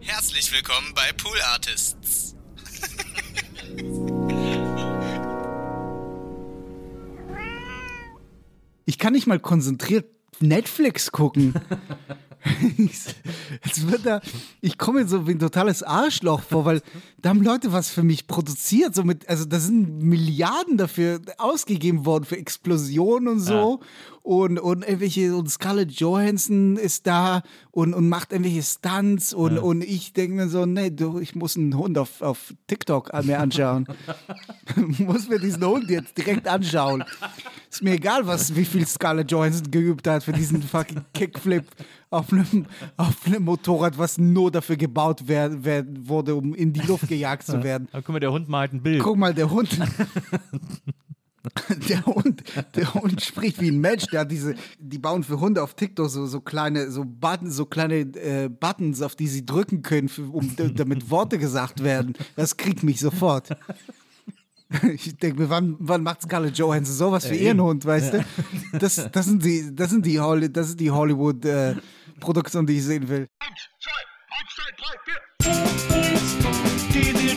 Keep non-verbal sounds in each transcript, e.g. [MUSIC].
Herzlich willkommen bei Pool Artists. Ich kann nicht mal konzentriert Netflix gucken. [LAUGHS] [LAUGHS] Jetzt wird da, ich komme mir so wie ein totales Arschloch vor, weil da haben Leute was für mich produziert. So mit, also da sind Milliarden dafür ausgegeben worden für Explosionen und so. Ja. Und, und irgendwelche, und Scarlett Johansson ist da und, und macht irgendwelche Stunts und, ja. und ich denke mir so, nee, du, ich muss einen Hund auf, auf TikTok mir anschauen. [LAUGHS] muss mir diesen Hund jetzt direkt anschauen. Ist mir egal, was, wie viel Scarlett Johansson geübt hat für diesen fucking Kickflip auf einem, auf einem Motorrad, was nur dafür gebaut wer, wer, wurde, um in die Luft gejagt zu werden. Aber guck mal, der Hund malt ein Bild. Guck mal, der Hund. [LAUGHS] Der Hund, der Hund spricht wie ein Mensch. Der hat diese, die bauen für Hunde auf TikTok so, so kleine, so Buttons, so kleine äh, Buttons, auf die sie drücken können, für, um damit Worte gesagt werden. Das kriegt mich sofort. Ich denke mir, wann, wann macht Scarlett Johansson sowas für ihren Hund, weißt ja. du? Das, das sind die, das sind die, Holly, das ist die Hollywood-Produktion, äh, die ich sehen will. Eins, zwei, eins, zwei, drei, vier. Die, die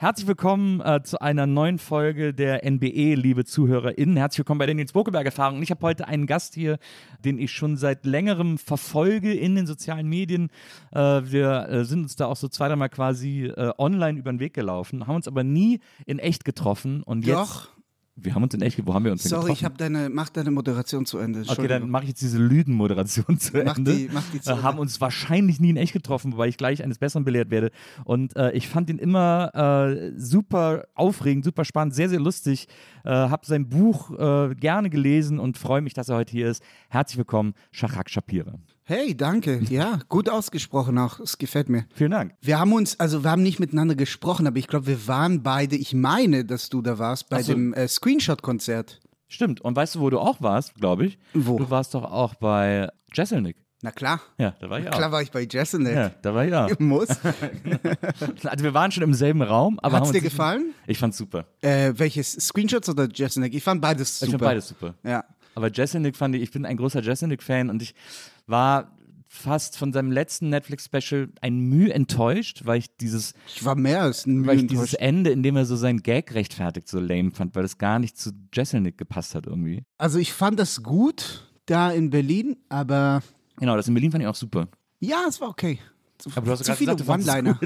Herzlich willkommen äh, zu einer neuen Folge der NBE, liebe ZuhörerInnen. Herzlich willkommen bei der Nils Bokeberg-Erfahrung. Ich habe heute einen Gast hier, den ich schon seit längerem verfolge in den sozialen Medien. Äh, wir äh, sind uns da auch so zwei, dreimal quasi äh, online über den Weg gelaufen, haben uns aber nie in echt getroffen. Und jetzt Doch. Wir haben uns in echt, wo haben wir uns Sorry, ich habe deine, mach deine Moderation zu Ende. Okay, dann mache ich jetzt diese Lügen-Moderation zu mach Ende. Die, mach die zu äh, haben uns wahrscheinlich nie in echt getroffen, wobei ich gleich eines Besseren belehrt werde. Und äh, ich fand ihn immer äh, super aufregend, super spannend, sehr, sehr lustig. Äh, habe sein Buch äh, gerne gelesen und freue mich, dass er heute hier ist. Herzlich willkommen, Shachak Shapira. Hey, danke. [LAUGHS] Ja, gut ausgesprochen auch. Es gefällt mir. Vielen Dank. Wir haben uns, also wir haben nicht miteinander gesprochen, aber ich glaube, wir waren beide, ich meine, dass du da warst bei so. dem äh, Screenshot-Konzert. Stimmt. Und weißt du, wo du auch warst, glaube ich? Wo? Du warst doch auch bei Jesselnick. Na klar. Ja, da war ich auch. Klar war ich bei Jesselnick. Ja, da war ich auch. [LAUGHS] Ich muss. [LAUGHS] also wir waren schon im selben Raum. aber Hat's dir gefallen? Ich fand's super. Äh, welches? Screenshots oder Jesselnick? Ich fand beides super. Ich fand beides super. Ja. Aber Jesselnick fand ich, ich bin ein großer Jesselnick-Fan und ich war fast von seinem letzten Netflix-Special ein Mühe enttäuscht, weil ich dieses. Ich war mehr als ein Mühe Weil ich dieses Ende, in dem er so seinen Gag rechtfertigt, so lame fand, weil es gar nicht zu Jesselnick gepasst hat irgendwie. Also ich fand das gut da in Berlin, aber. Genau, das in Berlin fand ich auch super. Ja, es war okay. Zu, aber du hast zu viele One-Liner.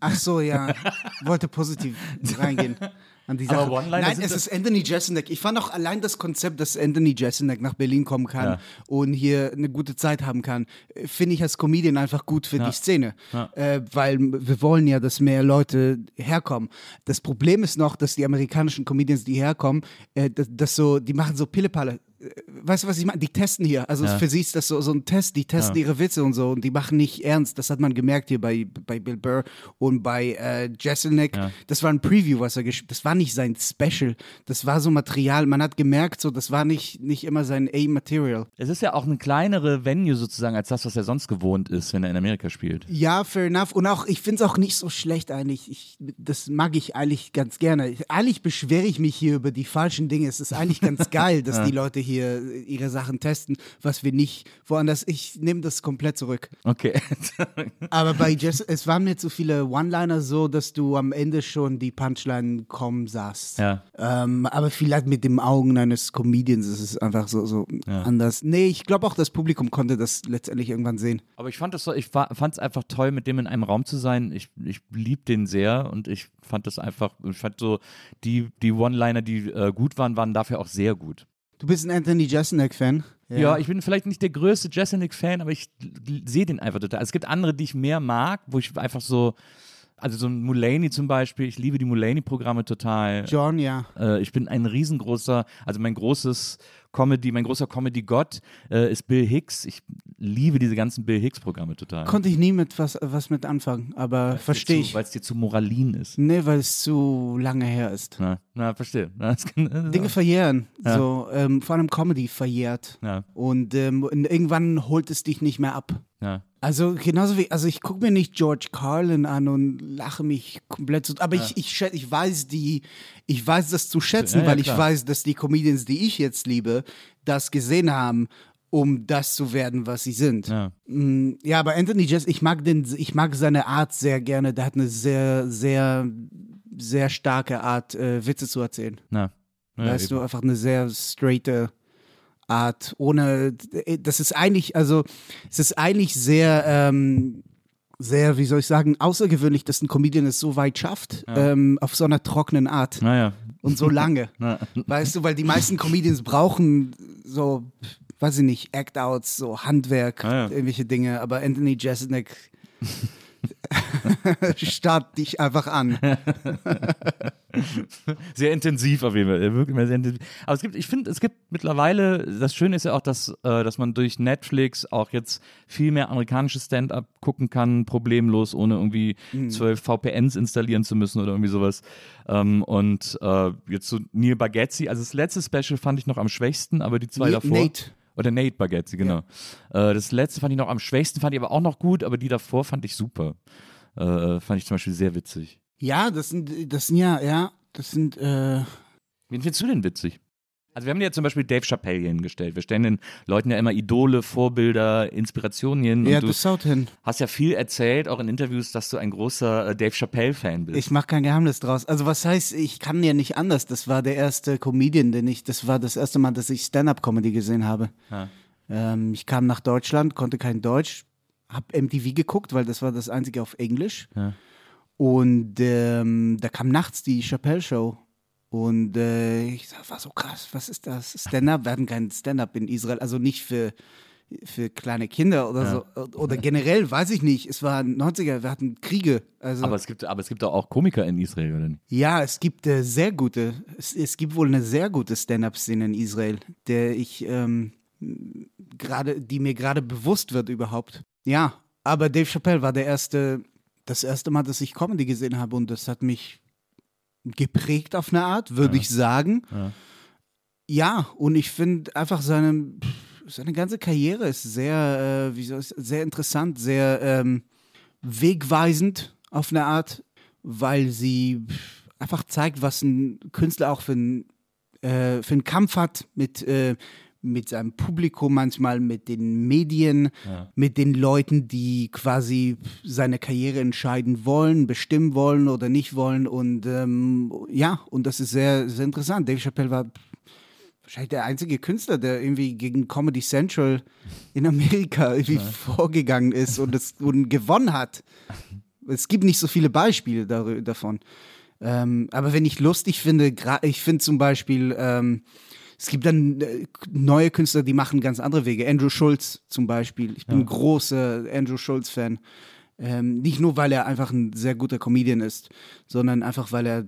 Ach so, ja. [LAUGHS] Wollte positiv reingehen [LAUGHS] an die Sache. Nein, es ist Anthony Jeselnik. Ich fand auch allein das Konzept, dass Anthony Jeselnik nach Berlin kommen kann ja. und hier eine gute Zeit haben kann, finde ich als Comedian einfach gut für ja. die Szene. Ja. Äh, weil wir wollen ja, dass mehr Leute herkommen. Das Problem ist noch, dass die amerikanischen Comedians, die herkommen, äh, das, das so, die machen so Pillepalle weißt du, was ich meine? Die testen hier. Also ja. für sie ist das so, so ein Test. Die testen ja. ihre Witze und so und die machen nicht ernst. Das hat man gemerkt hier bei, bei Bill Burr und bei äh, Jeselnik. Ja. Das war ein Preview, was er geschrieben Das war nicht sein Special. Das war so Material. Man hat gemerkt, so, das war nicht, nicht immer sein A-Material. Es ist ja auch eine kleinere Venue sozusagen als das, was er sonst gewohnt ist, wenn er in Amerika spielt. Ja, fair enough. Und auch, ich finde es auch nicht so schlecht eigentlich. Ich, das mag ich eigentlich ganz gerne. Eigentlich beschwere ich mich hier über die falschen Dinge. Es ist eigentlich ganz [LAUGHS] geil, dass die Leute hier ihre Sachen testen, was wir nicht woanders. Ich nehme das komplett zurück. Okay. [LAUGHS] Aber bei Jess, es waren mir zu viele One-Liner so, dass du am Ende schon die Punchline kommen sahst. Ja. Ähm, aber vielleicht mit den Augen eines Comedians ist es einfach so, so ja. anders. Nee, ich glaube auch, das Publikum konnte das letztendlich irgendwann sehen. Aber ich fand es so, ich fand es einfach toll, mit dem in einem Raum zu sein. Ich, ich lieb den sehr und ich fand das einfach, ich fand so, die, die One-Liner, die äh, gut waren, waren dafür auch sehr gut. Du bist ein Anthony Jeselnik-Fan? Ja. ja. ich bin vielleicht nicht der größte Jeselnik-Fan, aber ich sehe den einfach total. Also es gibt andere, die ich mehr mag, wo ich einfach so, also so ein Mulaney zum Beispiel, ich liebe die Mulaney-Programme total. John, ja. Äh, ich bin ein riesengroßer, also mein großes Comedy, mein großer Comedy-Gott äh, ist Bill Hicks. Ich liebe diese ganzen Bill Hicks-Programme total. Konnte ich nie mit was, was mit anfangen, aber verstehe ich. Weil es dir zu Moralin ist. Nee, weil es zu lange her ist. Na, na verstehe. Dinge verjähren. Ja. So, ähm, vor allem Comedy verjährt. Ja. Und ähm, irgendwann holt es dich nicht mehr ab. Ja. Also genauso wie, also ich gucke mir nicht George Carlin an und lache mich komplett so, aber ja. ich, ich, ich weiß die, ich weiß das zu schätzen, ja, weil ich weiß, dass die Comedians, die ich jetzt liebe, das gesehen haben um das zu werden, was sie sind. Ja, mm, ja aber Anthony Jess, ich mag den, ich mag seine Art sehr gerne. Der hat eine sehr, sehr, sehr starke Art, äh, Witze zu erzählen. Ja. ja weißt eben. du, einfach eine sehr straighte Art, ohne, das ist eigentlich, also, es ist eigentlich sehr, ähm, sehr, wie soll ich sagen, außergewöhnlich, dass ein Comedian es so weit schafft, ja. ähm, auf so einer trockenen Art. Naja. Und so lange. [LAUGHS] weißt du, weil die meisten Comedians brauchen so weiß ich nicht, Act-Outs, so Handwerk, ah, ja. irgendwelche Dinge, aber Anthony Jeselnik [LAUGHS] starrt dich einfach an. [LAUGHS] sehr intensiv auf jeden Fall, wirklich sehr intensiv. Aber es gibt, ich finde, es gibt mittlerweile, das Schöne ist ja auch, dass, äh, dass man durch Netflix auch jetzt viel mehr amerikanisches Stand-up gucken kann, problemlos, ohne irgendwie mhm. zwölf VPNs installieren zu müssen oder irgendwie sowas. Ähm, und äh, jetzt so Neil Bagazzi, also das letzte Special fand ich noch am schwächsten, aber die zwei N davor. Nate. Oder Nate Bagazzi, genau. Ja. Äh, das letzte fand ich noch am schwächsten, fand ich aber auch noch gut, aber die davor fand ich super. Äh, fand ich zum Beispiel sehr witzig. Ja, das sind, das sind ja, ja, das sind, äh Wen findest du denn witzig? Also wir haben dir ja zum Beispiel Dave Chappelle hingestellt. Wir stellen den Leuten ja immer Idole, Vorbilder, Inspirationen hin. Ja, das haut hin. Hast ja viel erzählt, auch in Interviews, dass du ein großer äh, Dave Chappelle-Fan bist. Ich mache kein Geheimnis draus. Also was heißt, ich kann ja nicht anders. Das war der erste Comedian, den ich, das war das erste Mal, dass ich Stand-Up-Comedy gesehen habe. Ähm, ich kam nach Deutschland, konnte kein Deutsch, hab MTV geguckt, weil das war das einzige auf Englisch. Ja. Und ähm, da kam nachts die Chappelle-Show und äh, ich war so krass, was ist das? Stand-up? Wir hatten kein Stand-up in Israel, also nicht für, für kleine Kinder oder ja. so. Oder generell, weiß ich nicht. Es war 90er, wir hatten Kriege. Also, aber, es gibt, aber es gibt auch Komiker in Israel, oder nicht? Ja, es gibt äh, sehr gute, es, es, gibt wohl eine sehr gute Stand-up-Szene in Israel, der ich ähm, gerade, die mir gerade bewusst wird überhaupt. Ja, aber Dave Chappelle war der erste, das erste Mal, dass ich Comedy gesehen habe und das hat mich geprägt auf eine Art, würde ja. ich sagen. Ja, ja und ich finde einfach seine, seine ganze Karriere ist sehr, äh, wie soll ich, sehr interessant, sehr ähm, wegweisend auf eine Art, weil sie einfach zeigt, was ein Künstler auch für, ein, äh, für einen Kampf hat mit äh, mit seinem Publikum, manchmal mit den Medien, ja. mit den Leuten, die quasi seine Karriere entscheiden wollen, bestimmen wollen oder nicht wollen. Und ähm, ja, und das ist sehr, sehr interessant. Dave Chappelle war wahrscheinlich der einzige Künstler, der irgendwie gegen Comedy Central in Amerika irgendwie ja. vorgegangen ist und, es, [LAUGHS] und gewonnen hat. Es gibt nicht so viele Beispiele davon. Ähm, aber wenn ich lustig finde, ich finde zum Beispiel ähm, es gibt dann äh, neue Künstler, die machen ganz andere Wege. Andrew Schulz zum Beispiel. Ich bin ja. großer Andrew Schulz-Fan. Ähm, nicht nur, weil er einfach ein sehr guter Comedian ist, sondern einfach, weil er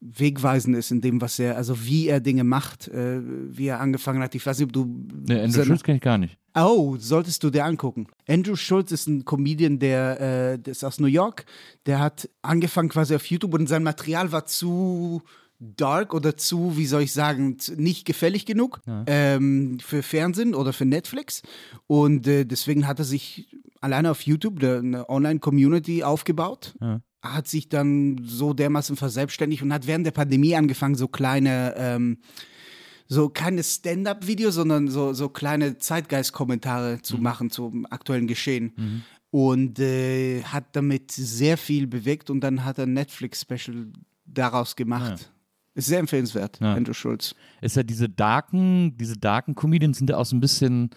wegweisend ist in dem, was er, also wie er Dinge macht, äh, wie er angefangen hat. Ich weiß nicht, ob du. Nee, Andrew Schulz kenne ich gar nicht. Oh, solltest du dir angucken. Andrew Schulz ist ein Comedian, der, äh, der ist aus New York. Der hat angefangen quasi auf YouTube und sein Material war zu dark oder zu, wie soll ich sagen, nicht gefällig genug ja. ähm, für Fernsehen oder für Netflix. Und äh, deswegen hat er sich alleine auf YouTube eine Online-Community aufgebaut. Ja. Hat sich dann so dermaßen verselbstständigt und hat während der Pandemie angefangen, so kleine, ähm, so keine Stand-up-Videos, sondern so, so kleine Zeitgeist-Kommentare zu mhm. machen zum aktuellen Geschehen. Mhm. Und äh, hat damit sehr viel bewegt und dann hat er ein Netflix-Special daraus gemacht. Ist sehr empfehlenswert, ja. Andrew Schulz. Ist ja diese darken, diese darken Comedians sind ja auch so ein bisschen,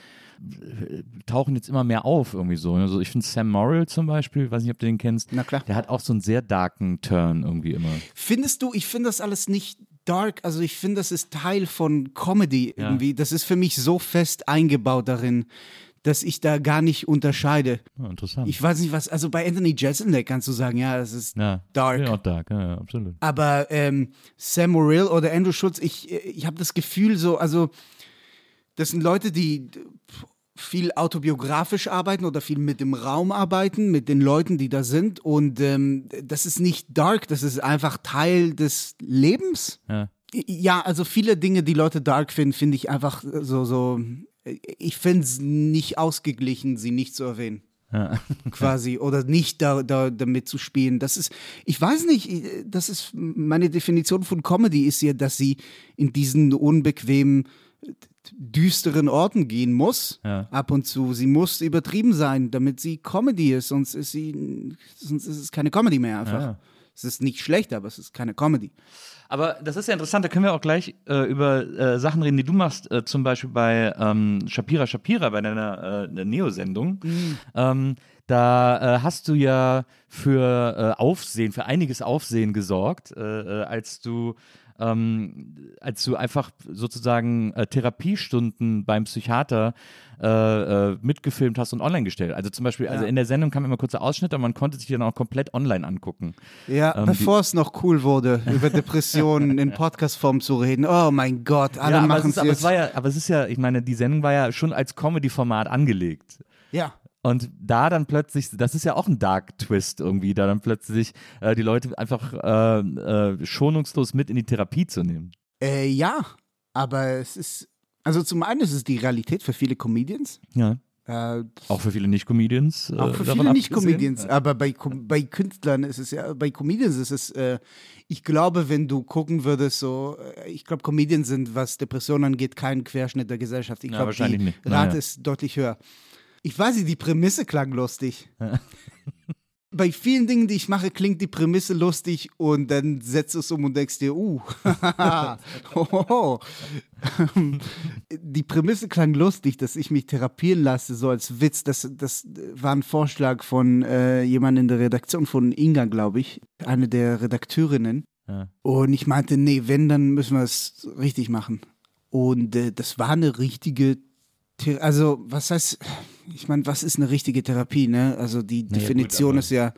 tauchen jetzt immer mehr auf irgendwie so. Also ich finde Sam Morrill zum Beispiel, weiß nicht, ob du den kennst. Na klar. Der hat auch so einen sehr darken Turn irgendwie immer. Findest du, ich finde das alles nicht dark, also ich finde, das ist Teil von Comedy irgendwie. Ja. Das ist für mich so fest eingebaut darin dass ich da gar nicht unterscheide. Ja, interessant. Ich weiß nicht, was, also bei Anthony Jeselnik kannst du sagen, ja, es ist ja, dark. Ja, auch dark, ja, absolut. Aber ähm, Sam Morrill oder Andrew Schultz, ich, ich habe das Gefühl so, also das sind Leute, die viel autobiografisch arbeiten oder viel mit dem Raum arbeiten, mit den Leuten, die da sind. Und ähm, das ist nicht dark, das ist einfach Teil des Lebens. Ja. Ja, also viele Dinge, die Leute dark finden, finde ich einfach so, so ich finde es nicht ausgeglichen, sie nicht zu erwähnen. Ja. [LAUGHS] quasi oder nicht da, da, damit zu spielen. Das ist, ich weiß nicht, das ist meine Definition von Comedy ist ja, dass sie in diesen unbequemen düsteren Orten gehen muss, ja. ab und zu. Sie muss übertrieben sein, damit sie Comedy ist, sonst ist sie, sonst ist es keine Comedy mehr einfach. Ja. Es ist nicht schlecht, aber es ist keine Comedy. Aber das ist ja interessant, da können wir auch gleich äh, über äh, Sachen reden, die du machst, äh, zum Beispiel bei ähm, Shapira Shapira, bei deiner äh, Neo-Sendung. Mhm. Ähm, da äh, hast du ja für äh, Aufsehen, für einiges Aufsehen gesorgt, als du ähm, als du einfach sozusagen äh, Therapiestunden beim Psychiater äh, äh, mitgefilmt hast und online gestellt. Also zum Beispiel, also ja. also in der Sendung kam immer kurze Ausschnitte, aber man konnte sich dann auch komplett online angucken. Ja, ähm, bevor es noch cool wurde, [LAUGHS] über Depressionen in Podcastform zu reden. Oh mein Gott, alle ja, machen es aber es war ja, aber es ist ja, ich meine, die Sendung war ja schon als Comedy-Format angelegt. Ja. Und da dann plötzlich, das ist ja auch ein Dark Twist irgendwie, da dann plötzlich äh, die Leute einfach äh, äh, schonungslos mit in die Therapie zu nehmen. Äh, ja, aber es ist, also zum einen ist es die Realität für viele Comedians. Ja. Äh, auch für viele Nicht-Comedians. Äh, auch für viele Nicht-Comedians. Aber bei, bei Künstlern ist es ja, bei Comedians ist es, ich glaube, wenn du gucken würdest, so, ich glaube, Comedians sind, was Depressionen angeht, kein Querschnitt der Gesellschaft. Ich glaube, die nicht. Rate naja. ist deutlich höher. Ich weiß nicht, die Prämisse klang lustig. [LAUGHS] Bei vielen Dingen, die ich mache, klingt die Prämisse lustig und dann setzt es um und denkst dir, uh, [LAUGHS] [LAUGHS] die Prämisse klang lustig, dass ich mich therapieren lasse, so als Witz. Das, das war ein Vorschlag von äh, jemandem in der Redaktion von Inga, glaube ich, eine der Redakteurinnen. Ja. Und ich meinte, nee, wenn, dann müssen wir es richtig machen. Und äh, das war eine richtige also, was heißt, ich meine, was ist eine richtige Therapie, ne? Also, die naja, Definition gut, ist ja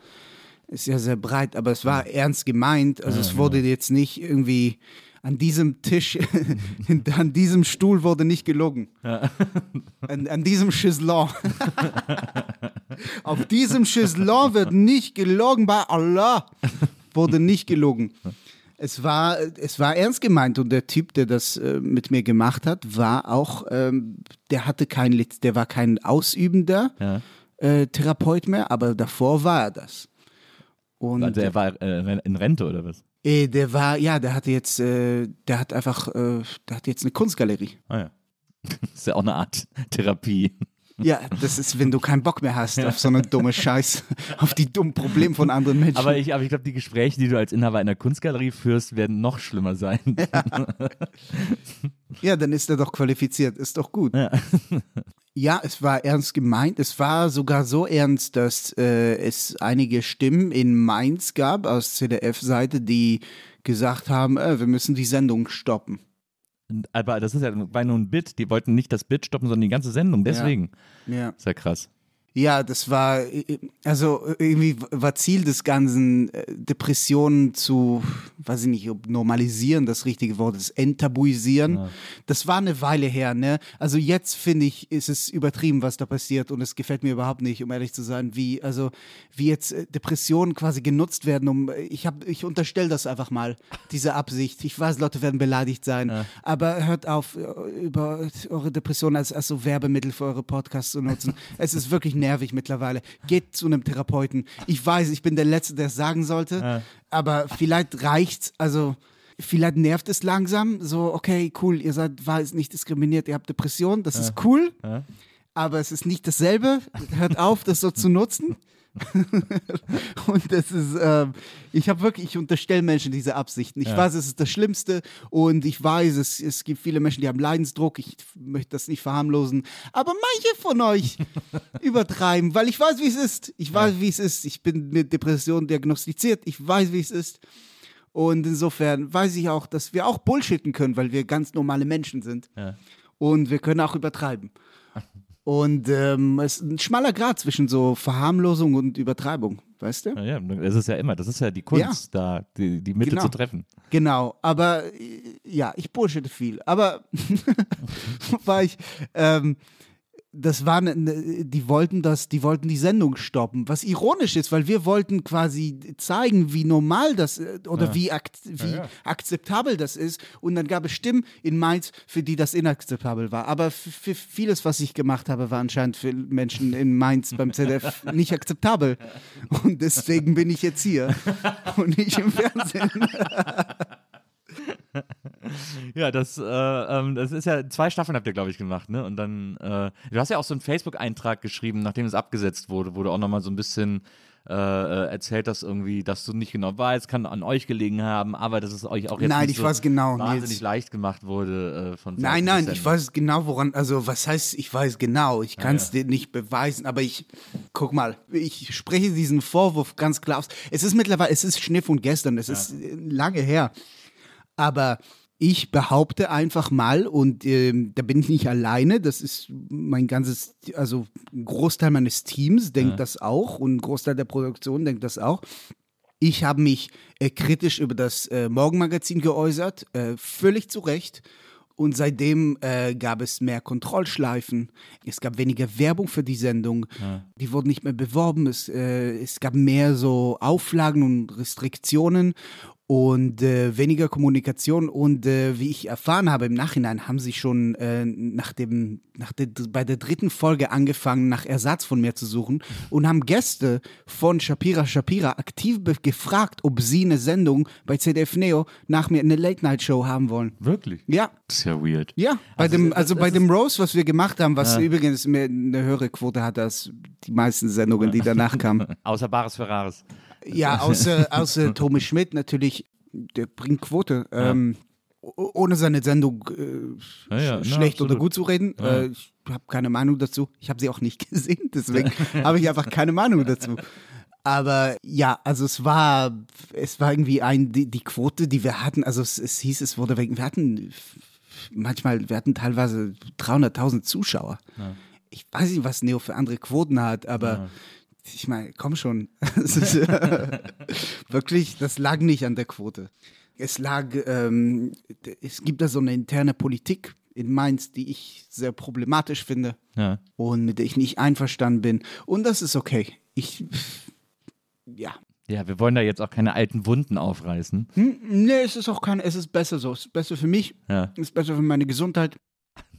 ist ja sehr breit, aber es war ja. ernst gemeint. Also, ja, es wurde ja. jetzt nicht irgendwie an diesem Tisch, [LAUGHS] an diesem Stuhl wurde nicht gelogen. An, an, diesem Chislon. [LAUGHS] Auf diesem Chislon wird nicht gelogen, bei Allah wurde nicht gelogen es war, es war ernst gemeint und der Typ, der das äh, mit mir gemacht hat, war auch, ähm, der hatte kein, der war kein ausübender ja. äh, Therapeut mehr, aber davor war er das. Und, also er war äh, in Rente oder was? Äh, der war, ja, der hatte jetzt, äh, der hat einfach, äh, der hat jetzt eine Kunstgalerie. Ah ja. Das [LAUGHS] ist ja auch eine Art Therapie. Ja, das ist, wenn du keinen Bock mehr hast auf so eine dumme Scheiß, auf die dummen Probleme von anderen Menschen. Aber ich, aber ich glaube, die Gespräche, die du als Inhaber einer Kunstgalerie führst, werden noch schlimmer sein. Ja, ja dann ist er doch qualifiziert, ist doch gut. Ja. ja. es war ernst gemeint. Es war sogar so ernst, dass äh, es einige Stimmen in Mainz gab aus CDF-Seite, die gesagt haben, äh, wir müssen die Sendung stoppen. Aber das ist ja war nur ein Bit. Die wollten nicht das Bit stoppen, sondern die ganze Sendung. Deswegen. Ja. ja. Ist ja krass. Ja, das war, also irgendwie war Ziel des Ganzen, äh, Depressionen zu, weiß ich nicht, ob normalisieren das richtige Wort ist, enttabuisieren. Ja. Das war eine Weile her, ne? Also jetzt finde ich, ist es übertrieben, was da passiert und es gefällt mir überhaupt nicht, um ehrlich zu sein, wie, also, wie jetzt äh, Depressionen quasi genutzt werden, um, ich habe, ich unterstelle das einfach mal, diese Absicht. Ich weiß, Leute werden beleidigt sein, ja. aber hört auf, äh, über eure Depressionen als, als so Werbemittel für eure Podcasts zu nutzen. [LAUGHS] es ist wirklich nervig mittlerweile. Geht zu einem Therapeuten. Ich weiß, ich bin der Letzte, der es sagen sollte, ja. aber vielleicht reicht's. Also vielleicht nervt es langsam. So, okay, cool, ihr seid weiß nicht diskriminiert, ihr habt Depression, das ja. ist cool. Ja. Aber es ist nicht dasselbe. Hört auf, das so zu nutzen. [LAUGHS] und das ist, ähm, ich habe wirklich, ich unterstelle Menschen diese Absichten. Ich ja. weiß, es ist das Schlimmste und ich weiß, es, es gibt viele Menschen, die haben Leidensdruck. Ich möchte das nicht verharmlosen. Aber manche von euch [LAUGHS] übertreiben, weil ich weiß, wie es ist. Ich weiß, ja. wie es ist. Ich bin mit Depression diagnostiziert. Ich weiß, wie es ist. Und insofern weiß ich auch, dass wir auch bullshitten können, weil wir ganz normale Menschen sind. Ja. Und wir können auch übertreiben. Und ähm, es ist ein schmaler Grad zwischen so Verharmlosung und Übertreibung, weißt du? Ja, ja, das ist ja immer, das ist ja die Kunst, ja. da die, die Mitte genau. zu treffen. Genau, aber ja, ich bullshitte viel. Aber [LAUGHS] war ich, ähm, das waren, äh, die wollten das, die wollten die Sendung stoppen, was ironisch ist, weil wir wollten quasi zeigen, wie normal das äh, oder ja. wie, ak wie ja, ja. akzeptabel das ist. Und dann gab es Stimmen in Mainz, für die das inakzeptabel war. Aber für vieles, was ich gemacht habe, war anscheinend für Menschen in Mainz beim ZDF [LAUGHS] nicht akzeptabel. Und deswegen bin ich jetzt hier und nicht im Fernsehen. [LAUGHS] [LAUGHS] ja, das, äh, ähm, das ist ja, zwei Staffeln habt ihr, glaube ich, gemacht, ne? Und dann, äh, du hast ja auch so einen Facebook-Eintrag geschrieben, nachdem es abgesetzt wurde, wo du auch nochmal so ein bisschen äh, äh, erzählt hast irgendwie, dass du nicht genau weißt, kann an euch gelegen haben, aber dass es euch auch jetzt nein, nicht ich weiß genau, wahnsinnig Nils. leicht gemacht wurde äh, von Nein, nein, ich weiß genau, woran, also was heißt, ich weiß genau, ich kann es ja, ja. dir nicht beweisen, aber ich, guck mal, ich spreche diesen Vorwurf ganz klar aus. Es ist mittlerweile, es ist Schniff und gestern, es ja. ist lange her, aber ich behaupte einfach mal, und äh, da bin ich nicht alleine, das ist mein ganzes, also ein Großteil meines Teams denkt ja. das auch und ein Großteil der Produktion denkt das auch. Ich habe mich äh, kritisch über das äh, Morgenmagazin geäußert, äh, völlig zu Recht. Und seitdem äh, gab es mehr Kontrollschleifen. Es gab weniger Werbung für die Sendung. Ja. Die wurden nicht mehr beworben. Es, äh, es gab mehr so Auflagen und Restriktionen und äh, weniger Kommunikation. Und äh, wie ich erfahren habe im Nachhinein, haben sie schon äh, nach dem, nach der, bei der dritten Folge angefangen, nach Ersatz von mir zu suchen und haben Gäste von Shapira Shapira aktiv gefragt, ob sie eine Sendung bei CDF Neo nach mir eine Late-Night-Show haben wollen. Wirklich? Ja. Das ist ja weird. Ja, bei also, dem, also bei dem Rose, was wir gemacht haben, was ja. übrigens mehr eine höhere Quote hat als die meisten Sendungen, die danach kamen. [LAUGHS] Außer Bares Ferraris. Ja, [LAUGHS] außer, außer Thomas Schmidt natürlich, der bringt Quote. Ja. Ähm, ohne seine Sendung äh, ja, ja, schlecht na, oder gut zu reden. Äh, ich habe keine Meinung dazu. Ich habe sie auch nicht [LAUGHS] gesehen, deswegen [LAUGHS] habe ich einfach keine Meinung dazu. Aber ja, also es war, es war irgendwie ein, die, die Quote, die wir hatten, also es, es hieß, es wurde wegen, wir hatten manchmal, wir hatten teilweise 300.000 Zuschauer. Ja. Ich weiß nicht, was Neo für andere Quoten hat, aber ich meine, komm schon. [LAUGHS] wirklich, das lag nicht an der Quote. Es lag, ähm, es gibt da so eine interne Politik in Mainz, die ich sehr problematisch finde ja. und mit der ich nicht einverstanden bin. Und das ist okay. Ich, ja. Ja, wir wollen da jetzt auch keine alten Wunden aufreißen. Hm, nee, es ist auch keine, es ist besser so. Es ist besser für mich, ja. es ist besser für meine Gesundheit.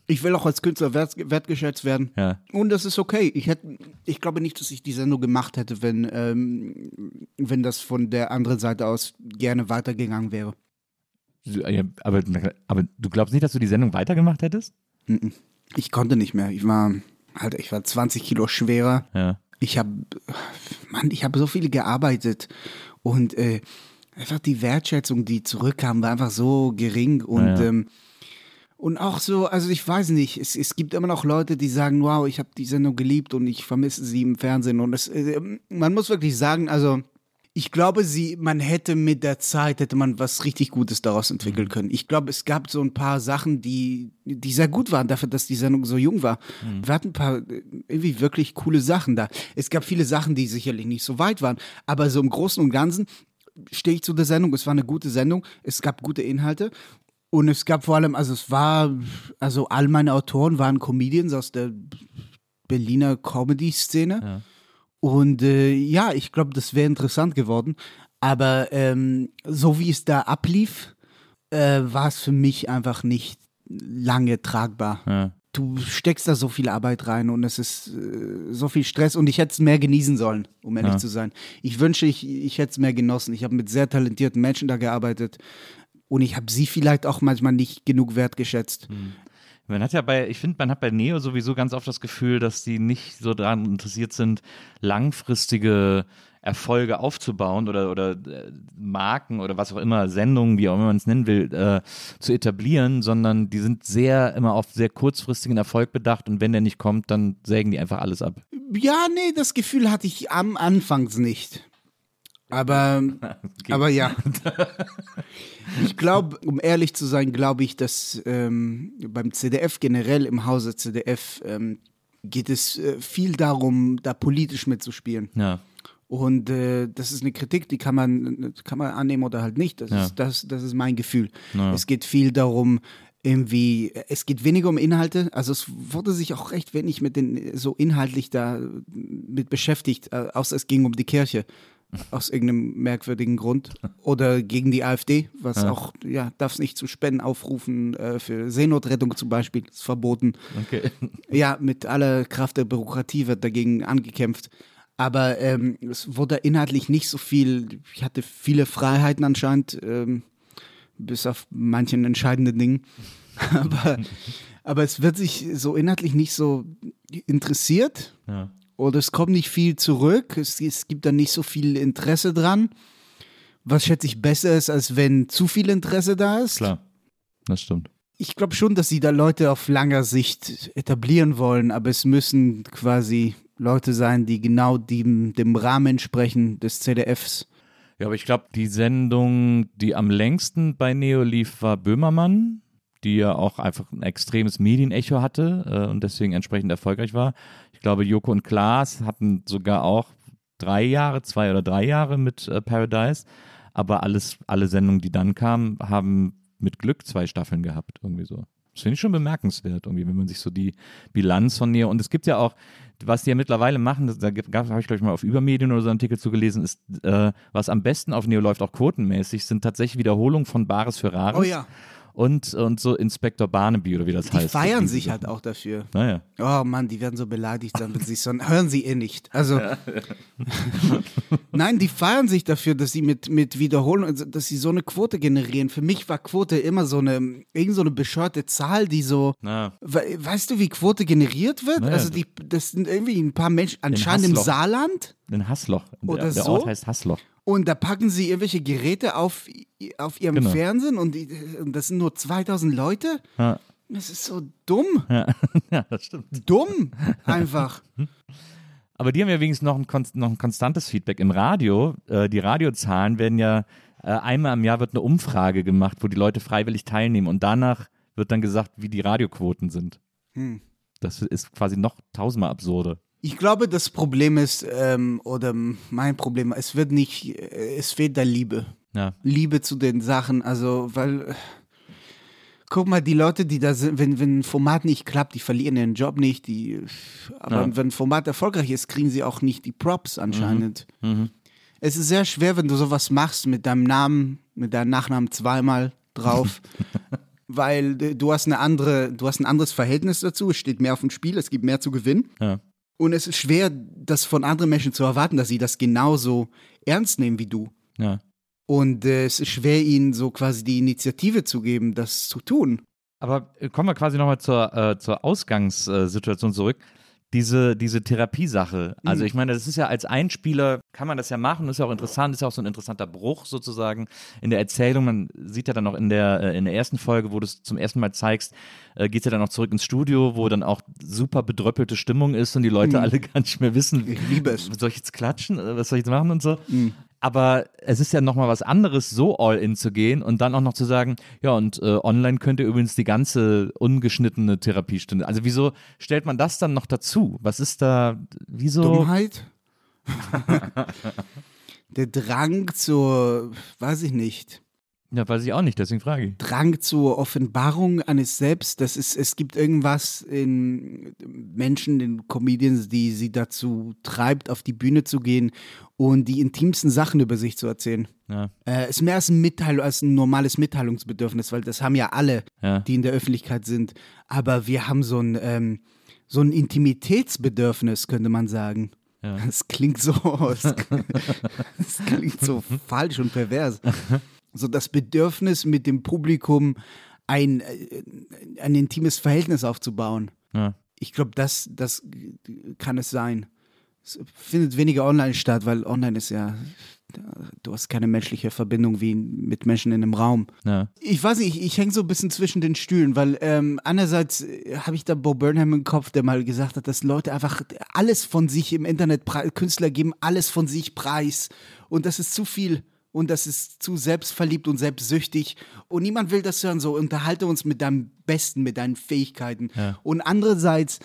Ich will auch als Künstler wert, wertgeschätzt werden. Ja. Und das ist okay. Ich, hätte, ich glaube nicht, dass ich die Sendung gemacht hätte, wenn, ähm, wenn das von der anderen Seite aus gerne weitergegangen wäre. Ja, aber, aber du glaubst nicht, dass du die Sendung weitergemacht hättest? Ich konnte nicht mehr. Ich war, halt, ich war 20 Kilo schwerer. Ja. Ich habe, Mann, ich habe so viel gearbeitet und äh, einfach die Wertschätzung, die zurückkam, war einfach so gering und ja, ja. Ähm, und auch so, also ich weiß nicht, es, es gibt immer noch Leute, die sagen, wow, ich habe die Sendung geliebt und ich vermisse sie im Fernsehen. Und es, äh, man muss wirklich sagen, also ich glaube, sie, man hätte mit der Zeit, hätte man was richtig Gutes daraus entwickeln können. Ich glaube, es gab so ein paar Sachen, die, die sehr gut waren, dafür, dass die Sendung so jung war. Mhm. Wir hatten ein paar irgendwie wirklich coole Sachen da. Es gab viele Sachen, die sicherlich nicht so weit waren, aber so im Großen und Ganzen stehe ich zu der Sendung. Es war eine gute Sendung. Es gab gute Inhalte und es gab vor allem, also es war, also all meine Autoren waren Comedians aus der Berliner Comedy-Szene. Ja. Und äh, ja, ich glaube, das wäre interessant geworden. Aber ähm, so wie es da ablief, äh, war es für mich einfach nicht lange tragbar. Ja. Du steckst da so viel Arbeit rein und es ist äh, so viel Stress und ich hätte es mehr genießen sollen, um ehrlich ja. zu sein. Ich wünsche, ich, ich hätte es mehr genossen. Ich habe mit sehr talentierten Menschen da gearbeitet und ich habe sie vielleicht auch manchmal nicht genug wertgeschätzt. Mhm. Man hat ja bei, ich finde, man hat bei Neo sowieso ganz oft das Gefühl, dass die nicht so daran interessiert sind, langfristige Erfolge aufzubauen oder, oder äh, Marken oder was auch immer, Sendungen, wie auch immer man es nennen will, äh, zu etablieren, sondern die sind sehr immer auf sehr kurzfristigen Erfolg bedacht und wenn der nicht kommt, dann sägen die einfach alles ab. Ja, nee, das Gefühl hatte ich am Anfangs nicht. Aber, [LAUGHS] okay. aber ja. Ich glaube, um ehrlich zu sein, glaube ich, dass ähm, beim CDF generell im Hause CDF ähm, geht es äh, viel darum, da politisch mitzuspielen. Ja. Und äh, das ist eine Kritik, die kann man, kann man annehmen oder halt nicht. Das, ja. ist, das, das ist mein Gefühl. Ja. Es geht viel darum, irgendwie, es geht weniger um Inhalte, also es wurde sich auch recht wenig mit den so inhaltlich da mit beschäftigt, äh, außer es ging um die Kirche aus irgendeinem merkwürdigen Grund oder gegen die AfD, was ja. auch, ja, darf es nicht zu Spenden aufrufen äh, für Seenotrettung zum Beispiel, ist verboten. Okay. Ja, mit aller Kraft der Bürokratie wird dagegen angekämpft. Aber ähm, es wurde inhaltlich nicht so viel, ich hatte viele Freiheiten anscheinend, ähm, bis auf manchen entscheidenden Dingen. [LAUGHS] aber, aber es wird sich so inhaltlich nicht so interessiert. Ja. Oder es kommt nicht viel zurück. Es, es gibt da nicht so viel Interesse dran. Was schätze ich besser ist, als wenn zu viel Interesse da ist. Klar, das stimmt. Ich glaube schon, dass sie da Leute auf langer Sicht etablieren wollen, aber es müssen quasi Leute sein, die genau dem, dem Rahmen entsprechen des CDFs. Ja, aber ich glaube, die Sendung, die am längsten bei Neo lief, war Böhmermann, die ja auch einfach ein extremes Medienecho hatte äh, und deswegen entsprechend erfolgreich war. Ich glaube, Joko und Klaas hatten sogar auch drei Jahre, zwei oder drei Jahre mit äh, Paradise, aber alles, alle Sendungen, die dann kamen, haben mit Glück zwei Staffeln gehabt, irgendwie so. Das finde ich schon bemerkenswert, irgendwie, wenn man sich so die Bilanz von Neo. Und es gibt ja auch, was die ja mittlerweile machen, da habe ich, glaube ich, mal auf Übermedien oder so einen Artikel zugelesen, ist, äh, was am besten auf Neo läuft, auch quotenmäßig, sind tatsächlich Wiederholungen von Bares für Rares. Oh ja und, und so Inspektor Barnaby oder wie das die heißt. Die feiern sich halt auch dafür. Naja. Oh Mann, die werden so beleidigt sein, wenn sie so hören sie eh nicht. Also Nein, die feiern sich dafür, dass sie mit, mit Wiederholung, also, dass sie so eine Quote generieren. Für mich war Quote immer so eine, irgend so eine bescheuerte Zahl, die so, Na. weißt du, wie Quote generiert wird? Also die, das sind irgendwie ein paar Menschen, anscheinend im Saarland. Ein Hassloch. Oder der, der so. Ort heißt Hassloch. Und da packen sie irgendwelche Geräte auf, auf ihrem genau. Fernsehen und, und, das sind nur 2000 Leute. Ja. Das ist so dumm. Ja, [LAUGHS] ja das stimmt. Dumm, einfach. Aber die haben ja wenigstens noch ein, noch ein konstantes Feedback im Radio. Äh, die Radiozahlen werden ja, äh, einmal im Jahr wird eine Umfrage gemacht, wo die Leute freiwillig teilnehmen und danach wird dann gesagt, wie die Radioquoten sind. Hm. Das ist quasi noch tausendmal absurder. Ich glaube, das Problem ist, ähm, oder mein Problem, es wird nicht, es fehlt da Liebe. Ja. Liebe zu den Sachen, also, weil, guck mal, die Leute, die da sind, wenn, wenn ein Format nicht klappt, die verlieren ihren Job nicht, die, aber ja. wenn ein Format erfolgreich ist, kriegen sie auch nicht die Props anscheinend. Mhm. Mhm. Es ist sehr schwer, wenn du sowas machst mit deinem Namen, mit deinem Nachnamen zweimal drauf. [LAUGHS] weil du hast eine andere, du hast ein anderes Verhältnis dazu, es steht mehr auf dem Spiel, es gibt mehr zu gewinnen. Ja. Und es ist schwer, das von anderen Menschen zu erwarten, dass sie das genauso ernst nehmen wie du. Ja. Und äh, es ist schwer, ihnen so quasi die Initiative zu geben, das zu tun. Aber äh, kommen wir quasi nochmal zur, äh, zur Ausgangssituation zurück diese, diese Therapiesache. Also mhm. ich meine, das ist ja als Einspieler, kann man das ja machen, ist ja auch interessant, ist ja auch so ein interessanter Bruch sozusagen in der Erzählung. Man sieht ja dann auch in der, äh, in der ersten Folge, wo du es zum ersten Mal zeigst, äh, geht ja dann auch zurück ins Studio, wo dann auch super bedröppelte Stimmung ist und die Leute mhm. alle [LAUGHS] gar nicht mehr wissen, ich liebe es. soll ich jetzt klatschen, was soll ich jetzt machen und so. Mhm. Aber es ist ja nochmal was anderes, so all in zu gehen und dann auch noch zu sagen, ja, und äh, online könnt ihr übrigens die ganze ungeschnittene Therapiestunde. Also wieso stellt man das dann noch dazu? Was ist da, wieso? Dummheit? [LAUGHS] Der Drang zur, weiß ich nicht, ja, weiß ich auch nicht, deswegen frage ich. Drang zur Offenbarung eines Selbst, das ist, es gibt irgendwas in Menschen, in Comedians, die sie dazu treibt, auf die Bühne zu gehen und die intimsten Sachen über sich zu erzählen. Ja. Äh, ist mehr als ein, Mitteil, als ein normales Mitteilungsbedürfnis, weil das haben ja alle, ja. die in der Öffentlichkeit sind. Aber wir haben so ein, ähm, so ein Intimitätsbedürfnis, könnte man sagen. Ja. Das klingt so, [LAUGHS] das, klingt so falsch und pervers [LAUGHS] so das Bedürfnis mit dem Publikum ein, äh, ein intimes Verhältnis aufzubauen. Ja. Ich glaube, das, das kann es sein. Es findet weniger online statt, weil online ist ja, du hast keine menschliche Verbindung wie mit Menschen in einem Raum. Ja. Ich weiß nicht, ich, ich hänge so ein bisschen zwischen den Stühlen, weil ähm, einerseits äh, habe ich da Bo Burnham im Kopf, der mal gesagt hat, dass Leute einfach alles von sich im Internet, Künstler geben alles von sich preis und das ist zu viel und das ist zu selbstverliebt und selbstsüchtig und niemand will das hören. So, unterhalte uns mit deinem Besten, mit deinen Fähigkeiten. Ja. Und andererseits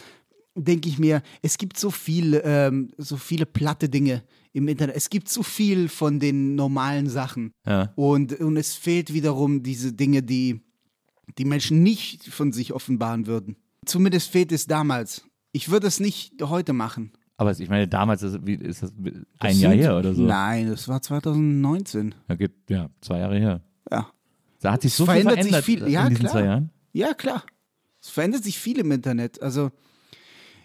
denke ich mir, es gibt so viel, ähm, so viele platte Dinge im Internet. Es gibt so viel von den normalen Sachen. Ja. Und, und es fehlt wiederum diese Dinge, die die Menschen nicht von sich offenbaren würden. Zumindest fehlt es damals. Ich würde es nicht heute machen. Aber ich meine, damals ist, wie, ist das ein das Jahr her oder so? Nein, das war 2019. Ja, geht, ja zwei Jahre her. Ja. Da hat sich so verändert viel verändert sich viel, ja, in diesen klar. zwei Jahren. Ja, klar. Es verändert sich viel im Internet. Also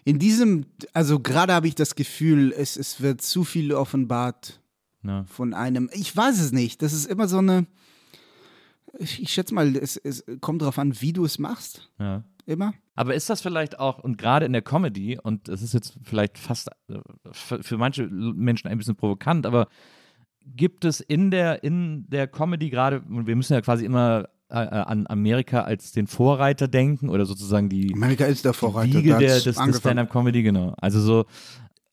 in diesem, also gerade habe ich das Gefühl, es, es wird zu viel offenbart ja. von einem. Ich weiß es nicht. Das ist immer so eine. Ich, ich schätze mal, es, es kommt darauf an, wie du es machst. Ja immer. Aber ist das vielleicht auch, und gerade in der Comedy, und das ist jetzt vielleicht fast äh, für manche Menschen ein bisschen provokant, aber gibt es in der, in der Comedy gerade, wir müssen ja quasi immer äh, äh, an Amerika als den Vorreiter denken oder sozusagen die Amerika ist der Vorreiter Wiege der, des, des Stand-up-Comedy, genau. Also so,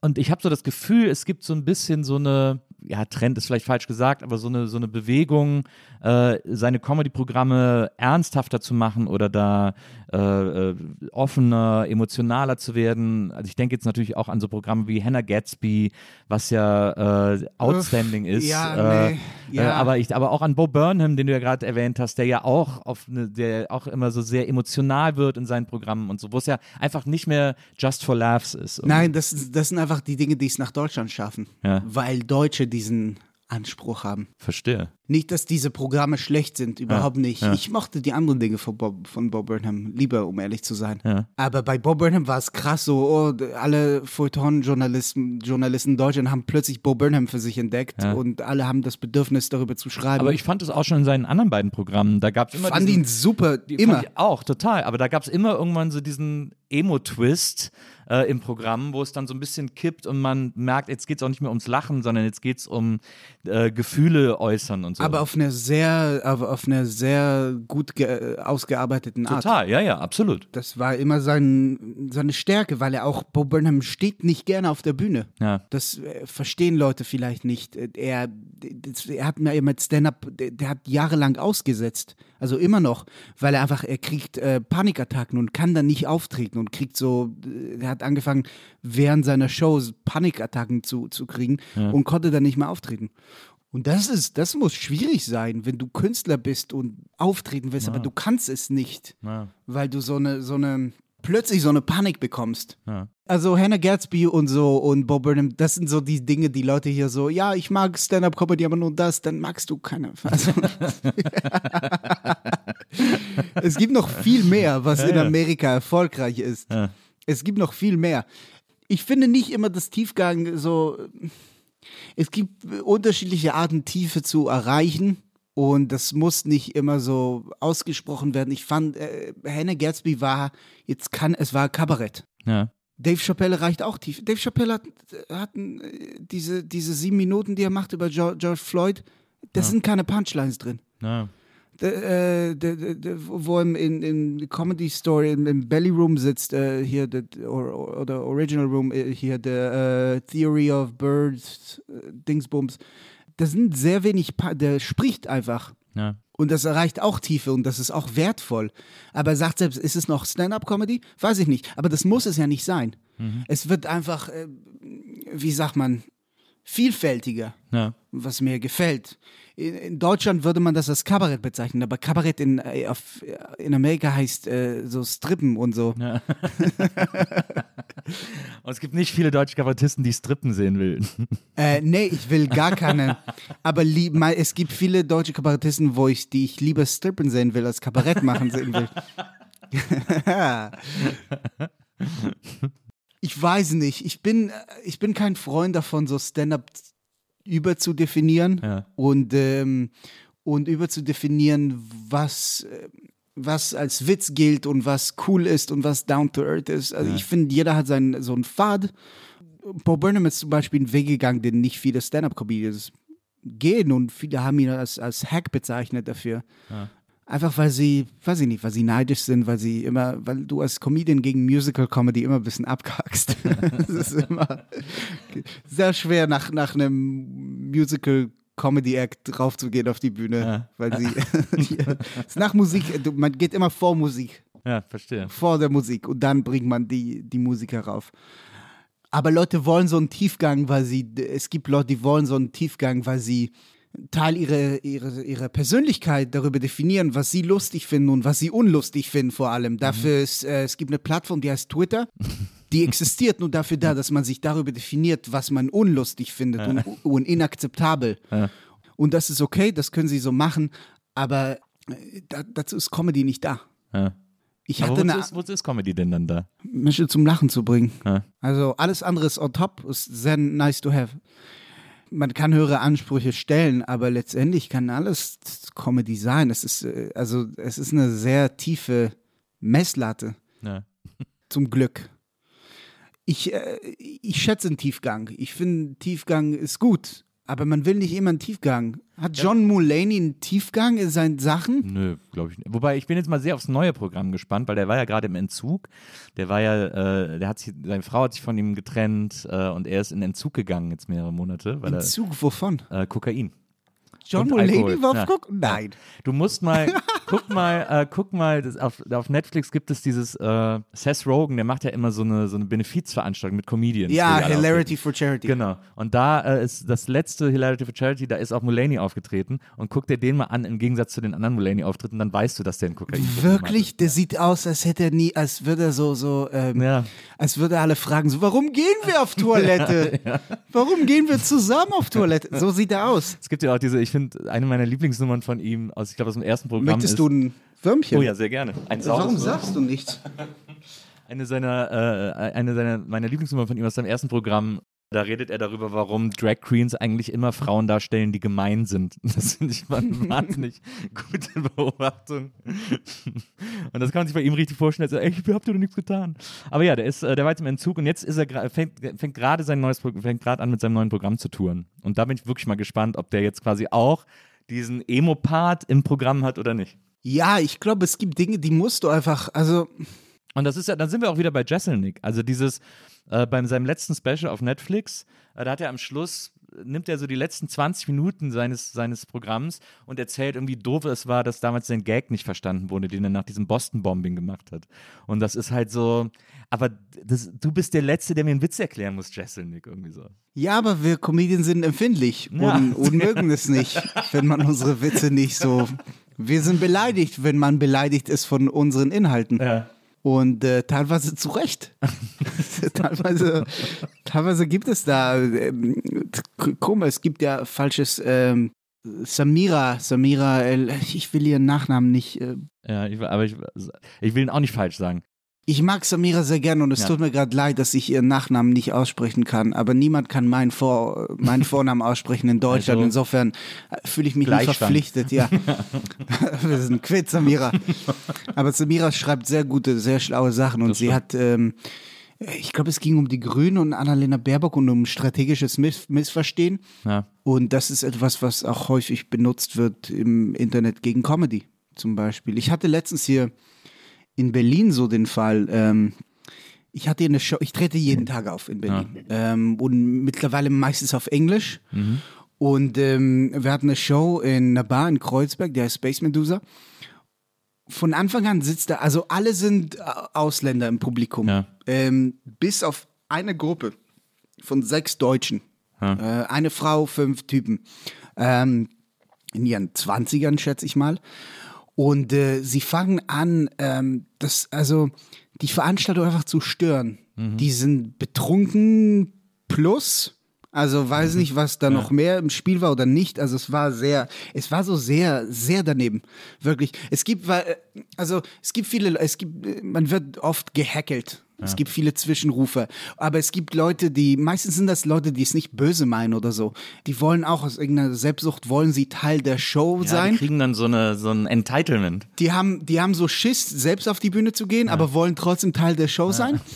und ich habe so das Gefühl, es gibt so ein bisschen so eine, ja, Trend ist vielleicht falsch gesagt, aber so eine, so eine Bewegung, äh, seine Comedy-Programme ernsthafter zu machen oder da äh, äh, offener, emotionaler zu werden. Also ich denke jetzt natürlich auch an so Programme wie Hannah Gatsby, was ja äh, outstanding Uff, ist. Ja, äh, nee, ja. Äh, aber, ich, aber auch an Bo Burnham, den du ja gerade erwähnt hast, der ja auch auf eine, der auch immer so sehr emotional wird in seinen Programmen und so, wo es ja einfach nicht mehr just for laughs ist. Nein, das, das sind einfach die Dinge, die es nach Deutschland schaffen. Ja. Weil Deutsche diesen Anspruch haben. Verstehe. Nicht, dass diese Programme schlecht sind, überhaupt ja, nicht. Ja. Ich mochte die anderen Dinge von Bob, von Bob Burnham lieber, um ehrlich zu sein. Ja. Aber bei Bob Burnham war es krass so, oh, alle Feuilleton-Journalisten Journalisten in Deutschland haben plötzlich Bob Burnham für sich entdeckt und alle haben das Bedürfnis, darüber zu schreiben. Aber ich fand es auch schon in seinen anderen beiden Programmen. Da gab es immer. Fand diesen, ihn super, immer. auch, total. Aber da gab es immer irgendwann so diesen Emo-Twist äh, im Programm, wo es dann so ein bisschen kippt und man merkt, jetzt geht es auch nicht mehr ums Lachen, sondern jetzt geht es um äh, Gefühle äußern und so. Aber auf einer sehr, auf einer sehr gut ausgearbeiteten Art. Total, ja, ja, absolut. Das war immer sein, seine Stärke, weil er auch, Bo Burnham steht nicht gerne auf der Bühne. Ja. Das äh, verstehen Leute vielleicht nicht. Er, er hat mir mit Stand-Up, der, der, hat jahrelang ausgesetzt. Also immer noch, weil er einfach, er kriegt äh, Panikattacken und kann dann nicht auftreten und kriegt so, äh, er hat angefangen, während seiner Shows Panikattacken zu, zu kriegen ja. und konnte dann nicht mehr auftreten. Und das ist, das muss schwierig sein, wenn du Künstler bist und auftreten willst, ja. aber du kannst es nicht, ja. weil du so eine, so eine, plötzlich so eine Panik bekommst. Ja. Also Hannah Gatsby und so und Bob Burnham, das sind so die Dinge, die Leute hier so, ja, ich mag Stand-Up-Comedy, aber nur das, dann magst du keine. [LAUGHS] Also, [LAUGHS] es gibt noch viel mehr, was in Amerika erfolgreich ist. Es gibt noch viel mehr. Ich finde nicht immer das Tiefgang so es gibt unterschiedliche Arten, Tiefe zu erreichen. Und das muss nicht immer so ausgesprochen werden. Ich fand, äh, Hannah Gatsby war, jetzt kann, es war Kabarett. Ja. Dave Chappelle reicht auch tief. Dave Chappelle hat, hat äh, diese, diese sieben Minuten, die er macht über George Floyd, da ja. sind keine Punchlines drin. Ja. De, de, de, wo er in, in Comedy Story im, im Belly Room sitzt, äh, hier or, oder Original Room, äh, hier der äh, Theory of Birds, äh, Dingsbums. Das sind sehr wenig, pa der spricht einfach. Ja. Und das erreicht auch Tiefe und das ist auch wertvoll. Aber er sagt selbst, ist es noch Stand-up-Comedy? Weiß ich nicht. Aber das muss es ja nicht sein. Mhm. Es wird einfach, äh, wie sagt man, vielfältiger, ja. was mir gefällt. In, in, Deutschland würde man das als Kabarett bezeichnen, aber Kabarett in, äh, auf, in Amerika heißt äh, so Strippen und so. Ja. [LAUGHS] und es gibt nicht viele deutsche Kabarettisten, die Strippen sehen will. Äh, nee, ich will gar keine. aber lieb, mal, es gibt viele deutsche Kabarettisten, wo ich, die ich lieber Strippen sehen will, als Kabarett machen sehen will. [LAUGHS] [LAUGHS] ich weiß nicht. Ich bin, ich bin kein Freund davon, so Stand-up überzudefinieren ja. und, ähm, und überzudefinieren, was, was als Witz gilt und was cool ist und was down to earth ist. Also ja. ich finde, jeder hat seinen, so einen Pfad. Bob Burnham ist zum Beispiel einen Weg gegangen, den nicht viele Stand-up-Comedians gehen und viele haben ihn als, als Hack bezeichnet dafür. Ja. Einfach weil sie, weiß ich nicht, weil sie neidisch sind, weil sie immer, weil du als Comedian gegen Musical Comedy immer ein bisschen abkackst. [LAUGHS] das ist immer sehr schwer, nach, nach einem Musical Comedy Act draufzugehen auf die Bühne, ja. weil sie [LAUGHS] nach Musik, man geht immer vor Musik. Ja, verstehe. Vor der Musik und dann bringt man die, die Musiker rauf. Aber Leute wollen so einen Tiefgang, weil sie, es gibt Leute, die wollen so einen Tiefgang, weil sie Teil ihrer, ihrer, ihrer Persönlichkeit darüber definieren, was sie lustig finden und was sie unlustig finden vor allem. Dafür mhm. ist, äh, es gibt eine Plattform, die heißt Twitter. Die [LAUGHS] existiert nur dafür da, dass man sich darüber definiert, was man unlustig findet und, und, inakzeptabel. Ja. Und das ist okay, das können sie so machen, aber äh, da, dazu ist Comedy nicht da. Ja. Ich hatte wozu, ist, wozu ist Comedy denn dann da? Menschen zum Lachen zu bringen. Ja. Also alles andere ist on top, ist sehr nice to have. Man kann höhere Ansprüche stellen, aber letztendlich kann alles Comedy sein. Es ist, äh, also, es ist eine sehr tiefe Messlatte. Ja. Zum Glück. Ich, äh, ich schätze einen Tiefgang. Ich finde, Tiefgang ist gut. Aber man will nicht immer einen Tiefgang. Hat John Mulaney einen Tiefgang in seinen Sachen? Nö, glaube ich nicht. Wobei ich bin jetzt mal sehr aufs neue Programm gespannt, weil der war ja gerade im Entzug. Der war ja, äh, der hat sich, seine Frau hat sich von ihm getrennt äh, und er ist in Entzug gegangen jetzt mehrere Monate. Entzug wovon? Äh, Kokain. John Mulaney war auf ja. Nein. Du musst mal, [LAUGHS] guck mal, äh, guck mal, auf, auf Netflix gibt es dieses äh, Seth Rogen, der macht ja immer so eine, so eine Benefizveranstaltung mit Comedians. Ja, Hilarity for Charity. Genau. Und da äh, ist das letzte Hilarity for Charity, da ist auch Mulaney aufgetreten und guck dir den mal an, im Gegensatz zu den anderen Mulaney-Auftritten, dann weißt du, dass der ein Kokain Wirklich? Der sieht aus, als hätte er nie, als würde er so, so, ähm, ja. als würde er alle fragen, so, warum gehen wir auf Toilette? ja, [LAUGHS] ja. Warum gehen wir zusammen auf Toilette? So sieht er aus. Es gibt ja auch diese, ich finde, eine meiner Lieblingsnummern von ihm, aus, ich glaube, aus dem ersten Programm. Möchtest ist, du ein Würmchen? Oh ja, sehr gerne. Ein Warum sagst du nichts? Eine seiner, äh, eine seiner meiner Lieblingsnummern von ihm aus seinem ersten Programm da redet er darüber, warum Drag Queens eigentlich immer Frauen darstellen, die gemein sind. [LAUGHS] Das finde ich mal eine [LAUGHS] wahnsinnig gute Beobachtung. Und das kann man sich bei ihm richtig vorstellen. Also, ey, ich hab dir doch nichts getan. Aber ja, der ist, äh, der war jetzt im Entzug und jetzt ist er fängt, fängt gerade sein neues fängt gerade an mit seinem neuen Programm zu touren. Und da bin ich wirklich mal gespannt, ob der jetzt quasi auch diesen Emo-Part im Programm hat oder nicht. Ja, ich glaube, es gibt Dinge, die musst du einfach, also. Und das ist ja, dann sind wir auch wieder bei Jesselnick. Also dieses, äh, bei seinem letzten Special auf Netflix, äh, da hat er am Schluss, nimmt er so die letzten 20 Minuten seines, seines Programms und erzählt irgendwie, wie doof es war, dass damals sein Gag nicht verstanden wurde, den er nach diesem Boston-Bombing gemacht hat. Und das ist halt so, aber das, du bist der Letzte, der mir einen Witz erklären muss, Jesselnick, irgendwie so. Ja, aber wir Comedians sind empfindlich ja. und, und mögen es nicht, [LAUGHS] wenn man unsere Witze nicht so. Wir sind beleidigt, wenn man beleidigt ist von unseren Inhalten. Ja. Und äh, teilweise zu Recht. [LAUGHS] teilweise, teilweise gibt es da, ähm, komisch, es gibt ja falsches ähm, Samira, Samira, ich will ihren Nachnamen nicht. Äh, ja, ich, aber ich, ich will ihn auch nicht falsch sagen. Ich mag Samira sehr gern und es ja. tut mir gerade leid, dass ich ihren Nachnamen nicht aussprechen kann. Aber niemand kann meinen, Vor meinen Vornamen aussprechen in Deutschland. Also, Insofern äh, fühle ich mich nicht verpflichtet. Ja, [LAUGHS] wir sind quitt, Samira. Aber Samira schreibt sehr gute, sehr schlaue Sachen und das sie stimmt. hat. Ähm, ich glaube, es ging um die Grünen und Annalena Baerbock und um strategisches Miss Missverstehen. Ja. Und das ist etwas, was auch häufig benutzt wird im Internet gegen Comedy zum Beispiel. Ich hatte letztens hier in Berlin so den Fall. Ähm, ich hatte eine Show, ich trete jeden Tag auf in Berlin. Ja. Ähm, und mittlerweile meistens auf Englisch. Mhm. Und ähm, wir hatten eine Show in einer Bar in Kreuzberg, der heißt Space Medusa. Von Anfang an sitzt da, also alle sind äh, Ausländer im Publikum. Ja. Ähm, bis auf eine Gruppe von sechs Deutschen. Ja. Äh, eine Frau, fünf Typen. Ähm, in ihren Zwanzigern, schätze ich mal. Und äh, sie fangen an, ähm, das, also die Veranstaltung einfach zu stören. Mhm. Die sind betrunken plus. Also weiß mhm. nicht, was da ja. noch mehr im Spiel war oder nicht. Also es war sehr, es war so sehr, sehr daneben. Wirklich. Es gibt, also es gibt viele, es gibt, man wird oft gehackelt. Ja. Es gibt viele Zwischenrufe. Aber es gibt Leute, die, meistens sind das Leute, die es nicht böse meinen oder so. Die wollen auch aus irgendeiner Selbstsucht, wollen sie Teil der Show ja, sein. Die kriegen dann so, eine, so ein Entitlement. Die haben, die haben so Schiss, selbst auf die Bühne zu gehen, ja. aber wollen trotzdem Teil der Show sein. [LAUGHS]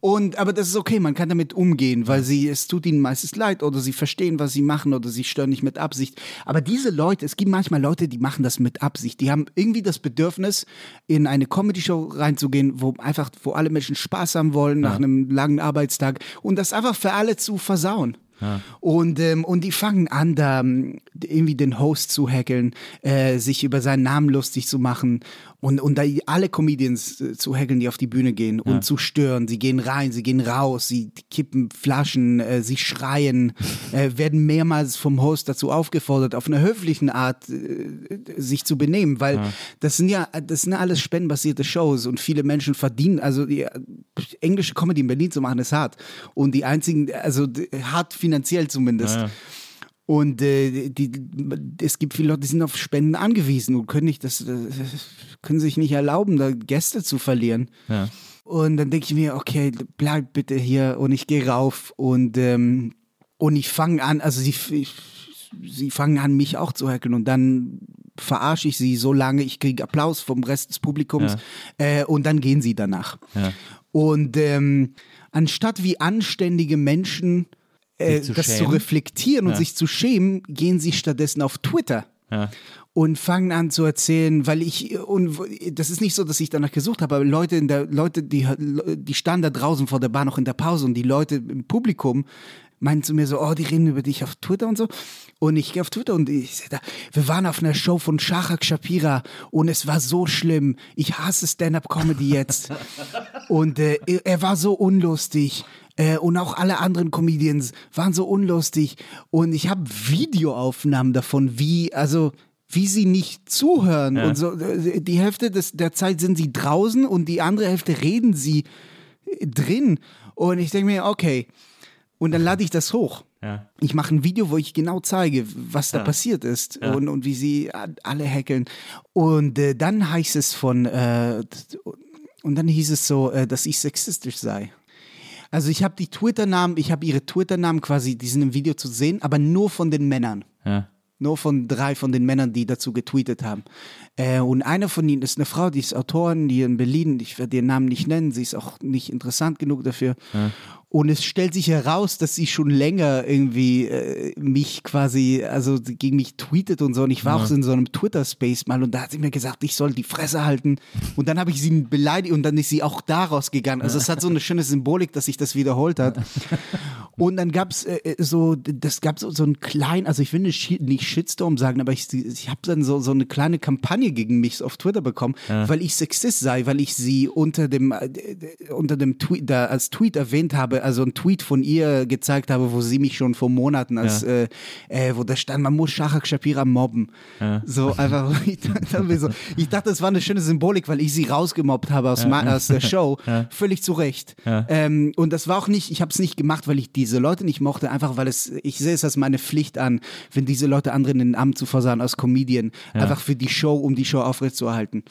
Und, aber das ist okay, man kann damit umgehen, weil sie, es tut ihnen meistens leid oder sie verstehen, was sie machen oder sie stören nicht mit Absicht. Aber diese Leute, es gibt manchmal Leute, die machen das mit Absicht. Die haben irgendwie das Bedürfnis, in eine Comedy-Show reinzugehen, wo einfach, wo alle Menschen Spaß haben wollen nach ja. einem langen Arbeitstag und das einfach für alle zu versauen. Ja. Und, ähm, und die fangen an, da ähm, irgendwie den Host zu hackeln, äh, sich über seinen Namen lustig zu machen und, und da alle Comedians äh, zu hackeln, die auf die Bühne gehen ja. und zu stören. Sie gehen rein, sie gehen raus, sie kippen Flaschen, äh, sie schreien, [LAUGHS] äh, werden mehrmals vom Host dazu aufgefordert, auf eine höfliche Art äh, sich zu benehmen, weil ja. das sind ja, das sind ja alles spendenbasierte Shows und viele Menschen verdienen, also die englische Comedy in Berlin zu machen, ist hart. Und die einzigen, also hart finanziell zumindest. Ja. Und äh, die, es gibt viele Leute, die sind auf Spenden angewiesen und können, nicht das, äh, können sich nicht erlauben, da Gäste zu verlieren. Ja. Und dann denke ich mir, okay, bleib bitte hier und ich gehe rauf und, ähm, und ich fange an, also sie, sie fangen an, mich auch zu hackeln und dann verarsche ich sie so lange, ich kriege Applaus vom Rest des Publikums ja. äh, und dann gehen sie danach. Ja. Und ähm, anstatt wie anständige Menschen äh, zu das schämen. zu reflektieren und ja. sich zu schämen, gehen sie stattdessen auf Twitter. Ja. Und fangen an zu erzählen, weil ich, und das ist nicht so, dass ich danach gesucht habe, aber Leute in der, Leute, die, die standen da draußen vor der Bar noch in der Pause und die Leute im Publikum meinten zu mir so, oh, die reden über dich auf Twitter und so. Und ich gehe auf Twitter und ich sehe da, wir waren auf einer Show von Shahak Shapira und es war so schlimm. Ich hasse Stand-up-Comedy jetzt. [LAUGHS] und äh, er war so unlustig. Äh, und auch alle anderen Comedians waren so unlustig. Und ich habe Videoaufnahmen davon, wie, also wie sie nicht zuhören. Ja. Und so, äh, die Hälfte des, der Zeit sind sie draußen und die andere Hälfte reden sie drin. Und ich denke mir, okay. Und dann lade ich das hoch. Ja. Ich mache ein Video, wo ich genau zeige, was da ja. passiert ist und, und wie sie alle hackeln. Und äh, dann heißt es von, äh, und dann hieß es so, äh, dass ich sexistisch sei. Also ich habe die Twitter-Namen, ich habe ihre Twitter-Namen quasi, die sind im Video zu sehen, aber nur von den Männern. Ja. Nur von drei von den Männern, die dazu getweetet haben. Äh, und einer von ihnen ist eine Frau, die ist Autorin, die in Berlin, ich werde ihren Namen nicht nennen, sie ist auch nicht interessant genug dafür. Ja. Und es stellt sich heraus, dass sie schon länger irgendwie äh, mich quasi, also gegen mich tweetet und so. Und ich war ja. auch in so einem Twitter-Space mal und da hat sie mir gesagt, ich soll die Fresse halten. Und dann habe ich sie beleidigt und dann ist sie auch daraus gegangen. Also es hat so eine schöne Symbolik, dass sich das wiederholt hat. [LAUGHS] Und dann gab es äh, äh, so, das gab so, so einen kleinen, also ich will nicht, nicht Shitstorm sagen, aber ich, ich habe dann so, so eine kleine Kampagne gegen mich auf Twitter bekommen, ja. weil ich Sexist sei, weil ich sie unter dem, äh, unter dem Tweet, da als Tweet erwähnt habe, also ein Tweet von ihr gezeigt habe, wo sie mich schon vor Monaten als, ja. äh, äh, wo da stand, man muss Shachak Shapira mobben. Ja. So einfach, [LAUGHS] ich dachte, so, ich dachte, das war eine schöne Symbolik, weil ich sie rausgemobbt habe aus, aus der [LAUGHS] Show. Völlig zu Recht. Ähm, und das war auch nicht, ich habe es nicht gemacht, weil ich die diese Leute nicht mochte, einfach weil es, ich sehe es als meine Pflicht an, wenn diese Leute anderen in den Amt zu versagen als Comedian, ja. einfach für die Show, um die Show aufrechtzuerhalten.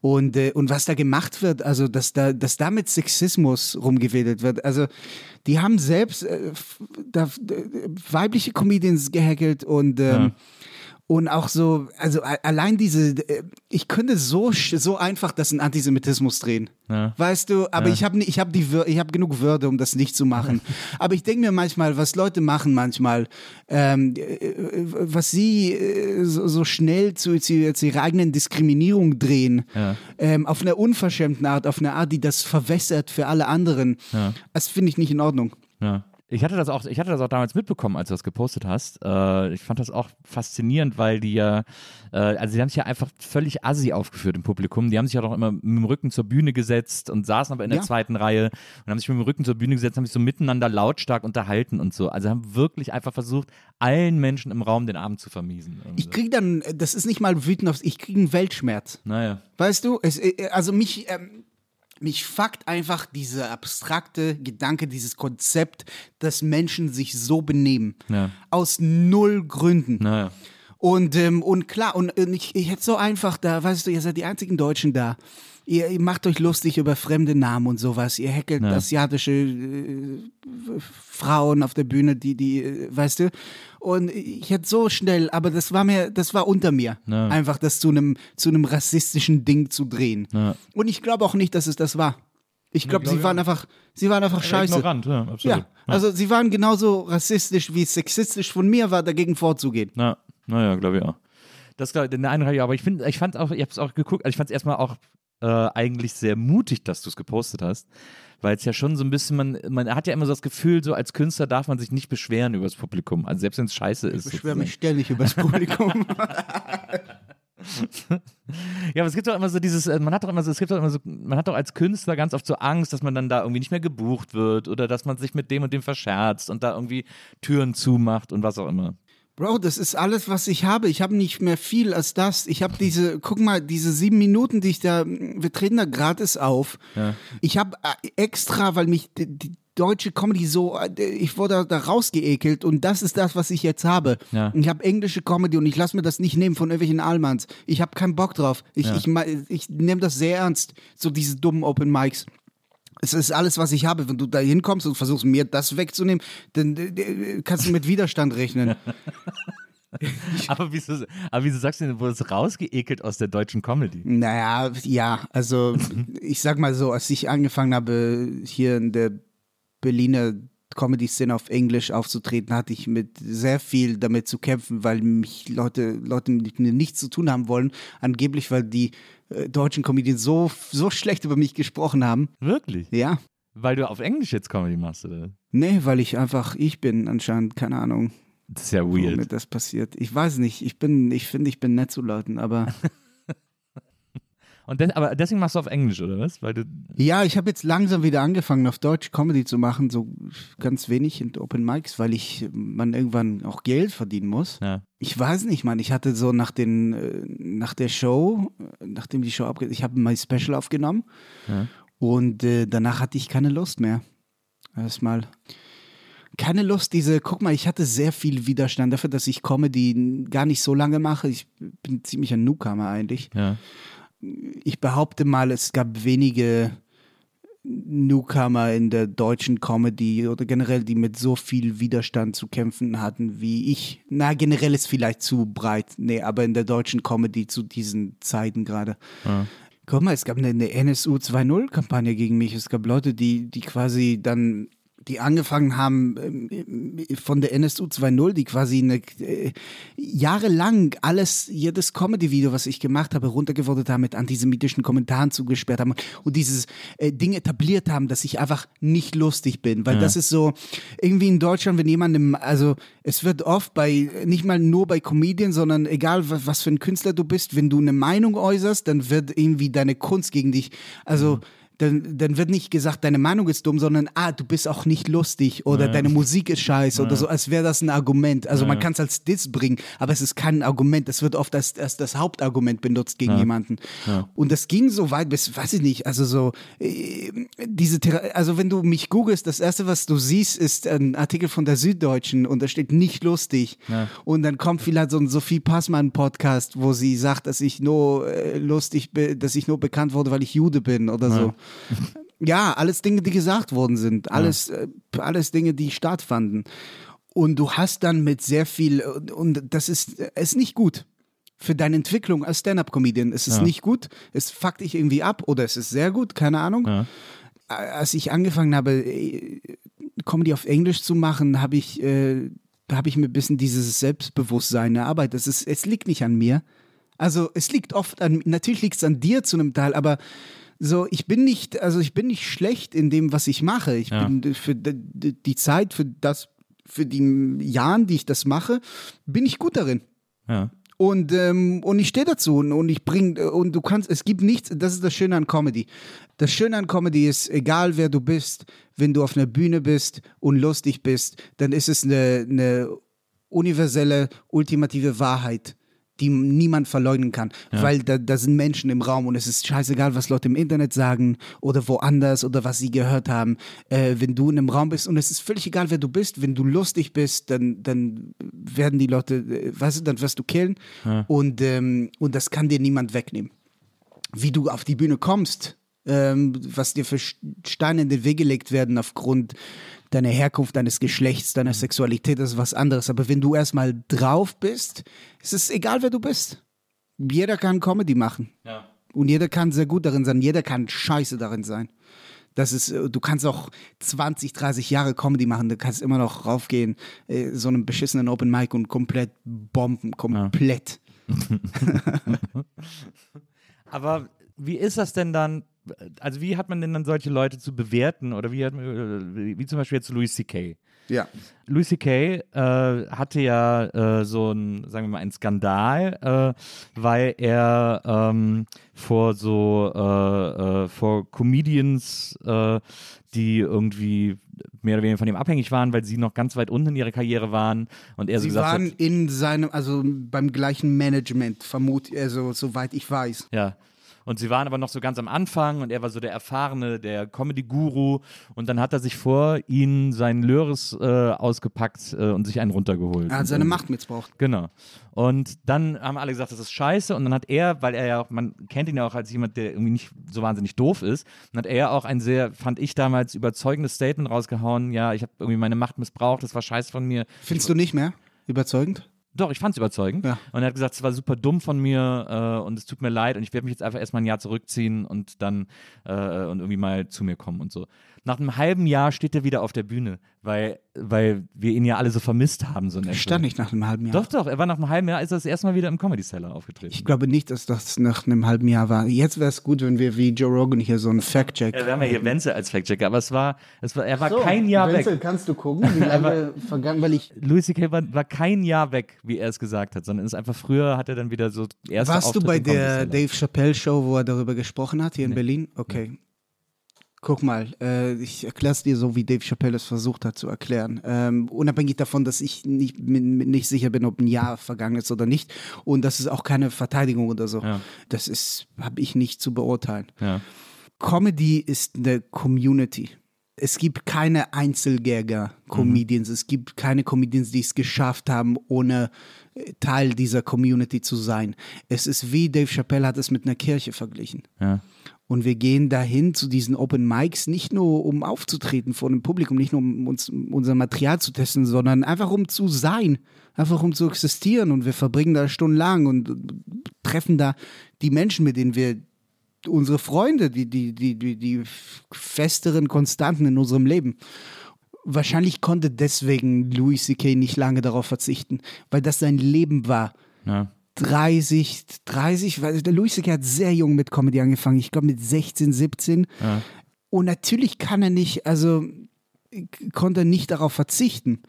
Und, äh, und was da gemacht wird, also dass da, dass da mit Sexismus rumgewedelt wird, also die haben selbst äh, da, weibliche Comedians gehackelt und ähm, ja und auch so, also allein diese, äh, ich könnte so, so einfach das in Antisemitismus drehen. Ja. Weißt du, aber ja. ich habe ich hab die ich habe genug Würde, um das nicht zu machen. [LAUGHS] aber ich denke mir manchmal, was Leute machen manchmal, ähm, äh, was sie äh, so, so, schnell zu, zu, zu, ihrer eigenen Diskriminierung drehen, ja. ähm, auf eine unverschämte Art, auf eine Art, die das verwässert für alle anderen, das finde ich nicht in Ordnung. Ja. Ich hatte das auch, ich hatte das auch damals mitbekommen, als du das gepostet hast. Äh, ich fand das auch faszinierend, weil die ja, äh, also sie haben sich ja einfach völlig assi aufgeführt im Publikum. Die haben sich ja doch immer mit dem Rücken zur Bühne gesetzt und saßen aber in der ja. zweiten Reihe und haben sich mit dem Rücken zur Bühne gesetzt, haben sich so miteinander lautstark unterhalten und so. Also haben wirklich einfach versucht, allen Menschen im Raum den Abend zu vermiesen. Ich kriege dann, das ist nicht mal wütend aufs, ich kriege einen Weltschmerz. Naja. Weißt du, es, äh, also mich, ähm, mich fuckt einfach dieser abstrakte Gedanke, dieses Konzept, dass Menschen sich so benehmen. Ja. Aus null Gründen. Naja. Und, ähm, und klar, und, und ich, ich hätte so einfach da, weißt du, ihr seid die einzigen Deutschen da. Ihr, ihr macht euch lustig über fremde Namen und sowas. Ihr hackelt ja. asiatische äh, Frauen auf der Bühne, die, die, äh, weißt du. Und ich hätte so schnell, aber das war mir, das war unter mir, ja. einfach das zu einem, zu einem rassistischen Ding zu drehen. Ja. Und ich glaube auch nicht, dass es das war. Ich glaube, glaub, sie waren einfach, sie waren einfach scheiße. Ignorant, ja, absolut. Ja, also sie waren genauso rassistisch wie sexistisch von mir war, dagegen vorzugehen. Ja, naja, glaube ich auch. Das glaube ich, den einen, aber ich finde, ich fand auch, ich habe es auch geguckt, also ich fand es erstmal auch äh, eigentlich sehr mutig, dass du es gepostet hast. Weil es ja schon so ein bisschen, man, man hat ja immer so das Gefühl, so als Künstler darf man sich nicht beschweren über das Publikum. Also selbst wenn es scheiße ist. Ich beschwere mich ständig über das Publikum. [LAUGHS] ja, aber es gibt doch immer so dieses, äh, man hat doch immer so, es gibt doch immer so, man hat doch als Künstler ganz oft so Angst, dass man dann da irgendwie nicht mehr gebucht wird oder dass man sich mit dem und dem verscherzt und da irgendwie Türen zumacht und was auch immer. Bro, das ist alles, was ich habe. Ich habe nicht mehr viel als das. Ich habe diese, guck mal, diese sieben Minuten, die ich da, wir treten da gratis auf. Ja. Ich habe äh, extra, weil mich die, die deutsche Comedy so, äh, ich wurde da rausgeekelt und das ist das, was ich jetzt habe. Ja. Ich habe englische Comedy und ich lasse mir das nicht nehmen von irgendwelchen Allmanns. Ich habe keinen Bock drauf. Ich, ja. ich, ich, ich nehme das sehr ernst, so diese dummen Open Mics. Es ist alles, was ich habe. Wenn du da hinkommst und versuchst, mir das wegzunehmen, dann äh, kannst du mit Widerstand rechnen. [LAUGHS] aber, wieso, aber wieso sagst du denn, wurde es rausgeekelt aus der deutschen Comedy? Naja, ja, also ich sag mal so, als ich angefangen habe, hier in der Berliner Comedy-Szene auf Englisch aufzutreten, hatte ich mit sehr viel damit zu kämpfen, weil mich Leute, Leute mit mir nichts zu tun haben wollen. Angeblich, weil die äh, deutschen Comedians so, so schlecht über mich gesprochen haben. Wirklich? Ja. Weil du auf Englisch jetzt Comedy machst, oder? Nee, weil ich einfach ich bin, anscheinend, keine Ahnung. Das ist ja weird. Womit das passiert. Ich weiß nicht, ich bin, ich finde, ich bin nett zu Leuten, aber [LAUGHS] Und de aber deswegen machst du auf Englisch, oder was? Weil du ja, ich habe jetzt langsam wieder angefangen, auf Deutsch Comedy zu machen, so ganz wenig in Open Mics, weil ich man irgendwann auch Geld verdienen muss. Ja. Ich weiß nicht, man. Ich hatte so nach den äh, nach der Show, nachdem die Show abge, ich habe mein Special aufgenommen ja. und äh, danach hatte ich keine Lust mehr. Erstmal keine Lust, diese, guck mal, ich hatte sehr viel Widerstand dafür, dass ich Comedy gar nicht so lange mache. Ich bin ziemlich ein Newcomer eigentlich. Ja ich behaupte mal, es gab wenige Newcomer in der deutschen Comedy oder generell, die mit so viel Widerstand zu kämpfen hatten wie ich. Na, generell ist vielleicht zu breit. Nee, aber in der deutschen Comedy zu diesen Zeiten gerade. Ja. Guck mal, es gab eine, eine NSU 2.0-Kampagne gegen mich. Es gab Leute, die, die quasi dann die angefangen haben ähm, von der NSU 2.0, die quasi eine, äh, jahrelang alles, jedes Comedy-Video, was ich gemacht habe, runtergewordert haben, mit antisemitischen Kommentaren zugesperrt haben und dieses äh, Ding etabliert haben, dass ich einfach nicht lustig bin. Weil ja. das ist so, irgendwie in Deutschland, wenn jemandem, also es wird oft bei, nicht mal nur bei Comedian, sondern egal was, was für ein Künstler du bist, wenn du eine Meinung äußerst, dann wird irgendwie deine Kunst gegen dich, also mhm dann, dann wird nicht gesagt, deine Meinung ist dumm, sondern, ah, du bist auch nicht lustig oder ja. deine Musik ist scheiße ja. oder so, als wäre das ein Argument. Also ja. man kann es als Diss bringen, aber es ist kein Argument. Das wird oft als, als das Hauptargument benutzt gegen jemanden. Und das ging so weit bis, weiß ich nicht, also so, äh, diese, also wenn du mich googelst, das erste, was du siehst, ist ein Artikel von der Süddeutschen und da steht nicht lustig. Und dann kommt vielleicht so ein Sophie Passmann Podcast, wo sie sagt, dass ich nur äh, lustig bin, dass ich nur bekannt wurde, weil ich Jude bin oder so. Ja, alles Dinge, die gesagt worden sind. Alles, ja. äh, alles Dinge, die stattfanden. Und du hast dann mit sehr viel, und das ist, ist nicht gut. Für deine Entwicklung als Stand-Up-Comedian ist es ja. nicht gut. Es fuckt dich irgendwie ab oder es ist sehr gut, keine Ahnung. Ja. Als ich angefangen habe, äh, Comedy auf Englisch zu machen, habe ich, äh, habe ich mir ein bisschen dieses Selbstbewusstsein erarbeitet. Ist, es liegt nicht an mir. Also es liegt oft an, natürlich liegt es an dir zu einem Teil, aber so, ich bin nicht, also ich bin nicht schlecht in dem, was ich mache. Ich ja. bin für die Zeit, für das, für die Jahren, die ich das mache, bin ich gut darin. Ja. Und, ähm, und ich stehe dazu und, und ich bringe, und du kannst, es gibt nichts, das ist das Schöne an Comedy. Das Schöne an Comedy ist, egal wer du bist, wenn du auf einer Bühne bist und lustig bist, dann ist es eine, eine universelle, ultimative Wahrheit die niemand verleugnen kann, ja. weil da, da sind Menschen im Raum und es ist scheißegal, was Leute im Internet sagen oder woanders oder was sie gehört haben. Äh, wenn du in einem Raum bist und es ist völlig egal, wer du bist, wenn du lustig bist, dann, dann werden die Leute, äh, weißt du, dann wirst du killen ja. und, ähm, und das kann dir niemand wegnehmen. Wie du auf die Bühne kommst, ähm, was dir für Steine in den Weg gelegt werden aufgrund deiner Herkunft, deines Geschlechts, deiner Sexualität, das ist was anderes. Aber wenn du erstmal drauf bist, ist es egal, wer du bist. Jeder kann Comedy machen. Ja. Und jeder kann sehr gut darin sein. Jeder kann scheiße darin sein. Das ist, äh, du kannst auch 20, 30 Jahre Comedy machen, du kannst immer noch raufgehen, äh, so einem beschissenen Open Mic und komplett bomben, komplett. Ja. [LAUGHS] Aber wie ist das denn dann? Also wie hat man denn dann solche Leute zu bewerten oder wie, hat, wie, wie zum Beispiel jetzt Louis C.K.? Ja. Louis C.K. Äh, hatte ja äh, so ein, sagen wir mal, einen Skandal, äh, weil er ähm, vor so äh, äh, vor Comedians, äh, die irgendwie mehr oder weniger von ihm abhängig waren, weil sie noch ganz weit unten in ihrer Karriere waren und er sie so gesagt waren hat, in seinem, also beim gleichen Management, vermute, also soweit ich weiß. Ja. Und sie waren aber noch so ganz am Anfang und er war so der Erfahrene, der Comedy-Guru. Und dann hat er sich vor ihnen seinen Löres äh, ausgepackt äh, und sich einen runtergeholt. Er hat seine Macht missbraucht. Genau. Und dann haben alle gesagt, das ist scheiße. Und dann hat er, weil er ja auch, man kennt ihn ja auch als jemand, der irgendwie nicht so wahnsinnig doof ist, dann hat er auch ein sehr, fand ich damals, überzeugendes Statement rausgehauen. Ja, ich habe irgendwie meine Macht missbraucht, das war scheiße von mir. Findest du nicht mehr überzeugend? Doch, ich fand es überzeugend. Ja. Und er hat gesagt, es war super dumm von mir äh, und es tut mir leid und ich werde mich jetzt einfach erstmal ein Jahr zurückziehen und dann äh, und irgendwie mal zu mir kommen und so. Nach einem halben Jahr steht er wieder auf der Bühne, weil, weil wir ihn ja alle so vermisst haben. So ich stand nicht nach einem halben Jahr. Doch, doch, er war nach einem halben Jahr, ist er das erste Mal wieder im Comedy Cellar aufgetreten. Ich glaube nicht, dass das nach einem halben Jahr war. Jetzt wäre es gut, wenn wir wie Joe Rogan hier so einen Fact-Check. Ja, wir haben ja hier Wenzel als Fact-Checker, aber es war, es war, er war so, kein Jahr Wenzel, weg. kannst du gucken, wie [LAUGHS] lange vergangen, weil ich. Louis C.K. War, war, kein Jahr weg, wie er es gesagt hat, sondern ist einfach früher hat er dann wieder so erste Warst Auftritt du bei der Dave Chappelle Show, wo er darüber gesprochen hat, hier nee. in Berlin? Okay. Guck mal, äh, ich erkläre es dir so, wie Dave Chappelle es versucht hat zu erklären. Ähm, unabhängig davon, dass ich nicht, nicht sicher bin, ob ein Jahr vergangen ist oder nicht. Und das ist auch keine Verteidigung oder so. Ja. Das ist, habe ich nicht zu beurteilen. Ja. Comedy ist eine Community. Es gibt keine Einzelgänger-Comedians. Mhm. Es gibt keine Comedians, die es geschafft haben, ohne äh, Teil dieser Community zu sein. Es ist wie Dave Chappelle hat es mit einer Kirche verglichen. Ja. Und wir gehen dahin zu diesen Open Mics, nicht nur um aufzutreten vor dem Publikum, nicht nur um uns unser Material zu testen, sondern einfach um zu sein, einfach um zu existieren. Und wir verbringen da stundenlang und treffen da die Menschen, mit denen wir unsere Freunde, die, die, die, die, die festeren Konstanten in unserem Leben. Wahrscheinlich konnte deswegen Louis C.K. nicht lange darauf verzichten, weil das sein Leben war. Ja. 30, 30, weil der Louis C.K. hat sehr jung mit Comedy angefangen, ich glaube mit 16, 17. Ja. Und natürlich kann er nicht, also konnte er nicht darauf verzichten.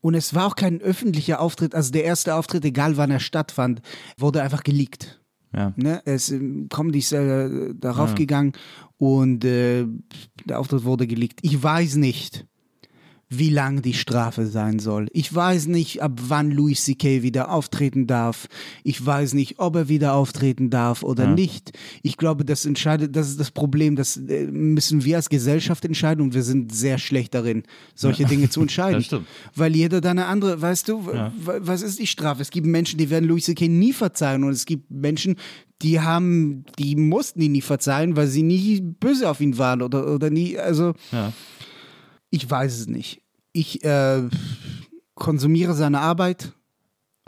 Und es war auch kein öffentlicher Auftritt, also der erste Auftritt, egal wann er stattfand, wurde einfach geleakt. Ja. Ne? Es Comedy ist äh, darauf ja. gegangen und äh, der Auftritt wurde geleakt. Ich weiß nicht, wie lang die Strafe sein soll. Ich weiß nicht, ab wann Louis C.K. wieder auftreten darf. Ich weiß nicht, ob er wieder auftreten darf oder ja. nicht. Ich glaube, das entscheidet, das ist das Problem, das äh, müssen wir als Gesellschaft entscheiden und wir sind sehr schlecht darin, solche ja. Dinge zu [LAUGHS] entscheiden. Weil jeder da eine andere, weißt du, ja. was ist die Strafe? Es gibt Menschen, die werden Louis C.K. nie verzeihen und es gibt Menschen, die haben, die mussten ihn nie verzeihen, weil sie nie böse auf ihn waren oder, oder nie, also. Ja. Ich weiß es nicht. Ich äh, konsumiere seine Arbeit.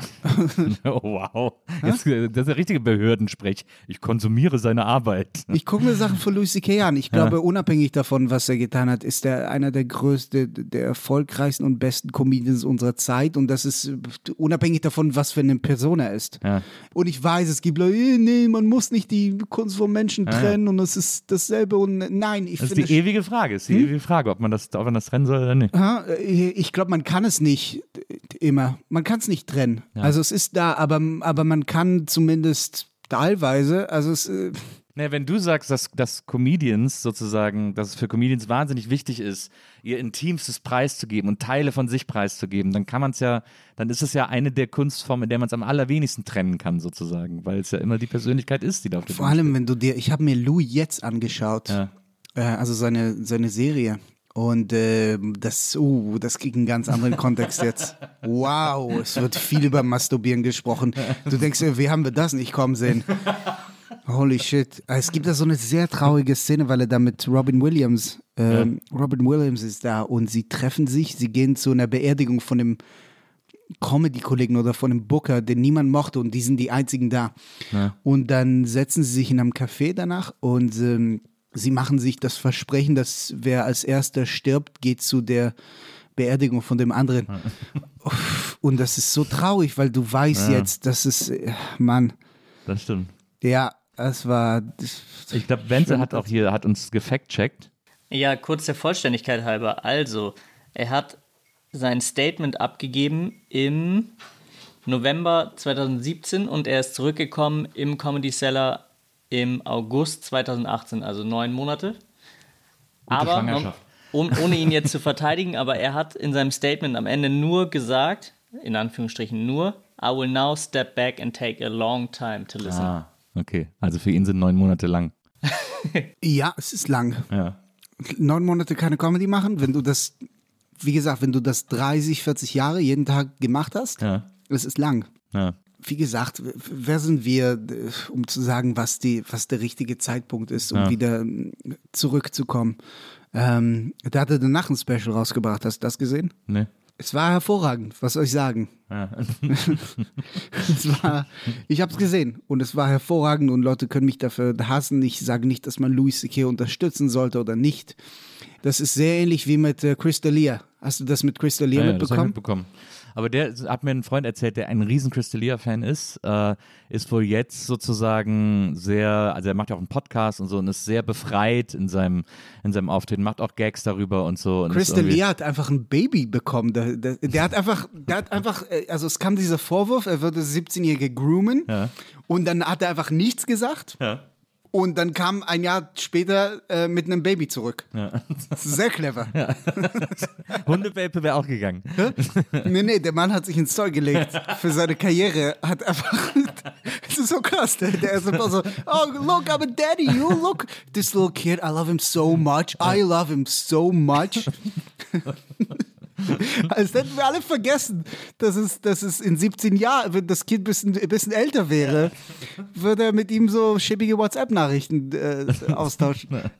[LAUGHS] oh, wow. Jetzt, das ist der richtige Behördensprech. Ich konsumiere seine Arbeit. [LAUGHS] Ich gucke mir Sachen von Louis C.K. an. Ich glaube, ja. unabhängig davon, was er getan hat, ist er einer der größten, der erfolgreichsten und besten Comedians unserer Zeit. Und das ist unabhängig davon, was für eine Person er ist. Ja. Und ich weiß, es gibt Leute, äh, nee, man muss nicht die Kunst vom Menschen ja. trennen und es ist dasselbe. Und nein, ich Das ist die ewige Frage. Das ist die hm? ewige Frage, ob man das, ob man das trennen soll oder nicht. Ich glaube, man kann es nicht immer. Man kann es nicht trennen. Ja. Also es ist da, aber, aber man kann zumindest teilweise, also es. Äh naja, wenn du sagst, dass, dass Comedians sozusagen, dass es für Comedians wahnsinnig wichtig ist, ihr Intimstes preiszugeben und Teile von sich preiszugeben, dann kann man es ja, dann ist es ja eine der Kunstformen, in der man es am allerwenigsten trennen kann, sozusagen, weil es ja immer die Persönlichkeit ist, die da auf Vor allem, wenn du dir, ich habe mir Lou jetzt angeschaut, ja. äh, also seine, seine Serie. Und äh, das, uh, das kriegt einen ganz anderen Kontext jetzt. Wow, es wird viel über Masturbieren gesprochen. Du denkst, wie haben wir das nicht kommen sehen? Holy shit. Es gibt da so eine sehr traurige Szene, weil er da mit Robin Williams, ähm, ja. Robin Williams ist da und sie treffen sich, sie gehen zu einer Beerdigung von dem Comedy-Kollegen oder von einem Booker, den niemand mochte und die sind die einzigen da. Ja. Und dann setzen sie sich in einem Café danach und ähm, sie machen sich das Versprechen, dass wer als erster stirbt, geht zu der Beerdigung von dem anderen. [LAUGHS] Und das ist so traurig, weil du weißt ja. jetzt, dass es, Mann. Das stimmt. Ja, Es war. Ich glaube, Wenzel hat auch hier hat uns gefact-checkt. Ja, kurz der Vollständigkeit halber. Also, er hat sein Statement abgegeben im November 2017 und er ist zurückgekommen im Comedy Cellar im August 2018, also neun Monate. Gute aber um, ohne ihn jetzt [LAUGHS] zu verteidigen, aber er hat in seinem Statement am Ende nur gesagt, in Anführungsstrichen nur, I will now step back and take a long time to listen. Ah, okay. Also für ihn sind neun Monate lang. [LAUGHS] ja, es ist lang. Ja. Neun Monate keine Comedy machen, wenn du das, wie gesagt, wenn du das 30, 40 Jahre jeden Tag gemacht hast, ja. es ist lang. Ja. Wie gesagt, wer sind wir, um zu sagen, was, die, was der richtige Zeitpunkt ist, um ja. wieder zurückzukommen? Ähm, da hat er danach ein Special rausgebracht. Hast du das gesehen? Nee. Es war hervorragend, was soll ich sagen? Ja. [LAUGHS] es war, ich habe es gesehen und es war hervorragend und Leute können mich dafür hassen. Ich sage nicht, dass man Louis C.K. unterstützen sollte oder nicht. Das ist sehr ähnlich wie mit äh, Chris D'Elia. Hast du das mit Chris D'Elia ja, mitbekommen? Ja, das mitbekommen. Aber der hat mir ein Freund erzählt, der ein riesen Crystalia-Fan ist, äh, ist wohl jetzt sozusagen sehr, also er macht ja auch einen Podcast und so und ist sehr befreit in seinem, in seinem Auftreten, macht auch Gags darüber und so. Und Crystalia hat einfach ein Baby bekommen. Der, der, der, hat einfach, der hat einfach, äh, also es kam dieser Vorwurf, er würde 17-Jährige groomen ja. und dann hat er einfach nichts gesagt. Ja. Und dann kam ein Jahr später äh, mit einem Baby zurück. Ja. Sehr clever. Ja. [LAUGHS] Hundewelpe wäre auch gegangen. nee, nee, der Mann hat sich ins Zeug gelegt für seine Karriere. Hat einfach. [LAUGHS] das ist so krass. Der, der ist einfach so: Oh, look, I'm a daddy. You look. This little kid, I love him so much. I love him so much. [LAUGHS] [LAUGHS] Als hätten wir alle vergessen, dass es, dass es in 17 Jahren, wenn das Kind ein bisschen, ein bisschen älter wäre, würde er mit ihm so schäbige WhatsApp-Nachrichten äh, austauschen. [LAUGHS]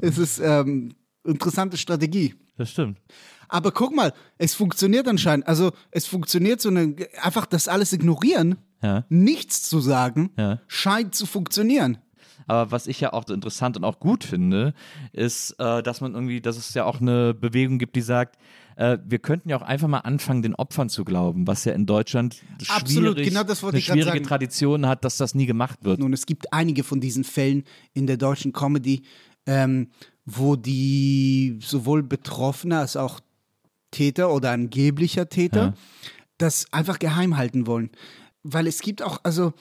es ist ähm, interessante Strategie. Das stimmt. Aber guck mal, es funktioniert anscheinend. Also es funktioniert so eine, einfach das alles ignorieren, ja. nichts zu sagen, ja. scheint zu funktionieren. Aber was ich ja auch interessant und auch gut finde, ist, äh, dass man irgendwie, dass es ja auch eine Bewegung gibt, die sagt, äh, wir könnten ja auch einfach mal anfangen, den Opfern zu glauben, was ja in Deutschland Absolut, genau das eine schwierige Tradition hat, dass das nie gemacht wird. Nun, es gibt einige von diesen Fällen in der deutschen Comedy, ähm, wo die sowohl Betroffene als auch Täter oder angeblicher Täter ja. das einfach geheim halten wollen. Weil es gibt auch, also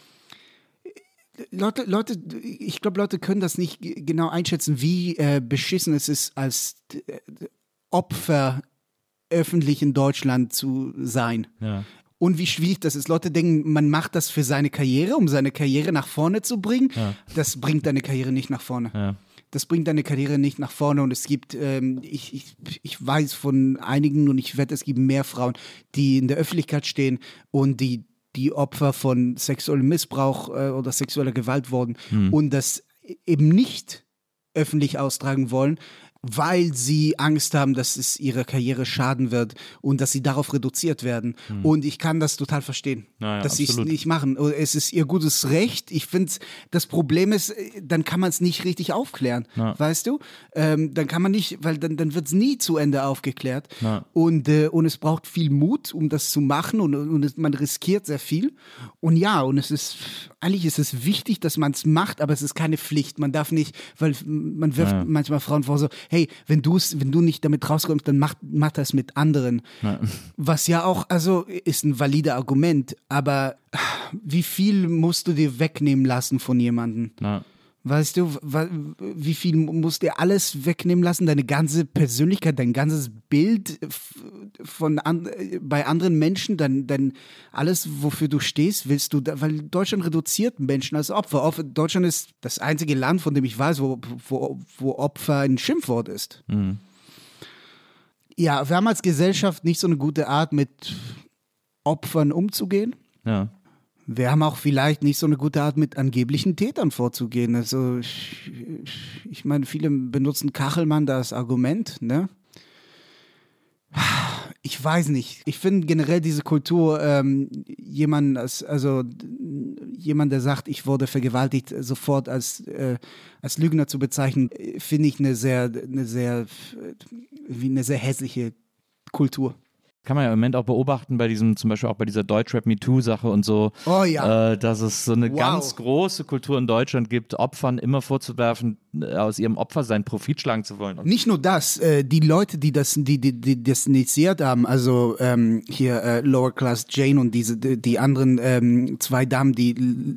Leute, Leute, ich glaube, Leute können das nicht genau einschätzen, wie äh, beschissen es ist, als äh, Opfer öffentlich in Deutschland zu sein. Ja. Und wie schwierig das ist. Leute denken, man macht das für seine Karriere, um seine Karriere nach vorne zu bringen. Ja. Das bringt deine Karriere nicht nach vorne. Ja. Das bringt deine Karriere nicht nach vorne. Und es gibt, ähm, ich, ich, ich weiß von einigen und ich wette, es gibt mehr Frauen, die in der Öffentlichkeit stehen und die die Opfer von sexuellem Missbrauch äh, oder sexueller Gewalt wurden mhm. und das eben nicht öffentlich austragen wollen, weil sie Angst haben, dass es ihrer Karriere schaden wird und dass sie darauf reduziert werden. Hm. Und ich kann das total verstehen, naja, dass sie es nicht machen. Es ist ihr gutes Recht. Ich finde, das Problem ist, dann kann man es nicht richtig aufklären, Na. weißt du? Ähm, dann kann man nicht, weil dann, dann wird es nie zu Ende aufgeklärt. Na. Und, äh, und es braucht viel Mut, um das zu machen und, und man riskiert sehr viel. Und ja, und es ist, eigentlich ist es wichtig, dass man es macht, aber es ist keine Pflicht. Man darf nicht, weil man wirft ja. manchmal Frauen vor so, hey, wenn du es, wenn du nicht damit rauskommst, dann mach, mach das mit anderen. Ja. Was ja auch, also ist ein valider Argument, aber wie viel musst du dir wegnehmen lassen von jemandem? Ja. Weißt du, wie viel musst du alles wegnehmen lassen? Deine ganze Persönlichkeit, dein ganzes Bild von an, bei anderen Menschen, dein, dein alles, wofür du stehst, willst du, weil Deutschland reduziert Menschen als Opfer. Deutschland ist das einzige Land, von dem ich weiß, wo, wo, wo Opfer ein Schimpfwort ist. Mhm. Ja, wir haben als Gesellschaft nicht so eine gute Art, mit Opfern umzugehen. Ja wir haben auch vielleicht nicht so eine gute Art, mit angeblichen Tätern vorzugehen. Also ich, ich meine, viele benutzen Kachelmann da als Argument, ne? Ich weiß nicht. Ich finde generell diese Kultur, ähm, jemand, als, also jemand, der sagt, ich wurde vergewaltigt, sofort als, äh, als Lügner zu bezeichnen, finde ich eine sehr, eine sehr, wie eine sehr hässliche Kultur. Kann man ja im Moment auch beobachten bei diesem, zum Beispiel auch bei dieser Deutschrap MeToo-Sache und so, oh, ja. äh, dass es so eine wow. ganz große Kultur in Deutschland gibt, Opfern immer vorzuwerfen, äh, aus ihrem Opfer seinen Profit schlagen zu wollen. Nicht nur das, äh, die Leute, die das, die, die, die das initiiert haben, also ähm, hier äh, Lower Class Jane und diese, die, die anderen ähm, zwei Damen, die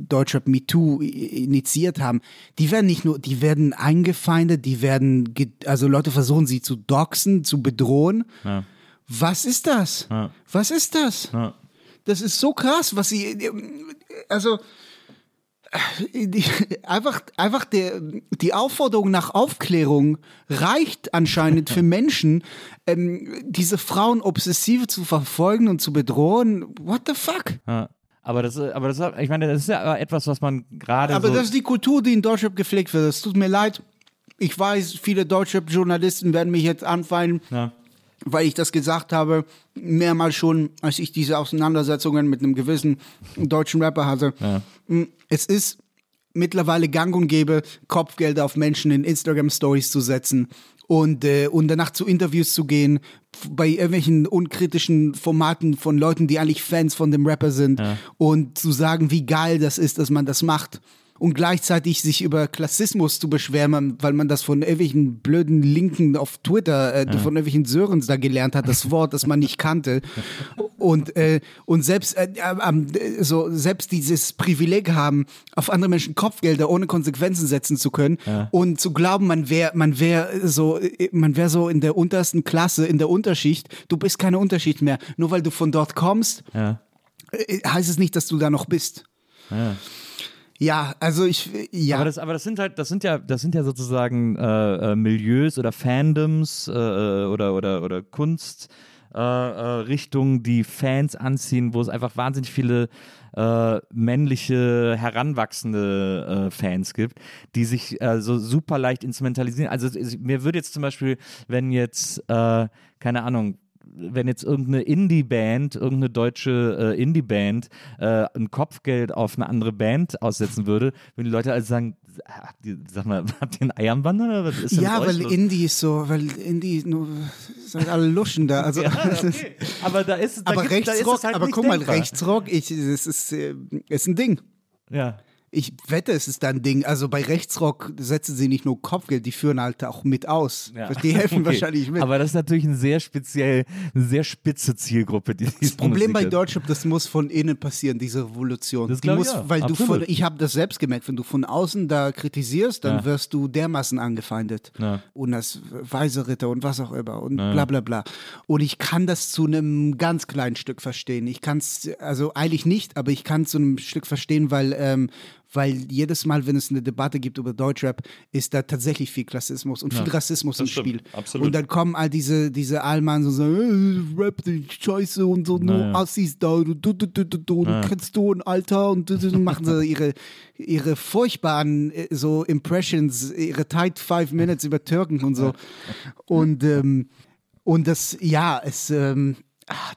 Deutschrap MeToo initiiert haben, die werden nicht nur, die werden eingefeindet, die werden, also Leute versuchen sie zu doxen, zu bedrohen. Ja was ist das? Ja. Was ist das? Ja. Das ist so krass, was sie, also, die, einfach, einfach der, die Aufforderung nach Aufklärung reicht anscheinend für [LAUGHS] Menschen, ähm, diese Frauen obsessiv zu verfolgen und zu bedrohen. What the fuck? Ja. Aber das, aber das, ich meine, das ist ja etwas, was man gerade. Aber so das ist die Kultur, die in Deutschland gepflegt wird. Es tut mir leid. Ich weiß, viele deutsche Journalisten werden mich jetzt anfallen. Ja weil ich das gesagt habe, mehrmals schon, als ich diese Auseinandersetzungen mit einem gewissen deutschen Rapper hatte. Ja. Mm, es ist mittlerweile gang und gäbe, Kopfgelder auf Menschen in Instagram-Stories zu setzen und, äh, und danach zu Interviews zu gehen, bei irgendwelchen unkritischen Formaten von Leuten, die eigentlich Fans von dem Rapper sind ja. und zu sagen, wie geil das ist, dass man das macht und gleichzeitig sich über Klassismus zu beschweren, weil man das von irgendwelchen blöden Linken auf Twitter, äh, ja. von irgendwelchen Sörens da gelernt hat, das Wort, das man nicht kannte. [LAUGHS] Und, äh, und selbst, äh, äh, so, selbst dieses Privileg haben, auf andere Menschen Kopfgelder ohne Konsequenzen setzen zu können ja. und zu glauben, man wäre man wäre so, äh, man wäre so in der untersten Klasse, in der Unterschicht. Du bist keine Unterschicht mehr. Nur weil du von dort kommst, ja. Äh, heißt es nicht, dass du da noch bist. Ja. Ja, also ich, ja. Aber das, aber das sind halt, das sind ja, das sind ja sozusagen äh, äh, Milieus oder Fandoms äh, äh oder, oder, oder Kunstrichtungen, äh, äh, die Fans anziehen, wo es einfach wahnsinnig viele männliche, heranwachsende Fans gibt, die sich so super leicht instrumentalisieren. Also mir würde jetzt zum Beispiel, wenn jetzt, keine Ahnung, wenn jetzt irgendeine Indie-Band, irgendeine deutsche äh, Indie-Band äh, ein Kopfgeld auf eine andere Band aussetzen würde, würden die Leute also sagen, sag mal, [LAUGHS] habt ihr einen Eiernband oder was ist Ja, weil los? Indie ist so, weil Indie nur sind alle Luschen da. Also, [LAUGHS] ja, [LAUGHS] okay. aber da ist aber gibt, Rechtsrock, ist halt aber guck denkbar. mal, Rechtsrock, ich, das ist, äh, ist ein Ding. Ja. Ich wette, es ist ein Ding. Also bei Rechtsrock setzen sie nicht nur Kopfgeld, die führen halt auch mit aus. Ja. Die helfen [LAUGHS] okay. wahrscheinlich mit. Aber das ist natürlich eine sehr speziell, eine sehr spitze Zielgruppe. Die das Problem bei Deutschrap, das muss von innen passieren, diese Revolution. Das die muss, ich, ja. weil du von, ich habe das selbst gemerkt, wenn du von außen da kritisierst, dann ja. wirst du dermaßen angefeindet. Ja. Und das weise Ritter und was auch immer und bla bla bla. Und ich kann das zu einem ganz kleinen Stück verstehen. Ich kann es, also eigentlich nicht, aber ich kann es zu einem Stück verstehen, weil ähm, weil jedes Mal, wenn es eine Debatte gibt über Deutschrap, ist da tatsächlich viel Klassismus und ja, viel Rassismus im stimmt, Spiel. Absolut. Und dann kommen all diese, diese Allmann und sagen, äh, Rap, die Scheiße und so, nur naja. Assis da, du, du, du, du, du, naja. kennst du ein Alter und, und machen so ihre, ihre furchtbaren äh, so Impressions, ihre Tight Five Minutes über Türken und so. Und, ähm, und das, ja, es, ähm,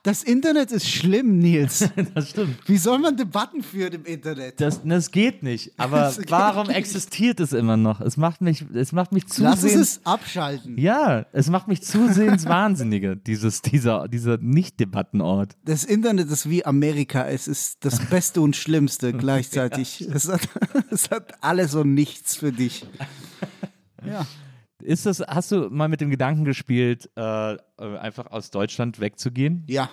das Internet ist schlimm, Nils. [LAUGHS] das stimmt. Wie soll man Debatten führen im Internet? Das, das geht nicht. Aber [LAUGHS] warum nicht. existiert es immer noch? Es macht mich, es macht mich zusehends. Lass es abschalten. Ja, es macht mich zusehends wahnsinniger, dieses, dieser, dieser Nicht-Debattenort. Das Internet ist wie Amerika. Es ist das Beste und Schlimmste [LAUGHS] gleichzeitig. Ja. Es, hat, es hat alles und nichts für dich. Ja. Ist das, hast du mal mit dem Gedanken gespielt, äh, einfach aus Deutschland wegzugehen? Ja.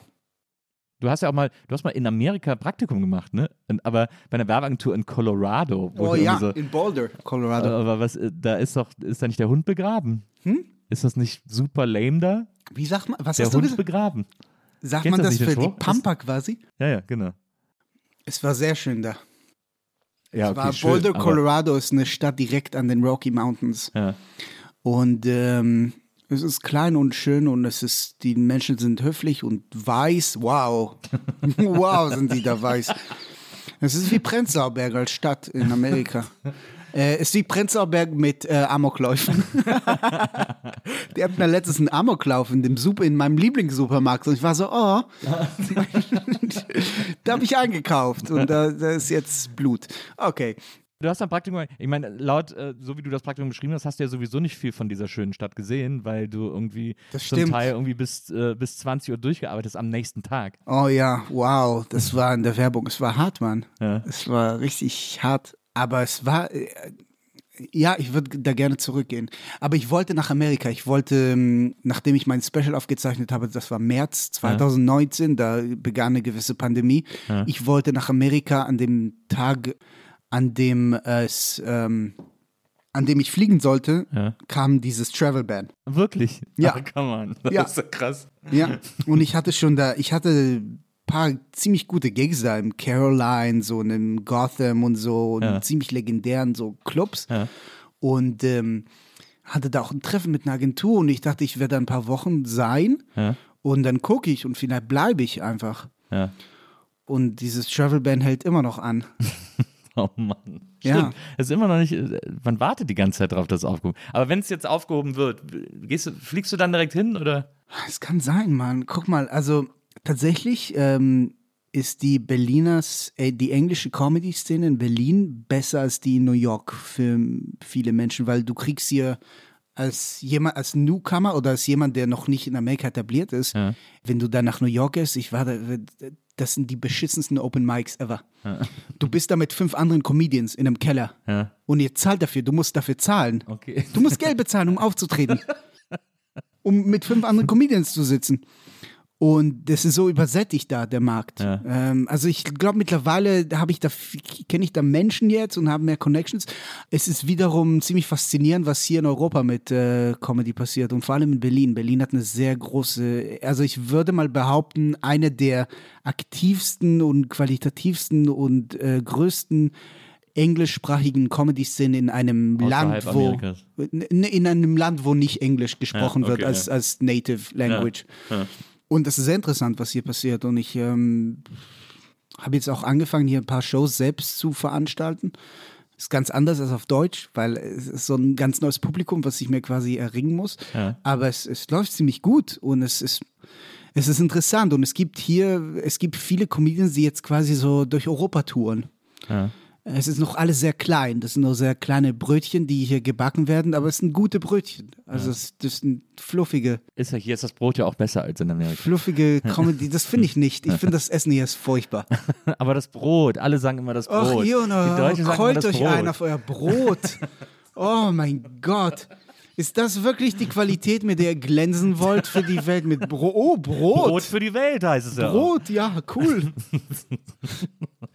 Du hast ja auch mal, du hast mal in Amerika Praktikum gemacht, ne? Aber bei einer Werbeagentur in Colorado. Oh ja, so, in Boulder, Colorado. Äh, aber was, äh, da ist doch, ist da nicht der Hund begraben? Hm? Ist das nicht super lame da? Wie sagt man, was der hast Hund du gesagt? begraben. Sagt Kennst man das, das für die Pampa quasi? Ja, ja, genau. Es war sehr schön da. Ja, okay, es war Boulder, schön, Colorado ist eine Stadt direkt an den Rocky Mountains. Ja. Und ähm, es ist klein und schön und es ist, die Menschen sind höflich und weiß. Wow. [LAUGHS] wow, sind die da weiß. Es ist wie Prenzlauer Berg als Stadt in Amerika. [LAUGHS] Äh, es ist wie Prenzlauer Berg mit äh, Amokläufen. [LAUGHS] die hatten ja letztens einen Amoklauf in, dem Super, in meinem Lieblingssupermarkt und ich war so, oh, da habe ich eingekauft und da, da ist jetzt Blut. Okay, Du hast ein Praktikum, ich meine, laut, äh, so wie du das Praktikum beschrieben hast, hast du ja sowieso nicht viel von dieser schönen Stadt gesehen, weil du irgendwie zum. Teil irgendwie bis, äh, bis 20 Uhr durchgearbeitet hast am nächsten Tag. Oh ja, wow, das war in der Werbung. Es war hart, Mann. Ja. Es war richtig hart. Aber es war, äh, ja, ich würde da gerne zurückgehen. Aber ich wollte nach Amerika. Ich wollte, ähm, nachdem ich mein Special aufgezeichnet habe, das war März 2019, ja. da begann eine gewisse Pandemie. Ja. Ich wollte nach Amerika an dem Tag an dem es, ähm, an dem ich fliegen sollte, ja. kam dieses Travel Ban. Wirklich? Ja. Ach, come on. Das ja. ist so krass. Ja. Und ich hatte schon da, ich hatte ein paar ziemlich gute Gigs da im Caroline, so in Gotham und so, und ja. ziemlich legendären so Clubs. Ja. Und ähm, hatte da auch ein Treffen mit einer Agentur und ich dachte, ich werde ein paar Wochen sein ja. und dann gucke ich und vielleicht bleibe ich einfach. Ja. Und dieses Travel Ban hält immer noch an. [LAUGHS] Oh Mann. Ja. Es ist immer noch nicht, man wartet die ganze Zeit darauf, dass es aufgehoben wird. Aber wenn es jetzt aufgehoben wird, gehst du, fliegst du dann direkt hin oder? Es kann sein, Mann. Guck mal, also tatsächlich ähm, ist die Berliners, äh, die englische Comedy-Szene in Berlin besser als die in New York für viele Menschen, weil du kriegst hier als jemand, als Newcomer oder als jemand, der noch nicht in Amerika etabliert ist, ja. wenn du dann nach New York gehst, ich war da, das sind die beschissensten Open Mics ever. Ja. Du bist da mit fünf anderen Comedians in einem Keller ja. und ihr zahlt dafür, du musst dafür zahlen. Okay. Du musst Geld bezahlen, um aufzutreten. [LAUGHS] um mit fünf anderen Comedians zu sitzen. Und das ist so übersättigt da, der Markt. Ja. Ähm, also ich glaube, mittlerweile habe ich da, kenne ich da Menschen jetzt und habe mehr Connections. Es ist wiederum ziemlich faszinierend, was hier in Europa mit äh, Comedy passiert und vor allem in Berlin. Berlin hat eine sehr große, also ich würde mal behaupten, eine der aktivsten und qualitativsten und äh, größten englischsprachigen Comedy-Szene in einem Land, wo in, einem Land, wo nicht Englisch gesprochen ja, okay, wird als, ja. als Native Language. Ja, und das ist sehr interessant, was hier passiert. Und ich ähm, habe jetzt auch angefangen, hier ein paar Shows selbst zu veranstalten. Ist ganz anders als auf Deutsch, weil es ist so ein ganz neues Publikum, was ich mir quasi erringen muss. Ja. Aber es, es läuft ziemlich gut und es ist, es ist interessant. Und es gibt hier, es gibt viele Comedians, die jetzt quasi so durch Europa touren. Ja. Es ist noch alles sehr klein. Das sind nur sehr kleine Brötchen, die hier gebacken werden, aber es sind gute Brötchen. Also ja. das, das sind fluffige. Ist ja hier ist das Brot ja auch besser als in Amerika. Fluffige [LAUGHS] Comedy, das finde ich nicht. Ich finde das Essen hier ist furchtbar. [LAUGHS] aber das Brot, alle sagen immer das Brot. Ach, Jona, keult euch Brot. ein auf euer Brot. Oh mein Gott. Ist das wirklich die Qualität, mit der ihr glänzen wollt für die Welt? Mit Bro oh, Brot. Brot für die Welt heißt es ja. Brot, ja, cool. [LAUGHS]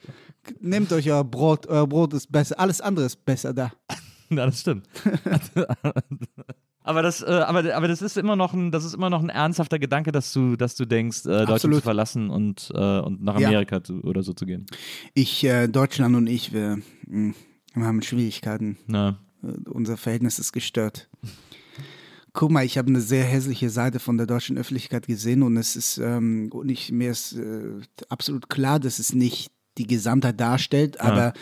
nehmt euch euer Brot, euer Brot ist besser, alles andere ist besser da. [LAUGHS] ja, das stimmt. [LAUGHS] aber das, äh, aber, aber das ist immer noch ein, das ist immer noch ein ernsthafter Gedanke, dass du, dass du denkst, äh, Deutschland zu verlassen und, äh, und nach Amerika ja. zu, oder so zu gehen. Ich, äh, Deutschland und ich, wir, mh, hm, wir haben Schwierigkeiten. Na. Äh, unser Verhältnis ist gestört. Guck mal, ich habe eine sehr hässliche Seite von der deutschen Öffentlichkeit gesehen und es ist, ähm, und ich, mir ist äh, absolut klar, dass es nicht die Gesamtheit darstellt, aber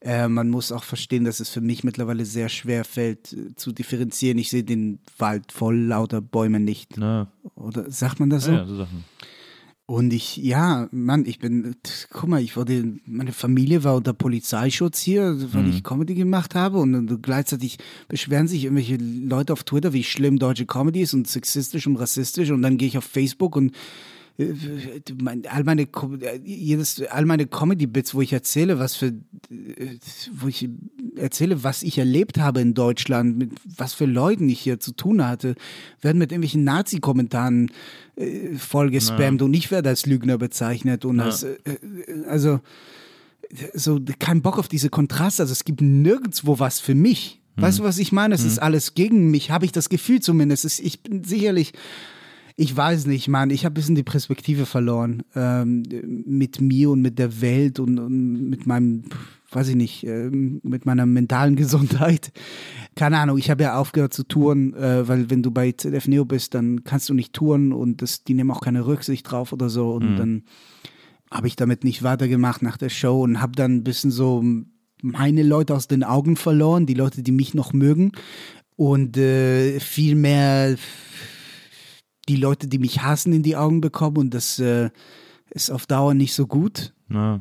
äh, man muss auch verstehen, dass es für mich mittlerweile sehr schwer fällt äh, zu differenzieren. Ich sehe den Wald voll lauter Bäume nicht. Ja. Oder sagt man das so? Ja, so Sachen. Und ich, ja, Mann, ich bin, guck mal, ich wurde, meine Familie war unter Polizeischutz hier, weil mhm. ich Comedy gemacht habe und, und, gleichzeitig beschweren sich irgendwelche Leute auf Twitter, wie schlimm deutsche Comedy ist und sexistisch und rassistisch und dann gehe ich auf Facebook und all meine jedes all meine Comedy Bits, wo ich erzähle, was für wo ich erzähle, was ich erlebt habe in Deutschland, mit was für Leuten ich hier zu tun hatte, werden mit irgendwelchen Nazi Kommentaren äh, voll gespammt ja. und ich werde als Lügner bezeichnet und ja. als äh, also so kein Bock auf diese Kontraste, also es gibt nirgendwo was für mich. Weißt du, was ich meine? Es mhm. ist alles gegen mich, habe ich das Gefühl zumindest. ich bin sicherlich ich weiß nicht, Mann. Ich habe ein bisschen die Perspektive verloren ähm, mit mir und mit der Welt und, und mit meinem, weiß ich nicht, äh, mit meiner mentalen [LAUGHS] Gesundheit. Keine Ahnung, ich habe ja aufgehört zu touren, äh, weil wenn du bei ZDF Neo bist, dann kannst du nicht touren und das, die nehmen auch keine Rücksicht drauf oder so. Und mhm. dann habe ich damit nicht weitergemacht nach der Show und habe dann ein bisschen so meine Leute aus den Augen verloren, die Leute, die mich noch mögen. Und äh, viel mehr die Leute, die mich hassen, in die Augen bekommen und das äh, ist auf Dauer nicht so gut. Ja.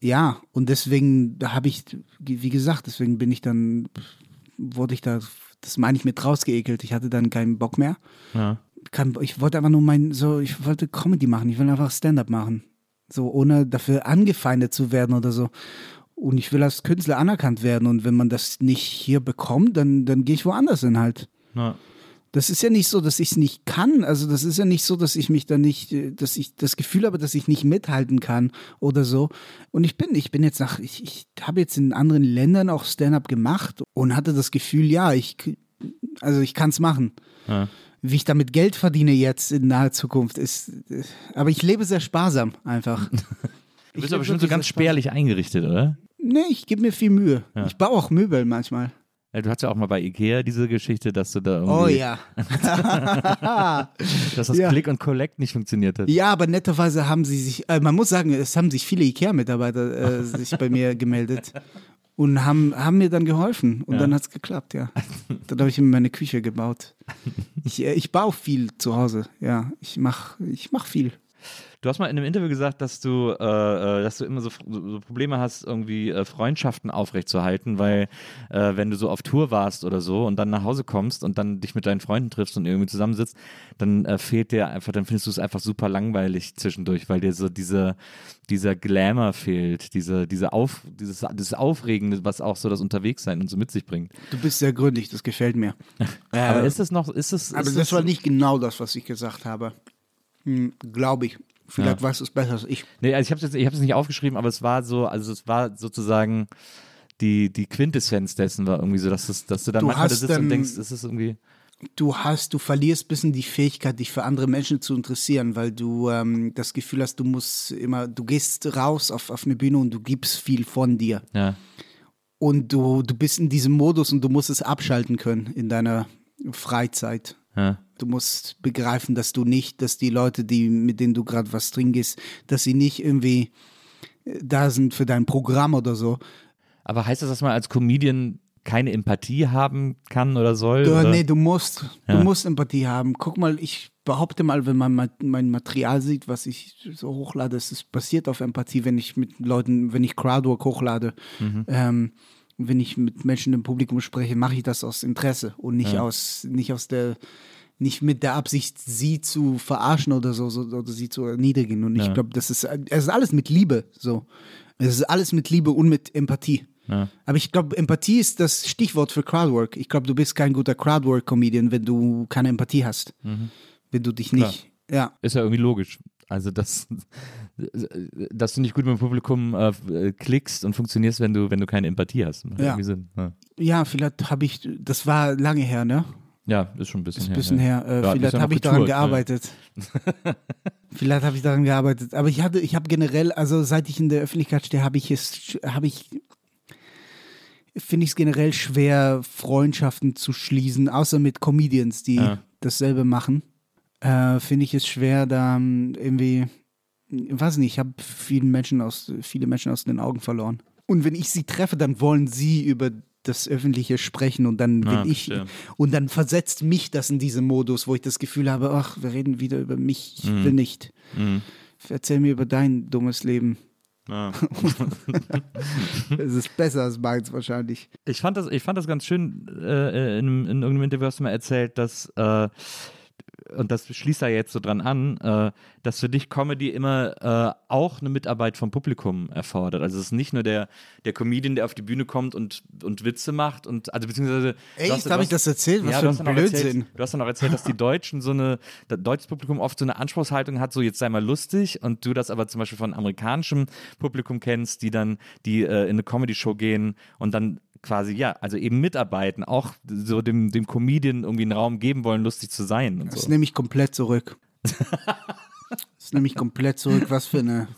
ja, und deswegen habe ich, wie gesagt, deswegen bin ich dann, wurde ich da, das meine ich mit rausgeekelt. Ich hatte dann keinen Bock mehr. Ja. Ich wollte einfach nur mein, so, ich wollte Comedy machen, ich will einfach Stand-up machen. So, ohne dafür angefeindet zu werden oder so. Und ich will als Künstler anerkannt werden. Und wenn man das nicht hier bekommt, dann, dann gehe ich woanders hin halt. Ja. Das ist ja nicht so, dass ich es nicht kann. Also das ist ja nicht so, dass ich mich da nicht, dass ich das Gefühl habe, dass ich nicht mithalten kann oder so. Und ich bin, ich bin jetzt nach, ich, ich habe jetzt in anderen Ländern auch Stand-up gemacht und hatte das Gefühl, ja, ich, also ich kann es machen. Ja. Wie ich damit Geld verdiene jetzt in naher Zukunft ist, aber ich lebe sehr sparsam einfach. [LAUGHS] Du bist aber bestimmt so ganz spärlich eingerichtet, oder? Nee, ich gebe mir viel Mühe. Ja. Ich baue auch Möbel manchmal. Ja, du hast ja auch mal bei Ikea diese Geschichte, dass du da irgendwie. Oh ja. [LAUGHS] dass das ja. Click und Collect nicht funktioniert hat. Ja, aber netterweise haben sie sich, äh, man muss sagen, es haben sich viele Ikea-Mitarbeiter äh, [LAUGHS] sich bei mir gemeldet und haben, haben mir dann geholfen. Und ja. dann hat es geklappt, ja. Dann habe ich mir meine Küche gebaut. Ich, äh, ich baue viel zu Hause, ja. Ich mache ich mach viel. Du hast mal in einem Interview gesagt, dass du, äh, äh dass du immer so, so, Probleme hast, irgendwie äh, Freundschaften aufrechtzuerhalten, weil äh, wenn du so auf Tour warst oder so und dann nach Hause kommst und dann dich mit deinen Freunden triffst und irgendwie zusammensitzt, dann äh, fehlt dir einfach, dann findest du es einfach super langweilig zwischendurch, weil dir so diese, dieser Glamour fehlt, diese, diese Auf, dieses, dieses Aufregende, was auch so das Unterwegssein und so mit sich bringt. Du bist sehr gründlich, das gefällt mir. [LAUGHS] aber ist es noch, ist es. Aber das war nicht genau das, was ich gesagt habe. Hm, Glaube ich. Vielleicht ja. weißt du es besser als ich. Nee, also ich habe es jetzt, nicht aufgeschrieben, aber es war so, also es war sozusagen die, die Quintessenz dessen war irgendwie so, dass, das, dass du dann du manchmal da sitzt und denkst, ist es irgendwie. Du hast, du verlierst ein bisschen die Fähigkeit, dich für andere Menschen zu interessieren, weil du ähm, das Gefühl hast, du musst immer, du gehst raus auf, auf eine Bühne und du gibst viel von dir. Ja. Und du, du bist in diesem Modus und du musst es abschalten können in deiner Freizeit. Ja. Du musst begreifen, dass du nicht, dass die Leute, die, mit denen du gerade was trinkst, dass sie nicht irgendwie äh, da sind für dein Programm oder so. Aber heißt das, dass man als Comedian keine Empathie haben kann oder soll? Du, oder? Nee, du musst. Ja. Du musst Empathie haben. Guck mal, ich behaupte mal, wenn man mein Material sieht, was ich so hochlade, es ist basiert auf Empathie, wenn ich mit Leuten, wenn ich Crowdwork hochlade. Mhm. Ähm, wenn ich mit Menschen im Publikum spreche, mache ich das aus Interesse und nicht ja. aus, nicht aus der nicht mit der Absicht, sie zu verarschen oder so, so oder sie zu erniedrigen. Und ja. ich glaube, das ist, es ist alles mit Liebe so. Es ist alles mit Liebe und mit Empathie. Ja. Aber ich glaube, Empathie ist das Stichwort für Crowdwork. Ich glaube, du bist kein guter Crowdwork-Comedian, wenn du keine Empathie hast. Mhm. Wenn du dich nicht. Klar. Ja. Ist ja irgendwie logisch. Also, dass, dass du nicht gut mit dem Publikum äh, klickst und funktionierst, wenn du, wenn du keine Empathie hast. Ja. ja. ja, vielleicht habe ich, das war lange her, ne? Ja, ist schon ein bisschen ist her. Ein bisschen her. Äh, ja, vielleicht habe ich daran gearbeitet. Ja. [LAUGHS] vielleicht habe ich daran gearbeitet. Aber ich hatte, ich habe generell, also seit ich in der Öffentlichkeit stehe, habe ich es, habe ich, finde ich es generell schwer, Freundschaften zu schließen, außer mit Comedians, die ja. dasselbe machen. Äh, finde ich es schwer, da ähm, irgendwie, weiß nicht, ich habe viele Menschen aus, viele Menschen aus den Augen verloren. Und wenn ich sie treffe, dann wollen sie über das öffentliche Sprechen und dann will ah, ich verstehe. und dann versetzt mich das in diesen Modus, wo ich das Gefühl habe, ach, wir reden wieder über mich, ich mm. will nicht. Mm. Erzähl mir über dein dummes Leben. Ah. es [LAUGHS] ist besser als meins wahrscheinlich. Ich fand das, ich fand das ganz schön, äh, in, in irgendeinem Interview hast du mal erzählt, dass äh, und das schließt da jetzt so dran an, äh, dass für dich Comedy immer äh, auch eine Mitarbeit vom Publikum erfordert. Also es ist nicht nur der, der Comedian, der auf die Bühne kommt und, und Witze macht und also beziehungsweise. Echt, habe ich das erzählt? Was ja, für ein Blödsinn. Erzählt, du hast dann auch erzählt, dass die Deutschen so eine, das deutsche Publikum oft so eine Anspruchshaltung hat, so jetzt sei mal lustig und du das aber zum Beispiel von amerikanischem Publikum kennst, die dann, die äh, in eine Comedy-Show gehen und dann quasi, ja, also eben mitarbeiten, auch so dem, dem Comedian irgendwie einen Raum geben wollen, lustig zu sein. Und das so. nehme ich komplett zurück. das nehme ich komplett zurück. Was für eine.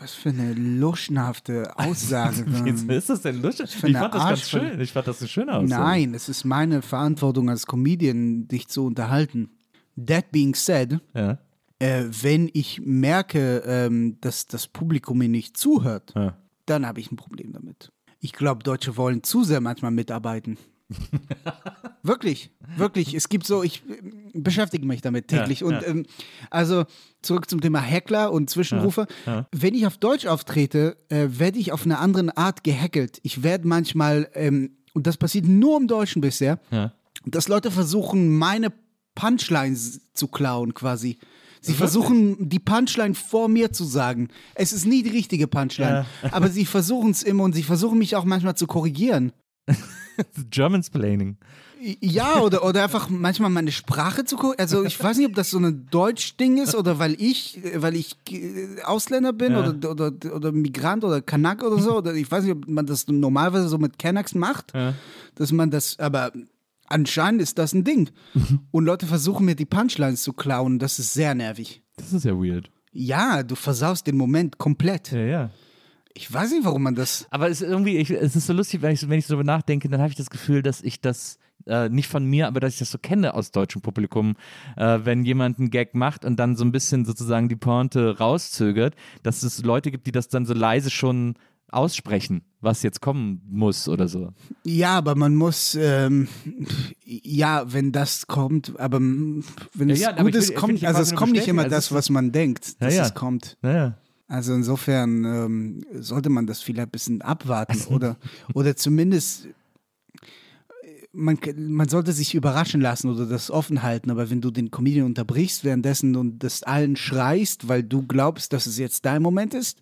Was für eine luschenhafte Aussage. [LAUGHS] Wieso ist das denn luschen? Ich fand das ganz schön. Ich fand das eine schöne Aussage. Nein, es ist meine Verantwortung als Comedian, dich zu unterhalten. That being said, ja. äh, wenn ich merke, ähm, dass das Publikum mir nicht zuhört, ja. dann habe ich ein Problem damit. Ich glaube, Deutsche wollen zu sehr manchmal mitarbeiten. [LAUGHS] wirklich, wirklich. Es gibt so, ich, beschäftige mich damit täglich. Ja, und ja. Ähm, also zurück zum Thema Heckler und Zwischenrufe. Ja, Wenn ich auf Deutsch auftrete, äh, werde ich auf eine andere Art gehackelt. Ich werde manchmal, ähm, und das passiert nur im Deutschen bisher, dass Leute versuchen, meine Punchlines zu klauen quasi. Sie versuchen, die Punchline vor mir zu sagen. Es ist nie die richtige Punchline. Ja. Aber sie versuchen es immer und sie versuchen mich auch manchmal zu korrigieren. [LAUGHS] Germansplaining. Ja, oder, oder einfach manchmal meine Sprache zu gucken. Also ich weiß nicht, ob das so ein Deutsch-Ding ist oder weil ich, weil ich Ausländer bin ja. oder, oder, oder Migrant oder Kanak oder so. Oder ich weiß nicht, ob man das normalerweise so mit Kanaks macht. Ja. Dass man das, aber Anscheinend ist das ein Ding. Mhm. Und Leute versuchen mir die Punchlines zu klauen. Das ist sehr nervig. Das ist ja weird. Ja, du versaust den Moment komplett. Ja, ja. Ich weiß nicht, warum man das. Aber es ist irgendwie, ich, es ist so lustig, wenn ich, wenn ich so darüber nachdenke, dann habe ich das Gefühl, dass ich das äh, nicht von mir, aber dass ich das so kenne aus deutschem Publikum, äh, wenn jemand einen Gag macht und dann so ein bisschen sozusagen die Pointe rauszögert, dass es Leute gibt, die das dann so leise schon aussprechen, was jetzt kommen muss oder so. Ja, aber man muss, ähm, ja, wenn das kommt, aber wenn es ja, ja, gut ist, kommt, also es kommt nicht immer also das, was man denkt, dass ja, es kommt. Also insofern ähm, sollte man das vielleicht ein bisschen abwarten also. oder, oder zumindest man, man sollte sich überraschen lassen oder das offen halten, aber wenn du den Comedian unterbrichst währenddessen und das allen schreist, weil du glaubst, dass es jetzt dein Moment ist,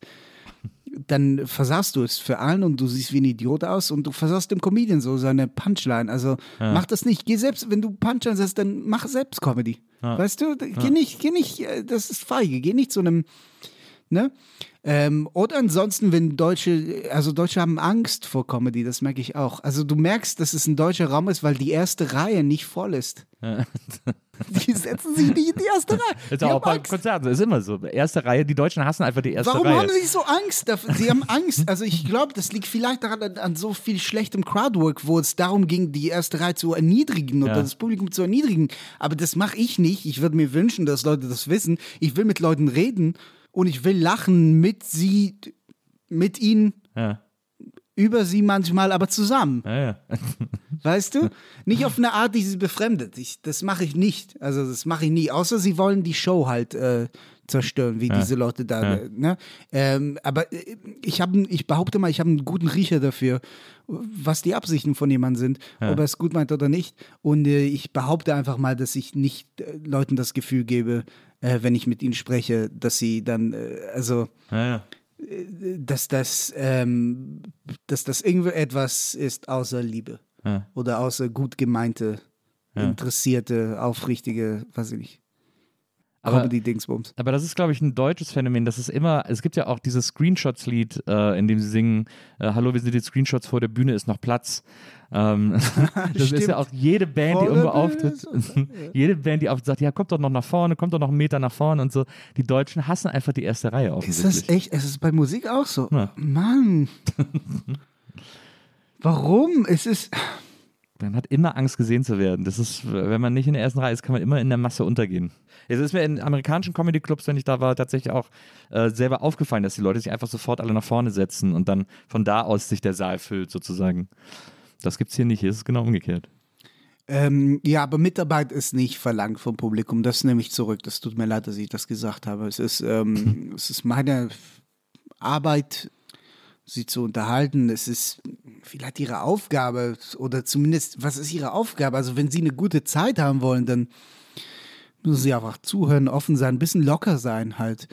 dann versagst du es für allen und du siehst wie ein Idiot aus und du versagst dem Comedian so seine Punchline. Also ja. mach das nicht. Geh selbst, wenn du Punchlines hast, dann mach selbst Comedy. Ja. Weißt du? Geh ja. nicht, geh nicht, äh, das ist feige. Geh nicht zu einem, ne? Ähm, oder ansonsten, wenn Deutsche, also Deutsche haben Angst vor Comedy, das merke ich auch. Also du merkst, dass es ein deutscher Raum ist, weil die erste Reihe nicht voll ist. [LAUGHS] Die setzen sich nicht in die erste Reihe. Das ist auch bei Konzerten, das ist immer so. Erste Reihe, die Deutschen hassen einfach die erste Warum Reihe. Warum haben sie so Angst? Sie haben Angst. Also ich glaube, das liegt vielleicht daran an, an, so viel schlechtem Crowdwork, wo es darum ging, die erste Reihe zu erniedrigen oder ja. das Publikum zu erniedrigen. Aber das mache ich nicht. Ich würde mir wünschen, dass Leute das wissen. Ich will mit Leuten reden und ich will lachen mit sie, mit ihnen. Ja über sie manchmal, aber zusammen. Ja, ja. [LAUGHS] weißt du? Nicht auf eine Art, die sie befremdet. Ich, das mache ich nicht. Also das mache ich nie. Außer sie wollen die Show halt äh, zerstören, wie ja. diese Leute da. Ja. Ne? Ähm, aber äh, ich, hab, ich behaupte mal, ich habe einen guten Riecher dafür, was die Absichten von jemandem sind, ob er es gut meint oder nicht. Und äh, ich behaupte einfach mal, dass ich nicht äh, Leuten das Gefühl gebe, äh, wenn ich mit ihnen spreche, dass sie dann, äh, also dass das, ähm, dass das irgendwie etwas ist außer Liebe ja. oder außer gut gemeinte, ja. interessierte, aufrichtige, weiß ich nicht. Aber, Dingsbums. aber das ist, glaube ich, ein deutsches Phänomen. Das ist immer, es gibt ja auch dieses Screenshots-Lied, äh, in dem sie singen, äh, Hallo, wir sind jetzt Screenshots, vor der Bühne ist noch Platz. Ähm, [LAUGHS] das [LAUGHS] ist ja auch jede Band, vor die irgendwo auftritt, [LAUGHS] jede Band, die auftritt, sagt, ja, kommt doch noch nach vorne, kommt doch noch einen Meter nach vorne und so. Die Deutschen hassen einfach die erste Reihe offensichtlich. Ist das echt, es ist bei Musik auch so? Ja. Mann. Warum? Es ist... Man hat immer Angst, gesehen zu werden. Das ist, wenn man nicht in der ersten Reihe ist, kann man immer in der Masse untergehen. Es ist mir in amerikanischen Comedy-Clubs, wenn ich da war, tatsächlich auch äh, selber aufgefallen, dass die Leute sich einfach sofort alle nach vorne setzen und dann von da aus sich der Saal füllt, sozusagen. Das gibt es hier nicht. Hier ist es genau umgekehrt. Ähm, ja, aber Mitarbeit ist nicht verlangt vom Publikum. Das nehme ich zurück. Das tut mir leid, dass ich das gesagt habe. Es ist, ähm, [LAUGHS] es ist meine Arbeit, sie zu unterhalten. Es ist vielleicht ihre Aufgabe oder zumindest, was ist ihre Aufgabe? Also wenn sie eine gute Zeit haben wollen, dann müssen sie einfach zuhören, offen sein, ein bisschen locker sein halt.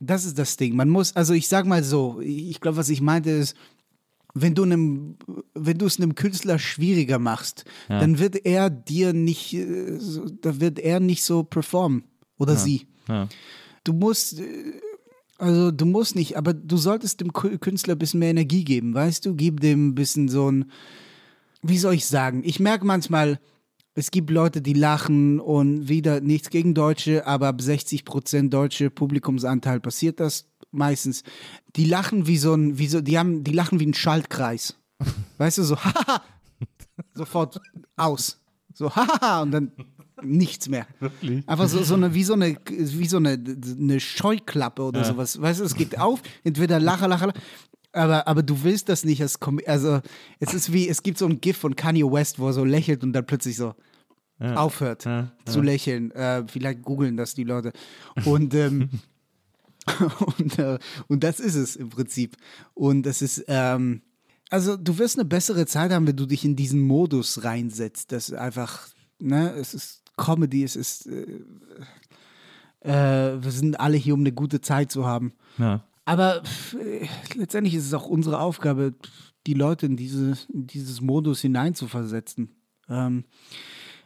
Das ist das Ding. Man muss, also ich sag mal so, ich glaube, was ich meinte ist, wenn du einem, wenn du es einem Künstler schwieriger machst, ja. dann wird er dir nicht, äh, da wird er nicht so performen oder ja. sie. Ja. Du musst, äh, also du musst nicht, aber du solltest dem Künstler ein bisschen mehr Energie geben, weißt du? Gib dem ein bisschen so ein, wie soll ich sagen? Ich merke manchmal, es gibt Leute, die lachen und wieder nichts gegen Deutsche, aber ab 60 Prozent deutsche Publikumsanteil passiert das meistens. Die lachen wie so ein, wie so, die haben, die lachen wie ein Schaltkreis. [LAUGHS] Weißt du, so, [LAUGHS] haha, sofort aus. So, [LAUGHS] haha, und dann nichts mehr. Wirklich? Einfach so, so eine, wie so eine, wie so eine, eine Scheuklappe oder ja. sowas. Weißt du, es geht auf, entweder lacher, lacher, aber, aber du willst das nicht als Also, es ist wie, es gibt so ein GIF von Kanye West, wo er so lächelt und dann plötzlich so. ja. aufhört ja. zu lächeln. Äh, vielleicht googeln das die Leute. Und, ähm, [LAUGHS] und, äh, und das ist es im Prinzip. Und das ist, ähm, also du wirst eine bessere Zeit haben, wenn du dich in diesen Modus reinsetzt. Das ist einfach, ne, es ist Comedy, es ist, äh, äh, wir sind alle hier, um eine gute Zeit zu haben. Ja. Aber pff, äh, letztendlich ist es auch unsere Aufgabe, die Leute in, diese, in dieses Modus hineinzuversetzen. Ähm,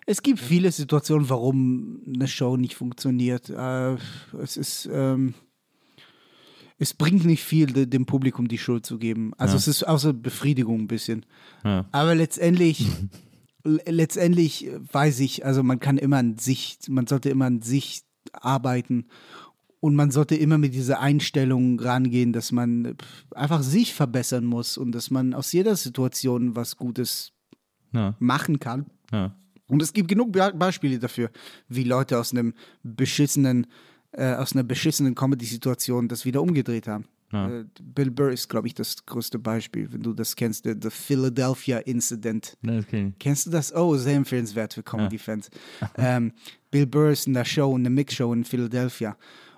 es gibt viele Situationen, warum eine Show nicht funktioniert. Äh, es ist, ähm, es bringt nicht viel, dem Publikum die Schuld zu geben. Also ja. es ist außer Befriedigung ein bisschen. Ja. Aber letztendlich, [LAUGHS] letztendlich weiß ich, also man kann immer an sich, man sollte immer an sich arbeiten und man sollte immer mit dieser Einstellung rangehen, dass man einfach sich verbessern muss und dass man aus jeder Situation was Gutes ja. machen kann. Ja. Und es gibt genug Be Beispiele dafür, wie Leute aus einem beschissenen, äh, aus einer beschissenen Comedy-Situation das wieder umgedreht haben. Ja. Äh, Bill Burr ist, glaube ich, das größte Beispiel, wenn du das kennst, the, the Philadelphia Incident. Okay. Kennst du das? Oh, sehr empfehlenswert für Comedy-Fans. [LAUGHS] ähm, Bill Burr ist in der Show, in der Mix-Show in Philadelphia.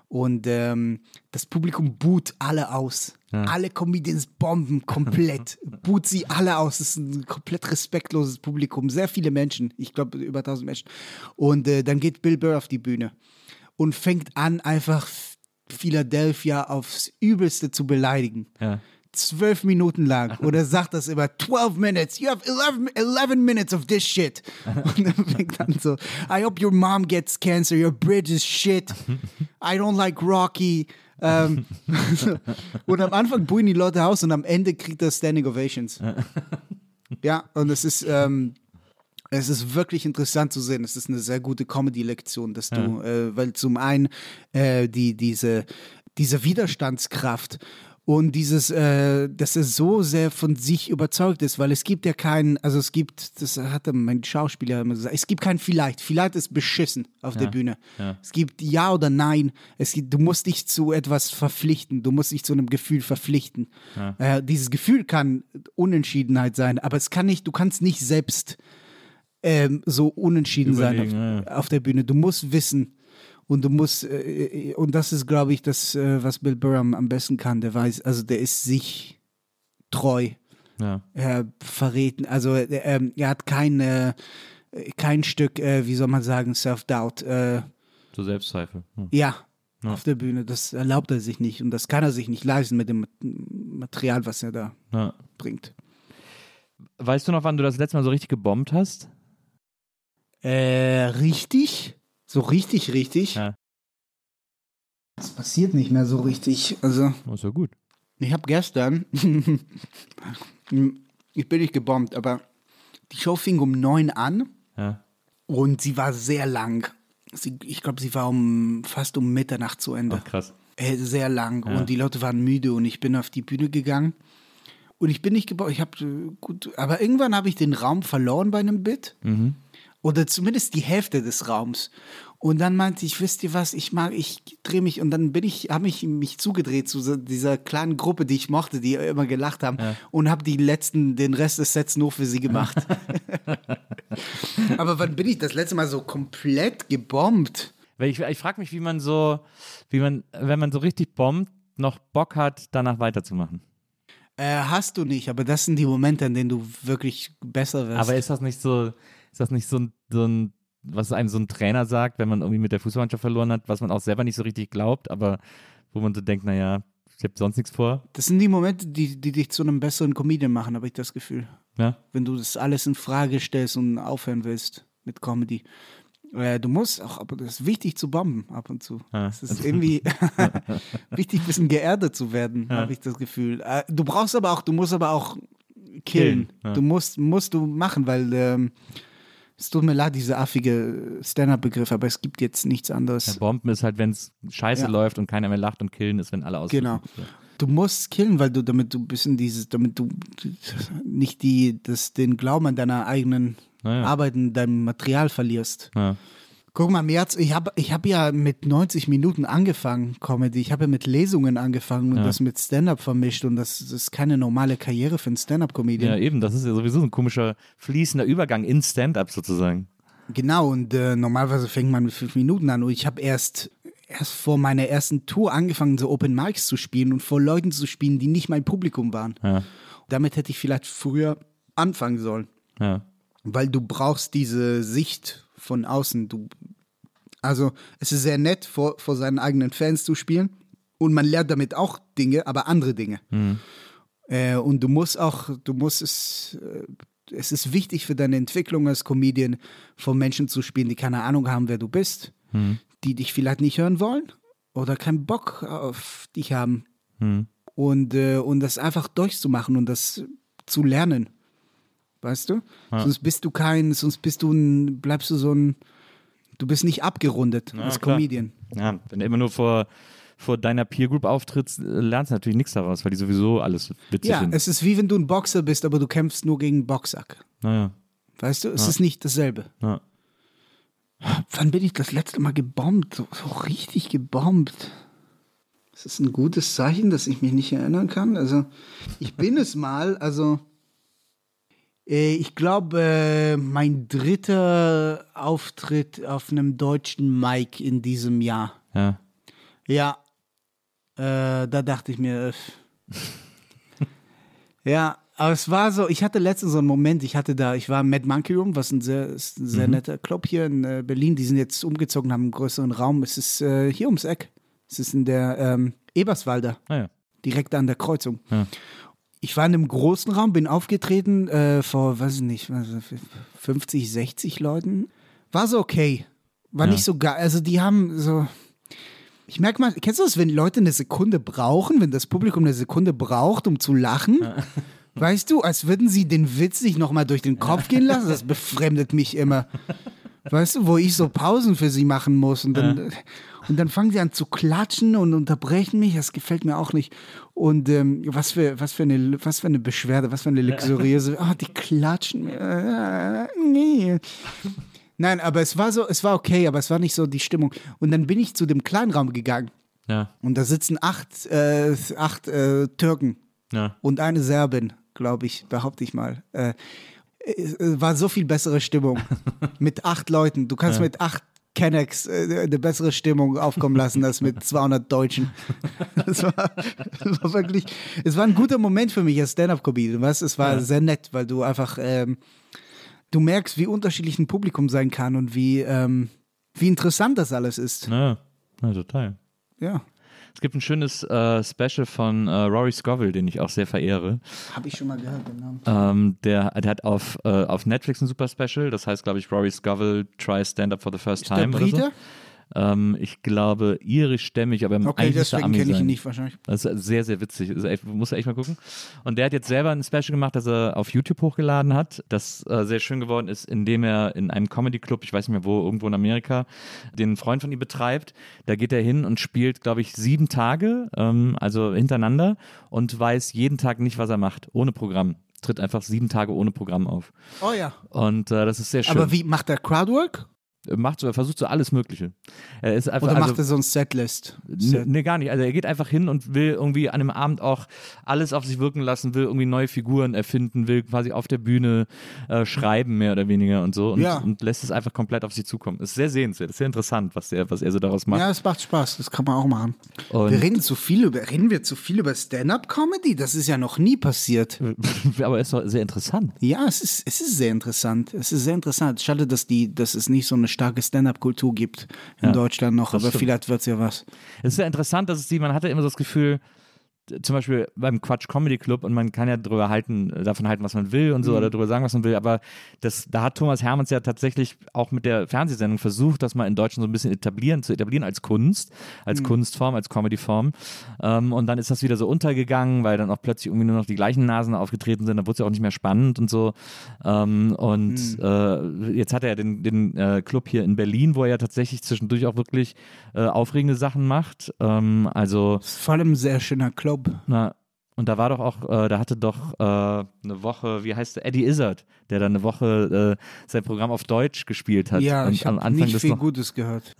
Und ähm, das Publikum boot alle aus. Ja. Alle Comedians bomben komplett. [LAUGHS] boot sie alle aus. Es ist ein komplett respektloses Publikum. Sehr viele Menschen. Ich glaube, über 1000 Menschen. Und äh, dann geht Bill Burr auf die Bühne und fängt an, einfach Philadelphia aufs Übelste zu beleidigen. Ja zwölf Minuten lang [LAUGHS] oder sagt das immer 12 minutes, you have 11, 11 minutes of this shit. [LAUGHS] Und dann fängt an so, I hope your mom gets cancer, your bridge is shit, I don't like Rocky. Ähm, [LAUGHS] und am Anfang buhen die Leute aus und am Ende kriegt er Standing Ovations. ja, und es ist, ähm, es ist wirklich interessant zu sehen. Es ist eine sehr gute Comedy-Lektion, dass du, ja. äh, weil zum einen äh, die, diese, diese Widerstandskraft und dieses, äh, dass er so sehr von sich überzeugt ist, weil es gibt ja keinen, also es gibt, das hatte mein Schauspieler immer gesagt, es gibt kein Vielleicht. Vielleicht ist beschissen auf ja, der Bühne. Ja. Es gibt Ja oder Nein. Es gibt, du musst dich zu etwas verpflichten. Du musst dich zu einem Gefühl verpflichten. Ja. Äh, dieses Gefühl kann Unentschiedenheit sein, aber es kann nicht, du kannst nicht selbst ähm, so unentschieden Überlegen, sein auf, auf der Bühne. Du musst wissen, und du musst, äh, äh, und das ist, glaube ich, das, äh, was Bill Burr am, besten kann. Der weiß, also der ist sich treu. Ja. Er verrät, also er, ähm, er hat kein, äh, kein Stück, äh, wie soll man sagen, Self-Doubt. Äh, so Selbstzweifel. Hm. Ja, ja, auf der Bühne. Das erlaubt er sich nicht und das kann er sich nicht leisten mit dem Material, was er da ja. bringt. Weißt du noch, wann du das letzte Mal so richtig gebombt hast? Äh, richtig? So richtig, richtig. Ja. Das passiert nicht mehr so richtig. Also. Oh, ist ja gut. Ich habe gestern, [LAUGHS] ich bin nicht gebombt, aber die Show fing um neun an. Ja. Und sie war sehr lang. Sie, ich glaube, sie war um fast um Mitternacht zu Ende. Ach, krass. Äh, sehr lang. Ja. Und die Leute waren müde und ich bin auf die Bühne gegangen. Und ich bin nicht gebombt. Ich habe äh, gut, aber irgendwann habe ich den Raum verloren bei einem Bit. Mhm oder zumindest die Hälfte des Raums. Und dann meinte ich, wisst ihr was, ich mag, ich drehe mich und dann bin ich, habe ich mich zugedreht zu dieser kleinen Gruppe, die ich mochte, die immer gelacht haben ja. und habe die letzten, den Rest des Sets nur für sie gemacht. [LAUGHS] Aber wann bin ich das letzte Mal so komplett gebombt? Ich, ich frage mich, wie man so, wie man, wenn man so richtig bombt, noch Bock hat, danach weiterzumachen. Äh, hast du nicht, aber das sind die Momente, in denen du wirklich besser wirst. Aber ist das nicht so, ist das nicht so ein, so ein, was einem so ein Trainer sagt, wenn man irgendwie mit der Fußballmannschaft verloren hat, was man auch selber nicht so richtig glaubt, aber wo man so denkt, naja, ich habe sonst nichts vor. Das sind die Momente, die, die dich zu einem besseren Comedian machen, habe ich das Gefühl. Ja. Wenn du das alles in Frage stellst und aufhören willst mit Comedy. Äh, du musst auch, aber das ist wichtig zu bomben ab und zu. Ja. Es ist irgendwie [LAUGHS] wichtig, ein bisschen geerdet zu werden, ja. habe ich das Gefühl. Äh, du brauchst aber auch, du musst aber auch killen. killen. Ja. Du musst, musst du machen, weil ähm, es tut mir leid, dieser affige Stand-up-Begriff, aber es gibt jetzt nichts anderes. Ja, Bomben ist halt, wenn es scheiße ja. läuft und keiner mehr lacht und killen ist, wenn alle aus. Genau. Du musst killen, weil du damit du bisschen dieses, damit du nicht die, das, den Glauben an deiner eigenen. Arbeit, in deinem Material verlierst. Ja. Guck mal, mir ich habe ich hab ja mit 90 Minuten angefangen, Comedy. Ich habe ja mit Lesungen angefangen und ja. das mit Stand-up vermischt und das, das, ist keine normale Karriere für einen Stand-up-Comedian. Ja, eben, das ist ja sowieso ein komischer fließender Übergang in Stand-up sozusagen. Genau, und äh, normalerweise fängt man mit fünf Minuten an. Und ich habe erst, erst vor meiner ersten Tour angefangen, so Open Mics zu spielen und vor Leuten zu spielen, die nicht mein Publikum waren. Ja. Damit hätte ich vielleicht früher anfangen sollen. Ja. Weil du brauchst diese Sicht von außen. Du, also es ist sehr nett, vor, vor seinen eigenen Fans zu spielen. Und man lernt damit auch Dinge, aber andere Dinge. Mhm. Äh, und du musst auch, du musst es, äh, es ist wichtig für deine Entwicklung als Comedian, vor Menschen zu spielen, die keine Ahnung haben, wer du bist, Mhm. die dich vielleicht nicht hören wollen oder keinen Bock auf dich haben. Mhm. Und, äh, und das einfach durchzumachen und das zu lernen. Weißt du? Ja. Sonst bist du kein, sonst bist du ein, bleibst du so ein, du bist nicht abgerundet Ja, als klar. Comedian. Ja, wenn du immer nur vor, vor deiner Peer Group auftrittst, äh, lernst du natürlich nichts daraus, weil die sowieso alles witzig Ja, finden. es ist wie wenn du ein Boxer bist, aber du kämpfst nur gegen einen Boxsack. naja. Weißt du? Es Ja. ist nicht dasselbe. Ja. Wann bin ich das letzte Mal gebombt? So, so richtig gebombt. Ist das ein gutes Zeichen, dass ich mich nicht erinnern kann? Also, ich bin es mal, also. Äh, Ich glaube, äh, mein dritter Auftritt auf einem deutschen Mic in diesem Jahr. Ja. Ja, äh, da dachte ich mir, äh, [LAUGHS] ja, aber es war so, ich hatte letztens so einen Moment, ich hatte da, ich war im Mad Monkey Room, was ein sehr, ein sehr netter Club hier in Berlin, die sind jetzt umgezogen, haben einen größeren Raum, es ist äh, hier ums Eck, es ist in der ähm, Eberswalder, Ah, ja. direkt an der Kreuzung. Ja. Ich war in einem großen Raum, bin aufgetreten äh, vor, weiß ich nicht, was, 50, 60 Leuten. War so okay. War Ja. nicht so geil. Also die haben so. Ich merke mal, kennst du das, wenn Leute eine Sekunde brauchen, wenn das Publikum eine Sekunde braucht, um zu lachen? Weißt du, als würden sie den Witz sich nochmal durch den Kopf gehen lassen? Das befremdet mich immer. [LAUGHS] Weißt du, wo ich so Pausen für sie machen muss und dann, und dann fangen sie an zu klatschen und unterbrechen mich. Das gefällt mir auch nicht. Und ähm, was, für, was, für eine, was für eine Beschwerde, was für eine luxuriöse. Ah, die klatschen mir. Äh, nee. Nein, aber es war so, es war okay, aber es war nicht so die Stimmung. Und dann bin ich zu dem Kleinraum gegangen Ja. und da sitzen acht, äh, acht äh, Türken Ja. und eine Serbin, glaube ich, behaupte ich mal. Äh, war so viel bessere Stimmung [LAUGHS] mit acht Leuten. Du kannst mit acht Kennex äh, eine bessere Stimmung aufkommen lassen als mit 200 Deutschen. [LAUGHS] Das war, das war wirklich, es war ein guter Moment für mich als Stand-up-Comedian. Weißt, es war Ja. sehr nett, weil du einfach, ähm, du merkst, wie unterschiedlich ein Publikum sein kann und wie, ähm, wie interessant das alles ist. Ja. ja, total. Ja, Es gibt ein schönes äh, Special von äh, Rory Scovel, den ich auch sehr verehre. habe ich schon mal gehört, den Namen. Ähm, der, der hat auf, äh, auf Netflix ein super Special, das heißt, glaube ich, Rory Scovel tries Stand-Up for the first Der time oder so. Ähm, ich glaube, irischstämmig, aber Okay, eigentlich müsste deswegen Ami kenne ich ihn nicht wahrscheinlich. Das ist sehr, sehr witzig. Also echt, muss echt mal gucken. Und der hat jetzt selber ein Special gemacht, das er auf YouTube hochgeladen hat, das äh, sehr schön geworden ist, indem er in einem Comedy-Club, ich weiß nicht mehr wo, irgendwo in Amerika, den Freund von ihm betreibt. Da geht er hin und spielt, glaube ich, sieben Tage, ähm, also hintereinander und weiß jeden Tag nicht, was er macht, ohne Programm. Tritt einfach sieben Tage ohne Programm auf. Oh ja. Und äh, das ist sehr schön. Aber wie macht er Crowdwork? Macht so, er versucht so alles Mögliche. Er ist einfach, Oder also, macht er so ein Setlist? Nee, nee, gar nicht. Also er geht einfach hin und will irgendwie an einem Abend auch alles auf sich wirken lassen, will irgendwie neue Figuren erfinden, will quasi auf der Bühne äh, schreiben, mehr oder weniger und so und, Ja. und lässt es einfach komplett auf sich zukommen. Ist sehr sehenswert, ist sehr interessant, was er, was er so daraus macht. Ja, es macht Spaß, das kann man auch machen. Und- wir reden zu viel über, reden wir zu viel über Stand-up-Comedy? Das ist ja noch nie passiert. [LAUGHS] Aber er ist doch sehr interessant. Ja, es ist, es ist sehr interessant. Es ist sehr interessant. Schade, dass, die, dass es nicht so eine starke Stand-up-Kultur gibt in Ja, Deutschland noch, aber stimmt. vielleicht wird es ja was. Es ist sehr interessant, dass es die, man hatte immer das Gefühl, zum Beispiel beim Quatsch Comedy Club und man kann ja drüber halten, davon halten, was man will und so Mhm. oder drüber sagen, was man will, aber das, da hat Thomas Hermanns ja tatsächlich auch mit der Fernsehsendung versucht, das mal in Deutschland so ein bisschen etablieren, zu etablieren als Kunst, als Mhm. Kunstform, als Comedyform. Ähm, und dann ist das wieder so untergegangen, weil dann auch plötzlich irgendwie nur noch die gleichen Nasen aufgetreten sind, da wurde es ja auch nicht mehr spannend und so. Ähm, und Mhm. äh, jetzt hat er ja den, den äh, Club hier in Berlin, wo er ja tatsächlich zwischendurch auch wirklich äh, aufregende Sachen macht. Ähm, also, Das ist vor allem ein sehr schöner Club. Na, und da war doch auch, äh, da hatte doch äh, eine Woche, wie heißt der, Eddie Izzard, der dann eine Woche äh, sein Programm auf Deutsch gespielt hat. Ja, und ich habe nicht das viel noch, Gutes gehört. [LAUGHS]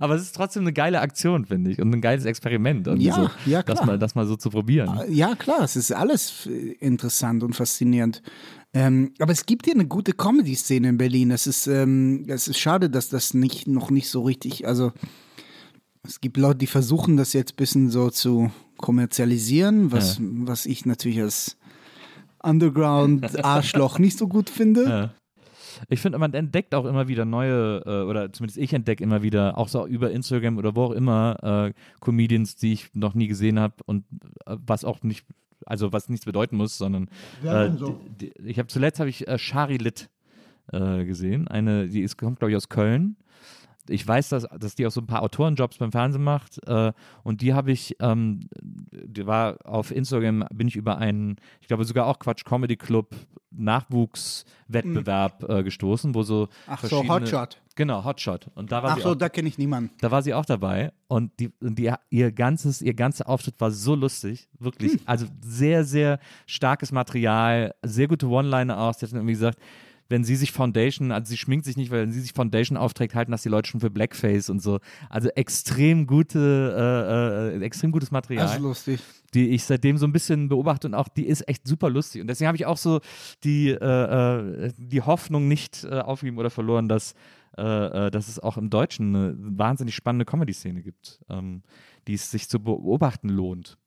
Aber es ist trotzdem eine geile Aktion, finde ich, und ein geiles Experiment. Ja, so, ja, Das klar. mal, das mal so zu probieren. Ja, klar, es ist alles äh, interessant und faszinierend. Ähm, aber es gibt hier eine gute Comedy-Szene in Berlin. Es ist, ähm, es ist schade, dass das nicht, noch nicht so richtig, also es gibt Leute, die versuchen, das jetzt ein bisschen so zu kommerzialisieren, was, ja. was ich natürlich als Underground-Arschloch nicht so gut finde. Ja. Ich finde, man entdeckt auch immer wieder neue, äh, oder zumindest ich entdecke immer wieder, auch so über Instagram oder wo auch immer, äh, Comedians, die ich noch nie gesehen habe und äh, was auch nicht, also was nichts bedeuten muss, sondern äh, so. die, die, ich habe zuletzt habe ich äh, Shari Litt äh, gesehen, eine, die ist, kommt glaube ich aus Köln ich weiß, dass, dass die auch so ein paar Autorenjobs beim Fernsehen macht äh, und die habe ich, ähm, die war auf Instagram, bin ich über einen, ich glaube sogar auch Quatsch Comedy Club Nachwuchswettbewerb mhm. äh, gestoßen, wo so Ach so, Hotshot. Genau, Hotshot. Und da war Ach sie so, auch, da kenne ich niemanden. Da war sie auch dabei und die, die, ihr ganzes, ihr ganzer Auftritt war so lustig, wirklich. Hm. Also sehr, sehr starkes Material, sehr gute One-Liner auch. Sie hat dann irgendwie gesagt, wenn sie sich Foundation, also sie schminkt sich nicht, weil wenn sie sich Foundation aufträgt, halten das die Leute schon für Blackface und so. Also extrem gute, äh, äh, extrem gutes Material. Das ist lustig. Die ich seitdem so ein bisschen beobachte und auch die ist echt super lustig. Und deswegen habe ich auch so die, äh, äh die Hoffnung nicht äh, aufgegeben oder verloren, dass, äh, dass es auch im Deutschen eine wahnsinnig spannende Comedy-Szene gibt, ähm, die es sich zu beobachten lohnt.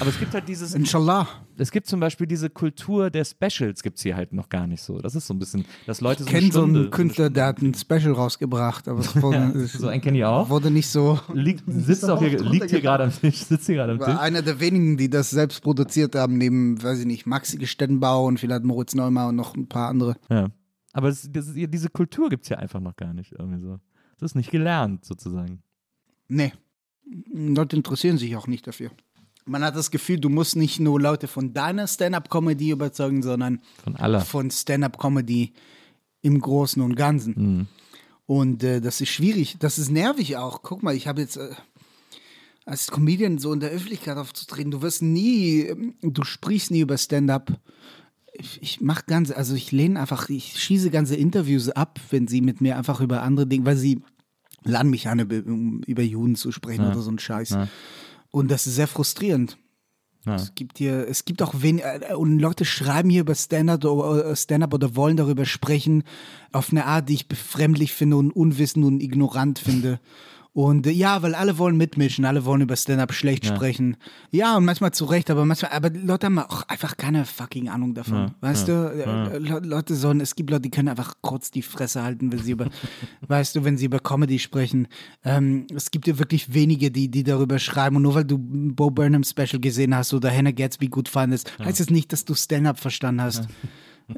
Aber es gibt halt dieses. Inshallah. Es gibt zum Beispiel diese Kultur der Specials, gibt es hier halt noch gar nicht so. Das ist so ein bisschen, dass Leute so. Ich kenne so einen Künstler, der hat ein Special rausgebracht, aber es wurde, [LAUGHS] ja, so einen kenne ich auch. Wurde nicht so. Liegt, sitzt auch hier, liegt hier gerade am Tisch, sitzt hier gerade am Tisch. War einer der wenigen, die das selbst produziert haben, neben, weiß ich nicht, Maxi Gestettenbau und vielleicht Moritz Neumann und noch ein paar andere. Ja. Aber es, das, diese Kultur gibt es hier einfach noch gar nicht. Irgendwie so. Das ist nicht gelernt, sozusagen. Nee. Leute interessieren sich auch nicht dafür man hat das Gefühl, du musst nicht nur Leute von deiner Stand-up-Comedy überzeugen, sondern von, aller. von Stand-up-Comedy im Großen und Ganzen. Mhm. Und äh, das ist schwierig, das ist nervig auch. Guck mal, ich habe jetzt äh, als Comedian so in der Öffentlichkeit aufzutreten, du wirst nie, du sprichst nie über Stand-up. Ich, ich mache ganz, also ich lehne einfach, ich schieße ganze Interviews ab, wenn sie mit mir einfach über andere Dinge, weil sie laden mich an, um über Juden zu sprechen ja. oder so ein Scheiß. Ja. Und das ist sehr frustrierend. Ja. Es gibt hier, es gibt auch wenig, äh, und Leute schreiben hier über Stand-up oder, Stand oder wollen darüber sprechen, auf eine Art, die ich befremdlich finde und unwissend und ignorant finde. Und äh, ja, weil alle wollen mitmischen, alle wollen über Stand-up schlecht ja. sprechen. Ja, und manchmal zu Recht, aber manchmal, aber Leute haben auch einfach keine fucking Ahnung davon. Ja, weißt du, äh, Leute sollen, es gibt Leute, die können einfach kurz die Fresse halten, wenn sie über, [LAUGHS] weißt du, wenn sie über Comedy sprechen. Ähm, es gibt ja wirklich wenige, die, die darüber schreiben. Und nur weil du Bo Burnham Special gesehen hast oder Hannah Gatsby gut fandest, heißt es das nicht, dass du Stand-up verstanden hast.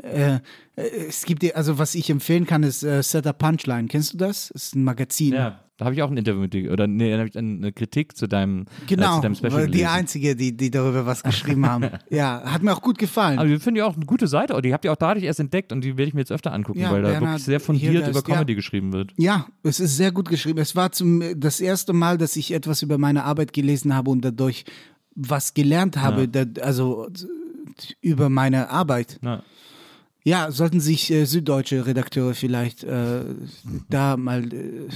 Äh, äh, es gibt dir, also was ich empfehlen kann, ist äh, Setup Punchline. Kennst du das? Das ist ein Magazin. Ja, da habe ich auch ein Interview mit dir, oder nee, da habe ich eine Kritik zu deinem, genau, äh, zu deinem Special die gelesen. einzige, die, die darüber was geschrieben haben. [LAUGHS] ja, hat mir auch gut gefallen. Aber ich finde ja auch eine gute Seite, die habt ihr auch dadurch erst entdeckt und die werde ich mir jetzt öfter angucken, ja, weil da wirklich sehr fundiert über Comedy ja, geschrieben wird. Ja, es ist sehr gut geschrieben. Es war zum, das erste Mal, dass ich etwas über meine Arbeit gelesen habe und dadurch was gelernt habe, ja. da, also über meine Arbeit. Ja. Ja, sollten sich äh, süddeutsche Redakteure vielleicht äh, da mal äh,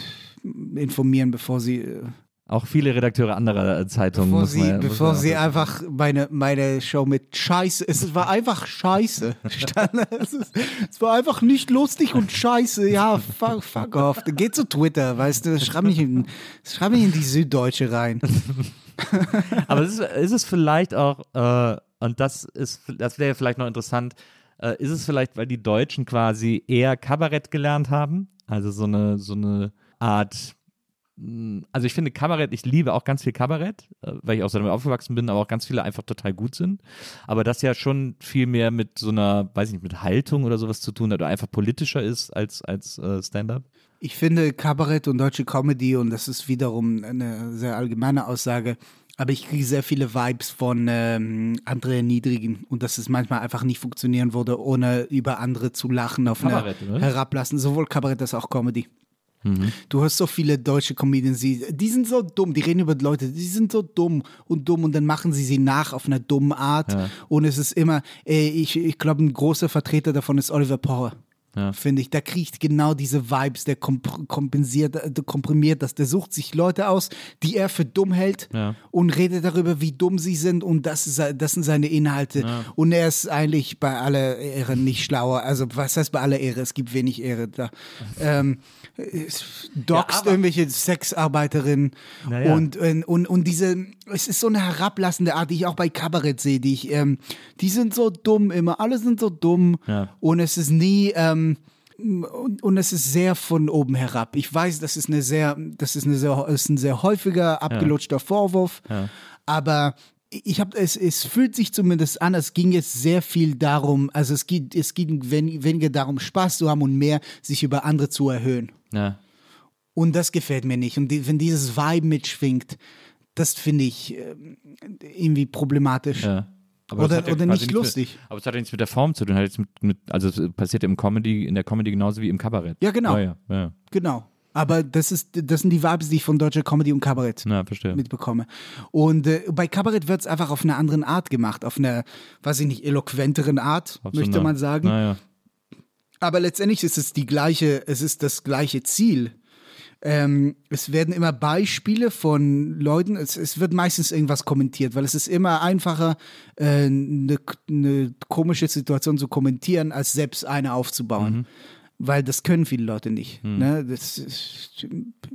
informieren, bevor sie. Äh, auch viele Redakteure anderer Zeitungen. Bevor sie, man, bevor sie einfach meine, meine Show mit Scheiße. Es war einfach Scheiße. [LAUGHS] es, ist, es, war einfach nicht lustig und Scheiße. Ja, fuck, fuck off. Geh zu Twitter, weißt du, schreib mich in, schreib mich in die Süddeutsche rein. [LAUGHS] Aber ist, ist es vielleicht auch, äh, und das ist, das wäre vielleicht noch interessant, äh, ist es vielleicht, weil die Deutschen quasi eher Kabarett gelernt haben? Also so eine, so eine Art hm, also ich finde Kabarett, ich liebe auch ganz viel Kabarett, äh, weil ich auch damit aufgewachsen bin, aber auch ganz viele einfach total gut sind. Aber das ja schon viel mehr mit so einer, weiß ich nicht, mit Haltung oder sowas zu tun hat oder einfach politischer ist als, als äh, Stand-up. Ich finde Kabarett und deutsche Comedy, und das ist wiederum eine sehr allgemeine Aussage, aber ich kriege sehr viele Vibes von ähm, Andrea Niedrigen und dass es manchmal einfach nicht funktionieren würde, ohne über andere zu lachen, auf Kabarett, eine herablassen. Sowohl Kabarett als auch Comedy. Mhm. Du hast so viele deutsche Comedians, die, die sind so dumm, die reden über Leute, die sind so dumm und dumm und dann machen sie sie nach auf eine dumme Art. Ja. Und es ist immer, ey, ich, ich glaube, ein großer Vertreter davon ist Oliver Power. Ja. finde ich. Der kriegt genau diese Vibes, der komp kompensiert, der äh, komprimiert das. Der sucht sich Leute aus, die er für dumm hält ja. und redet darüber, wie dumm sie sind und das, ist, das sind seine Inhalte. Ja. Und er ist eigentlich bei aller Ehre nicht schlauer. Also was heißt bei aller Ehre? Es gibt wenig Ehre da. Ähm, doxt irgendwelche Sexarbeiterinnen und, und, und diese, es ist so eine herablassende Art, die ich auch bei Kabarett sehe, die ich, ähm, die sind so dumm immer, alle sind so dumm und es ist nie, ähm, und, und, es ist sehr von oben herab. Ich weiß, das ist eine sehr, das ist eine sehr, ist ein sehr häufiger abgelutschter ja. Vorwurf, ja. aber ich habe es, es fühlt sich zumindest an, es ging jetzt sehr viel darum, also es geht, es ging wen, weniger darum, Spaß zu haben und mehr sich über andere zu erhöhen. Ja. Und das gefällt mir nicht. Und die, wenn dieses Vibe mitschwingt, das finde ich äh, irgendwie problematisch. Ja. Aber oder, ja oder nicht lustig. Mit, aber es hat ja nichts mit der Form zu tun. Hat mit, mit, also es passiert im Comedy, in der Comedy genauso wie im Kabarett. Ja, genau. Ja, ja, genau. Aber das, ist, das sind die Vibes, die ich von deutscher Comedy und Kabarett ja, mitbekomme. Und äh, bei Kabarett wird es einfach auf eine andere Art gemacht, auf eine, weiß ich nicht, eloquenteren Art, auf möchte man sagen. Aber letztendlich ist es die gleiche, es ist das gleiche Ziel. Ähm, es werden immer Beispiele von Leuten, es, es, wird meistens irgendwas kommentiert, weil es ist immer einfacher, äh, eine, eine komische Situation zu kommentieren, als selbst eine aufzubauen. Mhm. Weil das können viele Leute nicht. Mhm. Ne? Das ist,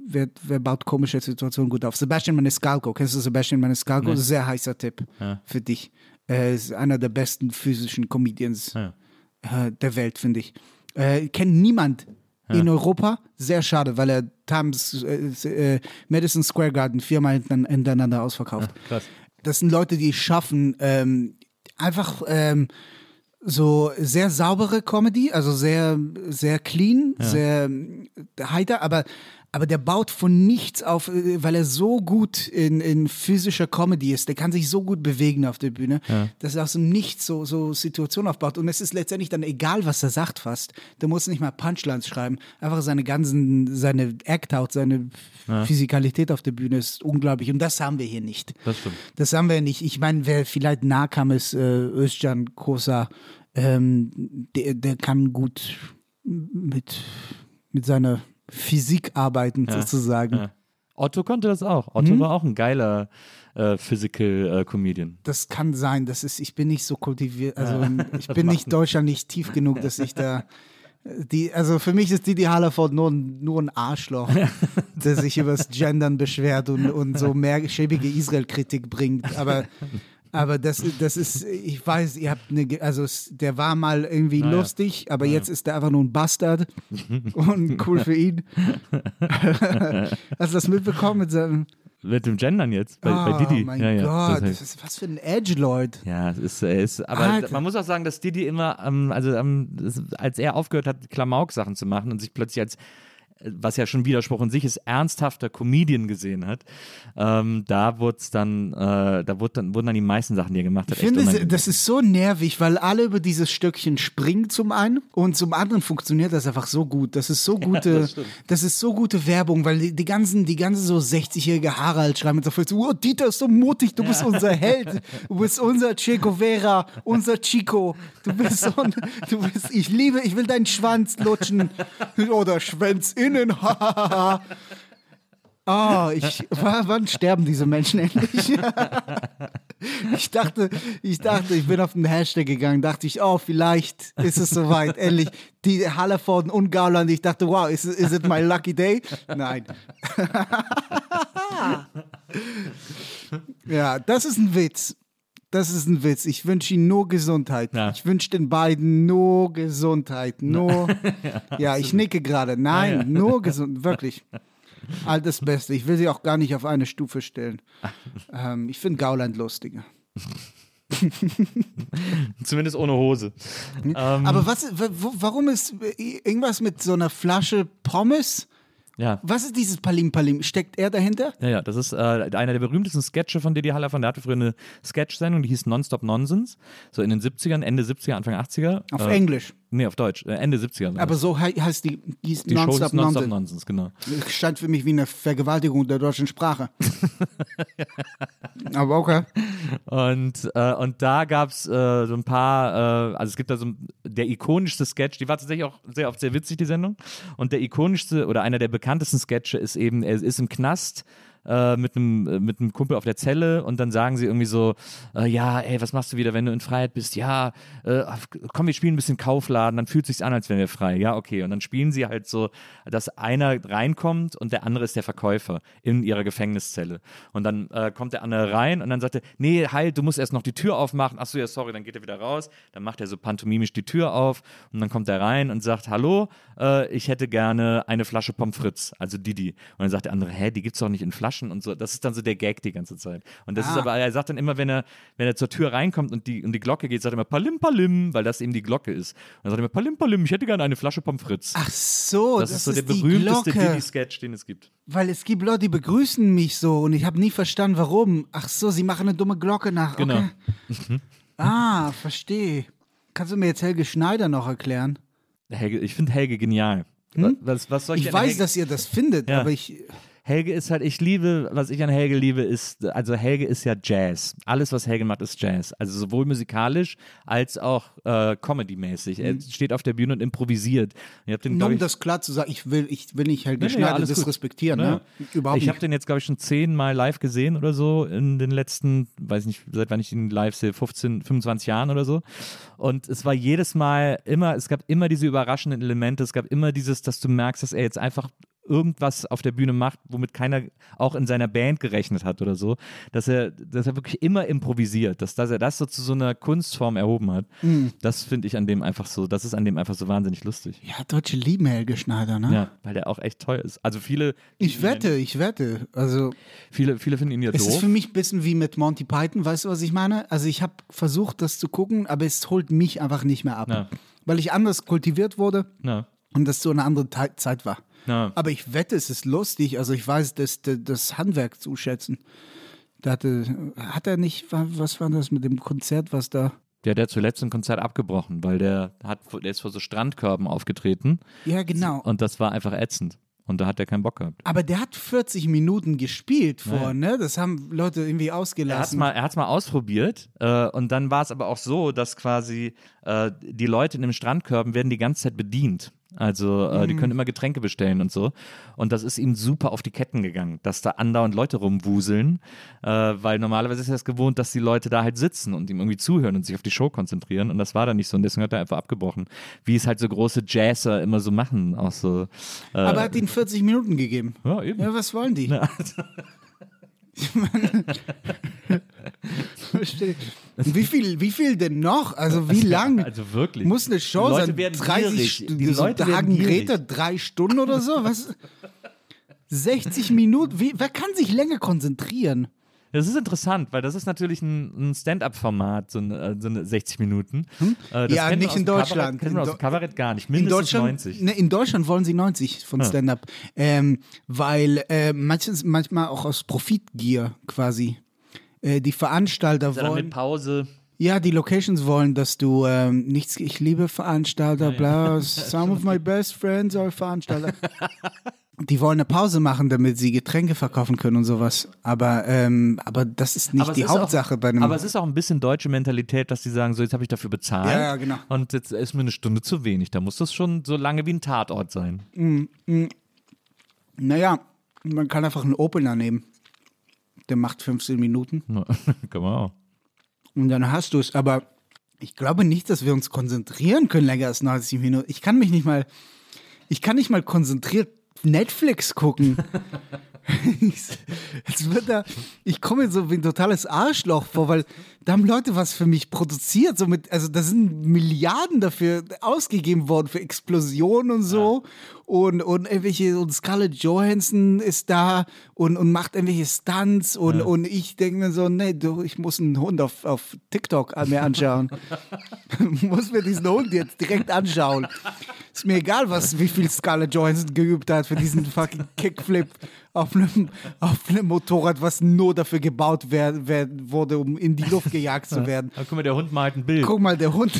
wer, wer, baut komische Situationen gut auf? Sebastian Maniscalco, kennst du Sebastian Maniscalco? Nee. Sehr heißer Tipp ja. für dich. Er ist einer der besten physischen Comedians ja. äh, der Welt, finde ich. Äh, kennt niemand ja. in Europa. Sehr schade, weil er Times, äh, äh, Madison Square Garden viermal hintereinander ausverkauft. Ja, das sind Leute, die schaffen, ähm, einfach ähm, so sehr saubere Comedy, also sehr, sehr clean, ja. sehr heiter, aber aber der baut von nichts auf, äh, weil er so gut in, in physischer Comedy ist. Der kann sich so gut bewegen auf der Bühne, ja. dass er aus dem Nichts so, so Situationen aufbaut. Und es ist letztendlich dann egal, was er sagt fast. Der muss nicht mal Punchlines schreiben. Einfach seine ganzen, seine Act-Out, seine ja. Physikalität auf der Bühne ist unglaublich. Und das haben wir hier nicht. Das stimmt. Das haben wir nicht. Ich meine, wer vielleicht nah kam, ist äh, Özcan Kosa. Ähm, der, der kann gut mit, mit seiner Physik arbeiten, ja, sozusagen. Ja. Otto konnte das auch. Otto hm? war auch ein geiler äh, Physical äh, Comedian. Das kann sein. Das ist, ich bin nicht so kultiviert, also ja, ich [LAUGHS] bin nicht Deutschland nicht tief genug, dass ich da die, also für mich ist Didi Hallerford nur, nur ein Arschloch, [LAUGHS] der sich über das Gendern beschwert und, und so mehr schäbige Israel-Kritik bringt. Aber aber das, das ist, ich weiß, ihr habt eine, also der war mal irgendwie naja. lustig, aber naja. jetzt ist er einfach nur ein Bastard [LAUGHS] und cool für ihn. Hast du das mitbekommen mit seinem mit dem Gendern jetzt bei, oh, bei Didi. Mein ja, ja, Gott, das ist, was für ein Edge-Lord. Ja, es ist, ist aber Alter. man muss auch sagen, dass Didi immer, ähm, also ähm, als er aufgehört hat, Klamauk-Sachen zu machen und sich plötzlich als was ja schon Widerspruch in sich ist, ernsthafter Comedian gesehen hat, ähm, da wurde dann, äh, da wurde dann, wurden dann die meisten Sachen, die er gemacht hat. Ich finde, das ist so nervig, weil alle über dieses Stöckchen springen zum einen und zum anderen funktioniert das einfach so gut. Das ist so [LAUGHS] gute, ja, das, das, ist so gute Werbung, weil die, die ganzen, die ganzen so 60-jährige Harald schreiben jetzt auf so, oh, Dieter ist so mutig, du bist unser Held, [LAUGHS] du bist unser Che Guevara, unser Chico, du bist so, du bist, ich liebe, ich will deinen Schwanz lutschen. [LAUGHS] Oder Schwänz. in innen. Oh, ich, wann sterben diese Menschen endlich? [LAUGHS] ich dachte, ich dachte, ich bin auf den Hashtag gegangen, dachte ich, oh, vielleicht ist es soweit, endlich. Die Hallerforden und Gauland, ich dachte, wow, is, is it my lucky day? Nein. [LAUGHS] ja, das ist ein Witz. Das ist ein Witz. Ich wünsche ihnen nur Gesundheit. Ja. Ich wünsche den beiden nur Gesundheit. Nur. [LAUGHS] ja, ja, ich nicke gerade. Nein, ja, nur [LAUGHS] gesund. Wirklich. All das Beste. Ich will sie auch gar nicht auf eine Stufe stellen. Ähm, ich finde Gauland lustiger. [LAUGHS] Zumindest ohne Hose. Aber was, warum ist irgendwas mit so einer Flasche Pommes? Ja. Was ist dieses Palim Palim? Steckt er dahinter? Ja, ja, das ist äh, einer der berühmtesten Sketche von Didi Haller. Der hatte früher eine Sketch-Sendung, die hieß Nonstop Nonsense. So in den 70ern, Ende 70er, Anfang 80er. Auf äh, Englisch? Nee, auf Deutsch. Äh, Ende 70er. Aber so he heißt die, die, die Nonstop, Show Nonstop Nonsense. genau. Scheint für mich wie eine Vergewaltigung der deutschen Sprache. [LAUGHS] Aber okay. Und, äh, und da gab es äh, so ein paar, äh, also es gibt da so der ikonischste Sketch, die war tatsächlich auch sehr oft sehr witzig, die Sendung. Und der ikonischste oder einer der bekanntesten Sketche ist eben, er ist im Knast äh, mit einem äh, mit einem Kumpel auf der Zelle und dann sagen sie irgendwie so, äh, ja, ey, was machst du wieder, wenn du in Freiheit bist? Ja, äh, komm, wir spielen ein bisschen Kaufladen, dann fühlt sich's an, als wären wir frei. Ja, okay. Und dann spielen sie halt so, dass einer reinkommt und der andere ist der Verkäufer in ihrer Gefängniszelle. Und dann äh, kommt der andere rein und dann sagt er, nee, halt, du musst erst noch die Tür aufmachen. Achso, ja, sorry, dann geht er wieder raus. Dann macht er so pantomimisch die Tür auf und dann kommt er rein und sagt, hallo, äh, ich hätte gerne eine Flasche Pommes frites, also Didi. Und dann sagt der andere, hä, die gibt's doch nicht in Flaschen Flaschen und so. Das ist dann so der Gag die ganze Zeit. Und das ah. ist aber, er sagt dann immer, wenn er, wenn er zur Tür reinkommt und die, und die Glocke geht, sagt er immer Palim Palim, weil das eben die Glocke ist. Und dann sagt er immer Palim Palim, ich hätte gerne eine Flasche Pommes frites. Ach so, das, das ist so ist der berühmteste Diddy-Sketch, den es gibt. Weil es gibt Leute, die begrüßen mich so und ich habe nie verstanden, warum. Ach so, sie machen eine dumme Glocke nach. Genau. Okay. [LAUGHS] ah, verstehe. Kannst du mir jetzt Helge Schneider noch erklären? Helge, ich finde Helge genial. Hm? Was, was ich, ich weiß, Helge? dass ihr das findet, ja. aber ich. Helge ist halt, ich liebe, was ich an Helge liebe, ist, also Helge ist ja Jazz. Alles, was Helge macht, ist Jazz. Also sowohl musikalisch als auch äh, comedy-mäßig. Er mhm. steht auf der Bühne und improvisiert. Ich den, Nur um ich, das klar zu sagen, ich will, ich will nicht Helge nee, Schneider ja, disrespektieren. Ne? Überhaupt ich habe den jetzt, glaube ich, schon zehnmal live gesehen oder so in den letzten, weiß nicht, seit wann ich ihn live sehe, 15, 25 Jahren oder so. Und es war jedes Mal immer, es gab immer diese überraschenden Elemente, es gab immer dieses, dass du merkst, dass er jetzt einfach irgendwas auf der Bühne macht, womit keiner auch in seiner Band gerechnet hat oder so, dass er, dass er wirklich immer improvisiert, dass, dass er das so zu so einer Kunstform erhoben hat. Mhm. Das finde ich an dem einfach so, das ist an dem einfach so wahnsinnig lustig. Ja, Deutsche lieben Helge Schneider, ne? Ja, weil der auch echt teuer ist. Also viele. Ich wette, ich wette. Also. Viele, viele finden ihn ja es doof. Es ist für mich ein bisschen wie mit Monty Python, weißt du, was ich meine? Also ich habe versucht, das zu gucken, aber es holt mich einfach nicht mehr ab. Ja. Weil ich anders kultiviert wurde. Ja. Und das so eine andere Zeit war. Ja. Aber ich wette, es ist lustig. Also ich weiß, das, das Handwerk zu schätzen. Da hatte, hat er nicht, was war das mit dem Konzert, was da? Der hat zuletzt ein Konzert abgebrochen, weil der hat, der ist vor so Strandkörben aufgetreten. Ja, genau. Und das war einfach ätzend. Und da hat er keinen Bock gehabt. Aber der hat 40 Minuten gespielt vor, ne? Das haben Leute irgendwie ausgelassen. Er hat es mal, mal ausprobiert äh, und dann war es aber auch so, dass quasi äh, die Leute in den Strandkörben werden die ganze Zeit bedient. Also äh, mhm. die können immer Getränke bestellen und so. Und das ist ihm super auf die Ketten gegangen, dass da andauernd Leute rumwuseln, äh, weil normalerweise ist er es gewohnt, dass die Leute da halt sitzen und ihm irgendwie zuhören und sich auf die Show konzentrieren. Und das war dann nicht so. Und deswegen hat er einfach abgebrochen. Wie es halt so große Jazzer immer so machen. Auch so, äh, Aber er hat ihnen 40 Minuten gegeben. Ja, eben. Ja, was wollen die? Ja, also [LAUGHS] ich meine, [LAUGHS] wie viel, wie viel denn noch? Also [LAUGHS] wie lang? Also wirklich. Muss eine Show sein? 30 die so Leute Hagen Greta drei Stunden oder so? Was? 60 Minuten? Wie, wer kann sich länger konzentrieren? Das ist interessant, weil das ist natürlich ein, ein Stand-up-Format, so, eine, so eine 60 Minuten. Hm? Äh, ja, nicht in Deutschland. Kabarett, kennen wir aus dem Kabarett gar nicht. Mindestens in Deutschland, 90. Ne, in Deutschland wollen sie 90 von Stand-up. Ähm, weil äh, manches, manchmal auch aus Profitgier quasi. Äh, die Veranstalter wollen. Mit Pause. Ja, die Locations wollen, dass du ähm, nichts, ich liebe Veranstalter, bla, [LAUGHS] some of my best friends are Veranstalter. die wollen eine Pause machen, damit sie Getränke verkaufen können und sowas. Aber, ähm, aber das ist nicht die ist Hauptsache auch, bei einem. Aber es ist auch ein bisschen deutsche Mentalität, dass sie sagen, so jetzt habe ich dafür bezahlt. Ja, ja, genau. Und jetzt ist mir eine Stunde zu wenig. Da muss das schon so lange wie ein Tatort sein. Mm, mm. Naja, man kann einfach einen Opener nehmen. Der macht 15 Minuten. [LAUGHS] kann man auch. Und dann hast du es. Aber ich glaube nicht, dass wir uns konzentrieren können länger als 90 Minuten. Ich kann mich nicht mal. Ich kann nicht mal konzentriert Netflix gucken. [LAUGHS] Jetzt wird da, ich komme so wie ein totales Arschloch vor, weil da haben Leute was für mich produziert. So mit, also da sind Milliarden dafür ausgegeben worden für Explosionen und so. Ja. Und, und irgendwelche, und Scarlett Johansson ist da und, und macht irgendwelche Stunts und, ja. und ich denke mir so, nee, du, ich muss einen Hund auf, auf TikTok mir anschauen. [LAUGHS] [LAUGHS] muss mir diesen Hund jetzt direkt anschauen. Ist mir egal, was, wie viel Scarlett Johansson geübt hat für diesen fucking Kickflip auf einem, auf einem Motorrad, was nur dafür gebaut werd, werd, wurde, um in die Luft gejagt zu werden. Ja, guck mal, der Hund malt ein Bild. Guck mal, der Hund. [LAUGHS]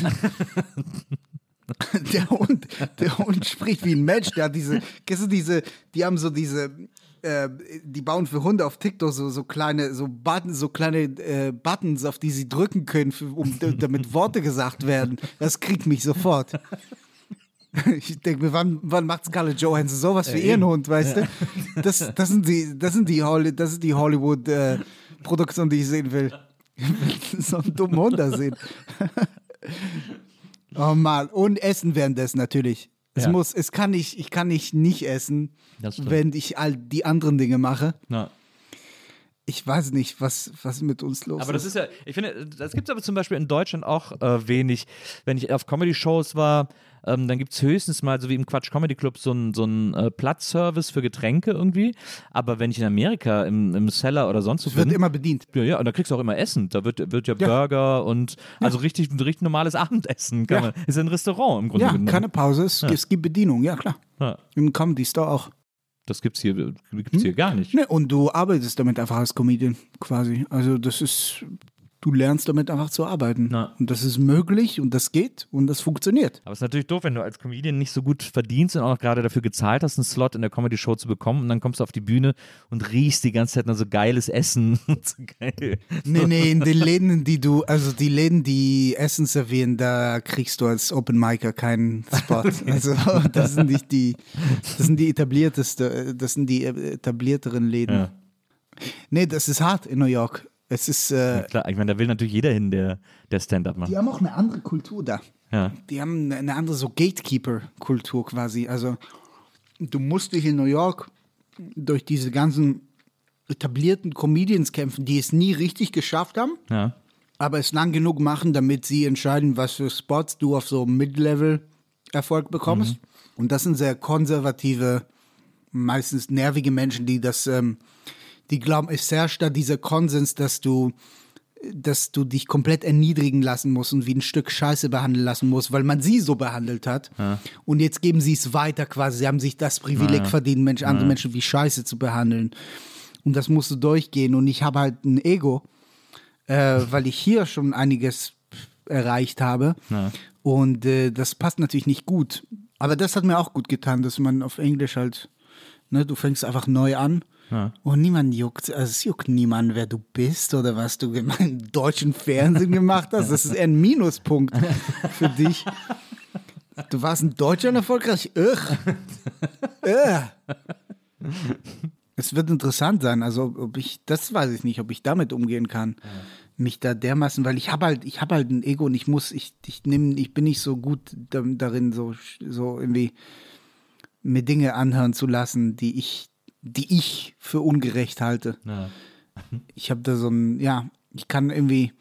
der Hund, der Hund spricht wie ein Mensch. Der hat diese, kennst du diese, die haben so diese, äh, die bauen für Hunde auf TikTok so, so kleine, so Button, so kleine äh, Buttons, auf die sie drücken können, für, um damit Worte gesagt werden. Das kriegt mich sofort. [LAUGHS] Ich denke mir, wann, wann macht Scarlett Johansson sowas für ja, ihren Hund, weißt ja. du? [LAUGHS] Das, das sind die, das sind die, Holly, das ist die Hollywood-Produktion, äh, die ich sehen will. [LAUGHS] so einen dummen Hund da sehen. oh Mann. Und essen währenddessen natürlich. Es ja. muss, es kann nicht, ich kann nicht nicht essen, wenn ich all die anderen Dinge mache. Na ich weiß nicht, was, was mit uns los ist. Aber das ist ja, ich finde, das gibt es aber zum Beispiel in Deutschland auch äh, wenig. Wenn ich auf Comedy-Shows war, ähm, dann gibt es höchstens mal, so wie im Quatsch Comedy Club, so einen so äh, Platzservice für Getränke irgendwie. Aber wenn ich in Amerika im, im Cellar oder sonst wo bin. Wird immer bedient. Ja, ja, und da kriegst du auch immer Essen. Da wird, wird ja, ja. Burger und also ja. richtig, richtig normales Abendessen. Kann ja. man, ist ein Restaurant im Grunde ja, genommen. keine Pause, es, es gibt Bedienung, ja klar. Im Comedy Store auch. Das gibt's hier, gibt's hier hm? gar nicht. Nee, und du arbeitest damit einfach als Comedian quasi. Also das ist du lernst damit einfach zu arbeiten. Na. Und das ist möglich und das geht und das funktioniert. Aber es ist natürlich doof, wenn du als Comedian nicht so gut verdienst und auch noch gerade dafür gezahlt hast, einen Slot in der Comedy-Show zu bekommen und dann kommst du auf die Bühne und riechst die ganze Zeit nur so geiles Essen. [LAUGHS] so geil. Nee, nee, in den Läden, die du, also die Läden, die Essen servieren, da kriegst du als Open Micer keinen Spot. [LAUGHS] Also das sind nicht die, das sind die etablierteste, das sind die etablierteren Läden. Ja. Nee, das ist hart in New York. Es ist. Äh, ja, klar, ich meine, da will natürlich jeder hin, der, der Stand-up macht. Die haben auch eine andere Kultur da. Ja. Die haben eine andere so Gatekeeper-Kultur quasi. Also, du musst dich in New York durch diese ganzen etablierten Comedians kämpfen, die es nie richtig geschafft haben, ja. aber es lang genug machen, damit sie entscheiden, was für Spots du auf so Mid-Level-Erfolg bekommst. Mhm. Und das sind sehr konservative, meistens nervige Menschen, die das. Ähm, die glauben, es herrscht da dieser Konsens, dass du dass du dich komplett erniedrigen lassen musst und wie ein Stück Scheiße behandeln lassen musst, weil man sie so behandelt hat. Ja. Und jetzt geben sie es weiter quasi. Sie haben sich das Privileg ja. verdient, Mensch, andere ja. Menschen wie Scheiße zu behandeln. Und das musst du durchgehen. Und ich habe halt ein Ego, äh, weil ich hier schon einiges erreicht habe. Und äh, das passt natürlich nicht gut. Aber das hat mir auch gut getan, dass man auf Englisch halt, ne, du fängst einfach neu an ja. Und niemand juckt, also es juckt niemand, wer du bist oder was du [LAUGHS] im deutschen Fernsehen gemacht hast. Das ist eher ein Minuspunkt für dich. Du warst in Deutschland erfolgreich. Ugh. Es wird interessant sein, also ob ich, das weiß ich nicht, ob ich damit umgehen kann. Ja. Mich da dermaßen, weil ich habe halt, ich habe halt ein Ego und ich muss, ich, ich nehme, ich bin nicht so gut darin, so, so irgendwie mir Dinge anhören zu lassen, die ich die ich für ungerecht halte. Ja. Ich habe da so ein, ja, ich kann irgendwie,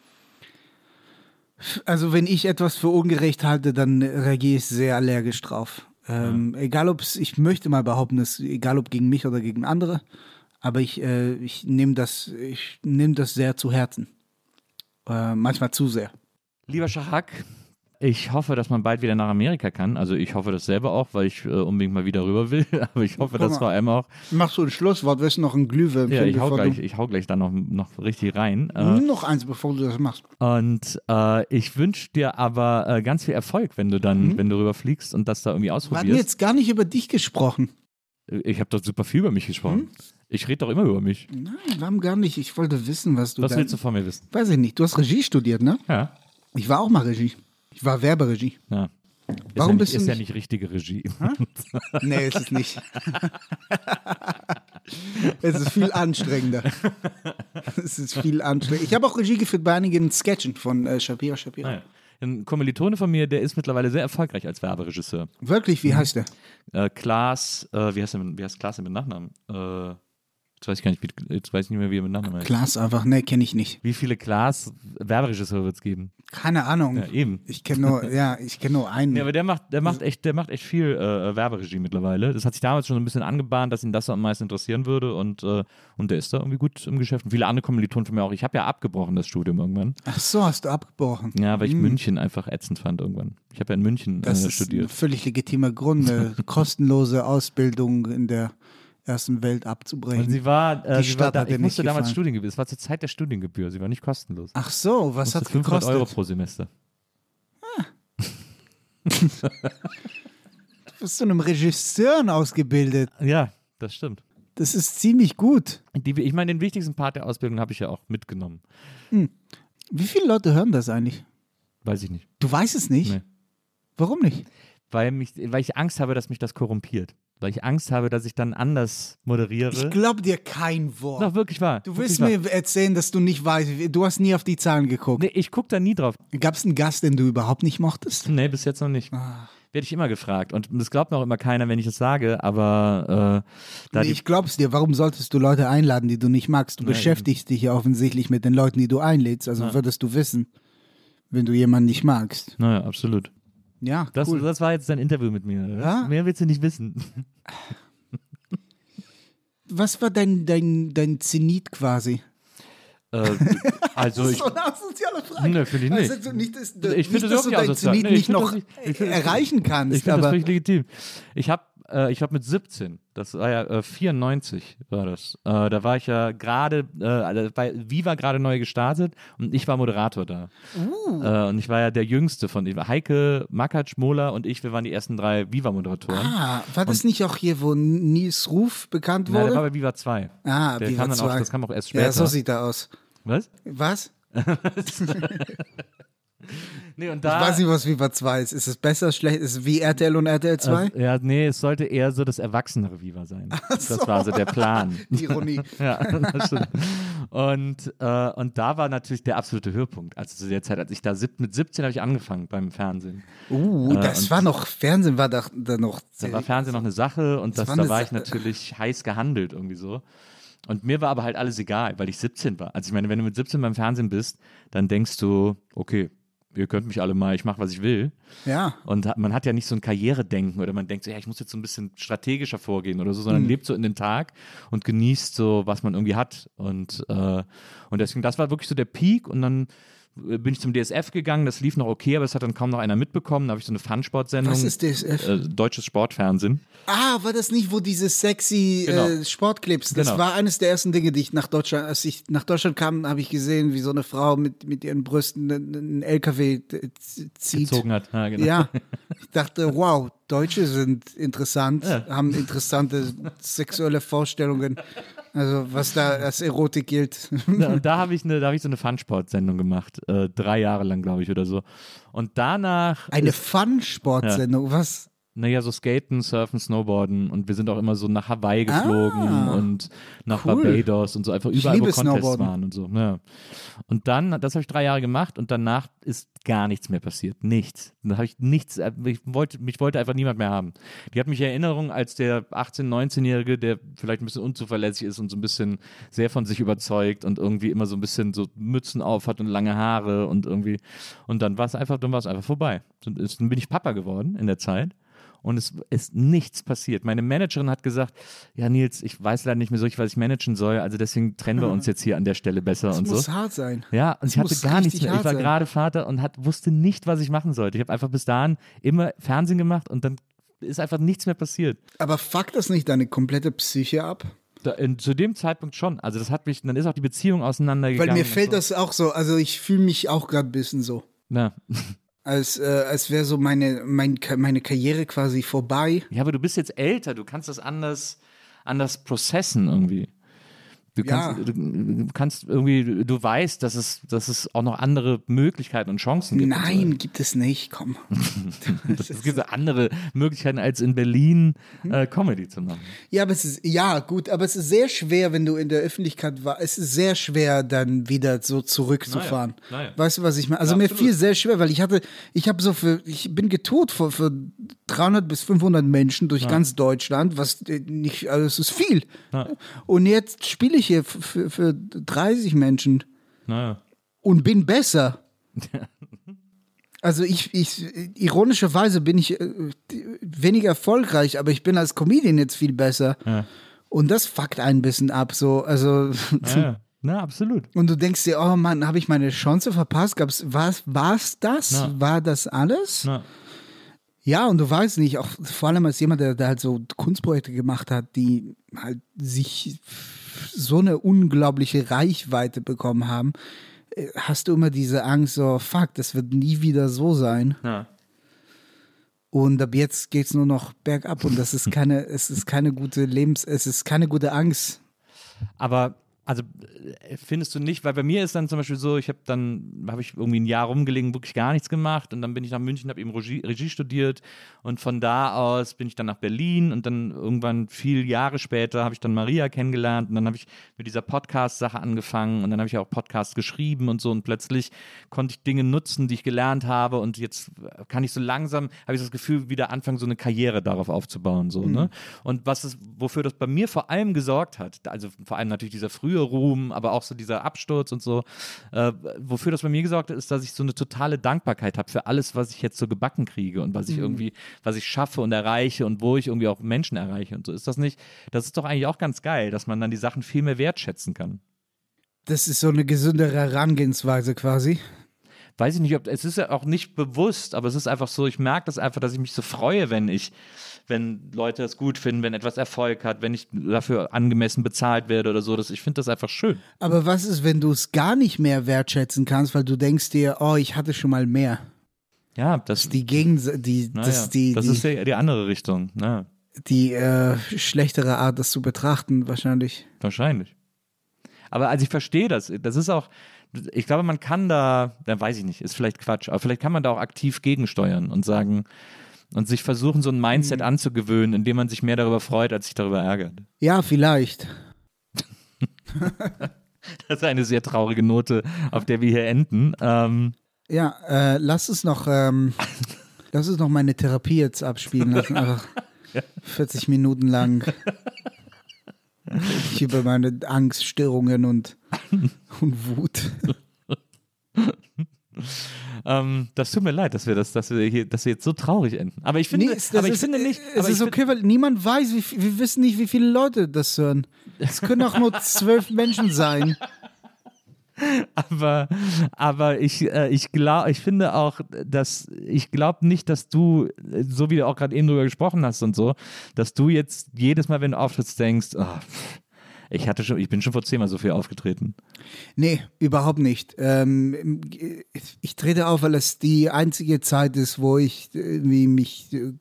also wenn ich etwas für ungerecht halte, dann reagiere ich sehr allergisch drauf. Ähm, ja. Egal ob es, ich möchte mal behaupten, dass, egal ob gegen mich oder gegen andere, aber ich, äh, ich nehme das, ich nehme das sehr zu Herzen. Äh, manchmal zu sehr. Lieber Schahak, ich hoffe, dass man bald wieder nach Amerika kann. Also ich hoffe das selber auch, weil ich äh, unbedingt mal wieder rüber will. [LAUGHS] Aber ich hoffe, dass vor allem auch. Machst du ein Schlusswort? Willst du noch ein Glühwein? Ja, ich hau, gleich, ich hau gleich da noch, noch richtig rein. Äh, noch eins, bevor du das machst. Und äh, ich wünsche dir aber äh, ganz viel Erfolg, wenn du dann, mhm. wenn du rüberfliegst und das da irgendwie ausprobierst. Wir haben jetzt gar nicht über dich gesprochen. Ich habe doch super viel über mich gesprochen. Mhm. Ich rede doch immer über mich. Nein, wir haben gar nicht. Ich wollte wissen, was du. Was willst du von mir wissen? Weiß ich nicht. Du hast Regie studiert, ne? Ja. Ich war auch mal Regie. Ich war Werberegie. Ja. Warum ja, bist du ist nicht? ja nicht richtige Regie. nee, ist es nicht. es ist viel anstrengender. es ist viel anstrengender. Ich habe auch Regie geführt bei einigen Sketchen von äh, Shapira Shapira. Ah, ja. Ein Kommilitone von mir, der ist mittlerweile sehr erfolgreich als Werberegisseur. Wirklich? Wie mhm. heißt der? Äh, Klaas, äh, wie heißt der, wie heißt Klaas mit Nachnamen? Äh, Jetzt weiß ich gar nicht, wie, jetzt weiß ich nicht mehr, wie er mit Nachnamen heißt. Klaas einfach, ne, kenne ich nicht. Wie viele Klaas Werberegisseure wird es geben? Keine Ahnung. Ja, eben. Ich kenne nur, ja, ich kenne nur einen. [LAUGHS] Ja, aber der macht, der macht echt, der macht echt viel äh, Werberegie mittlerweile. Das hat sich damals schon so ein bisschen angebahnt, dass ihn das am meisten interessieren würde und, äh, und der ist da irgendwie gut im Geschäft. Und viele andere Kommilitonen von mir auch. Ich habe ja abgebrochen, das Studium irgendwann. Ach so, hast du abgebrochen? Ja, weil ich hm. München einfach ätzend fand irgendwann. Ich habe ja in München das äh, studiert. Das ist ein völlig legitimer Grund, eine [LAUGHS] kostenlose Ausbildung in der ersten Welt abzubrechen. Und sie war, äh, sie war da, ich musste damals Studiengebühr. Es war zur Zeit der Studiengebühr. Sie war nicht kostenlos. Ach so, was hat es gekostet? 500 Euro pro Semester. Ah. [LAUGHS] du bist zu einem Regisseur ausgebildet. Ja, das stimmt. Das ist ziemlich gut. Die, ich meine, den wichtigsten Part der Ausbildung habe ich ja auch mitgenommen. Hm. Wie viele Leute hören das eigentlich? Weiß ich nicht. Du weißt es nicht? Nee. Warum nicht? Weil, mich, weil ich Angst habe, dass mich das korrumpiert. Weil ich Angst habe, dass ich dann anders moderiere. Ich glaube dir kein Wort. Doch, wirklich wahr. Du willst mir wahr. erzählen, dass du nicht weißt. Du hast nie auf die Zahlen geguckt. Nee, ich gucke da nie drauf. Gab es einen Gast, den du überhaupt nicht mochtest? Nee, bis jetzt noch nicht. Ah. Werde ich immer gefragt. Und das glaubt mir auch immer keiner, wenn ich das sage, aber äh, da nee, ich glaub's dir. Warum solltest du Leute einladen, die du nicht magst? Du Nein. beschäftigst dich ja offensichtlich mit den Leuten, die du einlädst. Also ja. würdest du wissen, wenn du jemanden nicht magst. Naja, absolut. Ja, das, cool. das war jetzt dein Interview mit mir. Ja? Mehr willst du nicht wissen. Was war dein, dein, dein Zenit quasi? Äh, also [LAUGHS] das ist ich, so eine asoziale Frage. Ne, finde ich nicht. Also nicht dass, ich finde das wirklich asozial. Nee, nicht noch ich, ich erreichen kannst. Ich finde das völlig legitim. Ich habe äh, ich habe mit 17, das war ja äh, 94 war das, äh, da war ich ja gerade, äh, also bei Viva gerade neu gestartet und ich war Moderator da. Uh. Äh, und ich war ja der Jüngste von denen. Heike, Makatsch, Mola und ich, wir waren die ersten drei Viva-Moderatoren. Ah, war das und, nicht auch hier, wo Nies Ruf bekannt wurde? Ja, der war bei Viva 2. Ah, der Viva kam 2. Auch, das kam auch erst später. Ja, so sieht er aus. Was? Was? [LAUGHS] [LAUGHS] [LAUGHS] nee, und da, ich weiß nicht, was Viva 2 ist. Ist es besser, schlecht? Ist es wie RTL und RTL 2? Also, ja, nee, es sollte eher so das erwachsenere Viva sein. So. Das war so der Plan. [LAUGHS] Ironie. [LAUGHS] ja, das stimmt. Und, äh, und da war natürlich der absolute Höhepunkt. Also zu der Zeit, als ich da sieb, mit 17 habe ich angefangen beim Fernsehen. Uh, äh, das war noch, Fernsehen war da, da noch. Da war Fernsehen noch eine Sache und das, das war da war ich natürlich heiß gehandelt irgendwie so. Und mir war aber halt alles egal, weil ich 17 war. Also ich meine, wenn du mit 17 beim Fernsehen bist, dann denkst du, okay, ihr könnt mich alle mal, ich mache, was ich will. Ja. Und man hat ja nicht so ein Karrieredenken oder man denkt so, ja, ich muss jetzt so ein bisschen strategischer vorgehen oder so, sondern mhm. lebt so in den Tag und genießt so, was man irgendwie hat. Und, äh, und deswegen, das war wirklich so der Peak und dann bin ich zum DSF gegangen, das lief noch okay, aber es hat dann kaum noch einer mitbekommen. Da habe ich so eine Fun-Sport-Sendung. Was ist DSF? Äh, deutsches Sportfernsehen. Ah, war das nicht, wo diese sexy äh, genau. äh, Sportclips, das genau. war eines der ersten Dinge, die ich nach Deutschland, als ich nach Deutschland kam, habe ich gesehen, wie so eine Frau mit, mit ihren Brüsten einen LKW zieht. Gezogen hat, ja, genau. Ja, [LAUGHS] ich dachte, wow, Deutsche sind interessant, ja. haben interessante sexuelle Vorstellungen. Also was da als Erotik gilt. [LAUGHS] Ja, und da habe ich, eine, hab ich so eine Fun-Sport-Sendung gemacht. Äh, drei Jahre lang, glaube ich, oder so. Und danach. Eine Fun-Sport-Sendung? Ja. Was? Naja, so Skaten, Surfen, Snowboarden und wir sind auch immer so nach Hawaii geflogen ah, und nach cool. Barbados und so, einfach überall, wo Contests waren und so. Ja. Und dann, das habe ich drei Jahre gemacht und danach ist gar nichts mehr passiert. Nichts. Da habe ich nichts, äh, ich wollte, mich wollte einfach niemand mehr haben. Die hat mich Erinnerung als der 18-, 19-Jährige, der vielleicht ein bisschen unzuverlässig ist und so ein bisschen sehr von sich überzeugt und irgendwie immer so ein bisschen so Mützen auf hat und lange Haare und irgendwie. Und dann war es einfach, dann war es einfach vorbei. Dann bin ich Papa geworden in der Zeit und es ist nichts passiert. Meine Managerin hat gesagt, ja Nils, ich weiß leider nicht mehr so richtig, was ich managen soll, also deswegen trennen wir uns [LAUGHS] jetzt hier an der Stelle besser das und so. Das muss hart sein. Ja, und das ich hatte gar nichts mehr. Ich war gerade Vater und hat, wusste nicht, was ich machen sollte. Ich habe einfach bis dahin immer Fernsehen gemacht und dann ist einfach nichts mehr passiert. Aber fuckt das nicht deine komplette Psyche ab? Da, in, zu dem Zeitpunkt schon. Also das hat mich, dann ist auch die Beziehung auseinandergegangen. Weil mir fällt so. das auch so. Also ich fühle mich auch gerade ein bisschen so. Na [LAUGHS] als, äh, als wäre so meine, mein, meine Karriere quasi vorbei. Ja, aber du bist jetzt älter, du kannst das anders, anders processen irgendwie. Du kannst, ja. du kannst irgendwie, du weißt, dass es, dass es auch noch andere Möglichkeiten und Chancen gibt. Nein, so. gibt es nicht, komm. [LAUGHS] es gibt andere Möglichkeiten, als in Berlin hm? äh, Comedy zu machen. Ja, aber es ist, ja, gut, aber es ist sehr schwer, wenn du in der Öffentlichkeit warst, es ist sehr schwer, dann wieder so zurückzufahren. Naja, naja. Weißt du, was ich meine? Also ja, mir fiel sehr schwer, weil ich hatte, ich habe so für, ich bin getourt für, für 300 bis 500 Menschen durch ja. ganz Deutschland, was äh, nicht, also es ist viel. Und jetzt spiele ich hier für, für 30 Menschen naja. und bin besser. [LAUGHS] Also ich, ich, ironischerweise bin ich äh, weniger erfolgreich, aber ich bin als Comedian jetzt viel besser. Ja. Und das fuckt ein bisschen ab, so, also. Ja, na, absolut. [LAUGHS] Und du denkst dir, oh Mann, habe ich meine Chance verpasst? Gab's, war's, war's das? Na. War das alles? Na. Ja, und du weißt nicht, auch vor allem als jemand, der, der halt so Kunstprojekte gemacht hat, die halt sich so eine unglaubliche Reichweite bekommen haben, äh, hast du immer diese Angst, so, fuck, das wird nie wieder so sein. Ja. Und ab jetzt geht es nur noch bergab und das ist keine, es ist keine gute Lebens, es ist keine gute Angst. Aber also äh, findest du nicht, weil bei mir ist dann zum Beispiel so, ich habe dann, habe ich irgendwie ein Jahr rumgelegen, wirklich gar nichts gemacht und dann bin ich nach München, habe eben Regie, Regie, studiert und von da aus bin ich dann nach Berlin und dann irgendwann viele Jahre später habe ich dann Maria kennengelernt und dann habe ich mit dieser Podcast-Sache angefangen und dann habe ich auch Podcasts geschrieben und so und plötzlich konnte ich Dinge nutzen, die ich gelernt habe und jetzt kann ich so langsam, habe ich das Gefühl, wieder anfangen, so eine Karriere darauf aufzubauen, so, ne? mhm. ne? Und was ist, wofür das bei mir vor allem gesorgt hat, also vor allem natürlich dieser frühe Ruhm, aber auch so dieser Absturz und so. Äh, wofür das bei mir gesorgt hat, ist, dass ich so eine totale Dankbarkeit habe für alles, was ich jetzt so gebacken kriege und was ich mhm. irgendwie, was ich schaffe und erreiche und wo ich irgendwie auch Menschen erreiche und so. Ist das nicht, das ist doch eigentlich auch ganz geil, dass man dann die Sachen viel mehr wertschätzen kann. Das ist so eine gesündere Herangehensweise quasi weiß ich nicht, ob es ist ja auch nicht bewusst, aber es ist einfach so, ich merke das einfach, dass ich mich so freue, wenn ich wenn Leute es gut finden, wenn etwas Erfolg hat, wenn ich dafür angemessen bezahlt werde oder so. Das, ich finde das einfach schön. Aber was ist, wenn du es gar nicht mehr wertschätzen kannst, weil du denkst dir, oh, ich hatte schon mal mehr? Ja, das, die Gegen die, das, ja, die, das die, ist die, die andere Richtung. Ja. Die äh, schlechtere Art, das zu betrachten, wahrscheinlich. Wahrscheinlich. Aber also ich verstehe das. Das ist auch, ich glaube, man kann da, da weiß ich nicht, ist vielleicht Quatsch, aber vielleicht kann man da auch aktiv gegensteuern und sagen, und sich versuchen, so ein Mindset mhm. anzugewöhnen, indem man sich mehr darüber freut, als sich darüber ärgert. Ja, vielleicht. [LAUGHS] das ist eine sehr traurige Note, auf der wir hier enden. Ähm, ja, äh, lass es noch, ähm, [LAUGHS] lass es noch meine Therapie jetzt abspielen lassen. Einfach 40 Minuten lang. [LAUGHS] [LAUGHS] Ich über meine Angststörungen und, [LAUGHS] und Wut. Ähm, das tut mir leid, dass wir das, dass wir hier, dass wir jetzt so traurig enden. Aber ich finde, nee, aber ich ist, finde nicht. Es ist okay, weil niemand weiß, wie, wir wissen nicht, wie viele Leute das hören. Es können auch nur [LAUGHS] zwölf Menschen sein. Aber, aber ich, äh, ich glaube, ich finde auch, dass ich glaube nicht, dass du, so wie du auch gerade eben drüber gesprochen hast und so, dass du jetzt jedes Mal, wenn du auftrittst, denkst, oh, ich hatte schon, ich bin schon vor zehnmal so viel aufgetreten. Nee, überhaupt nicht. Ähm, ich trete auf, weil es die einzige Zeit ist, wo ich irgendwie mich äh,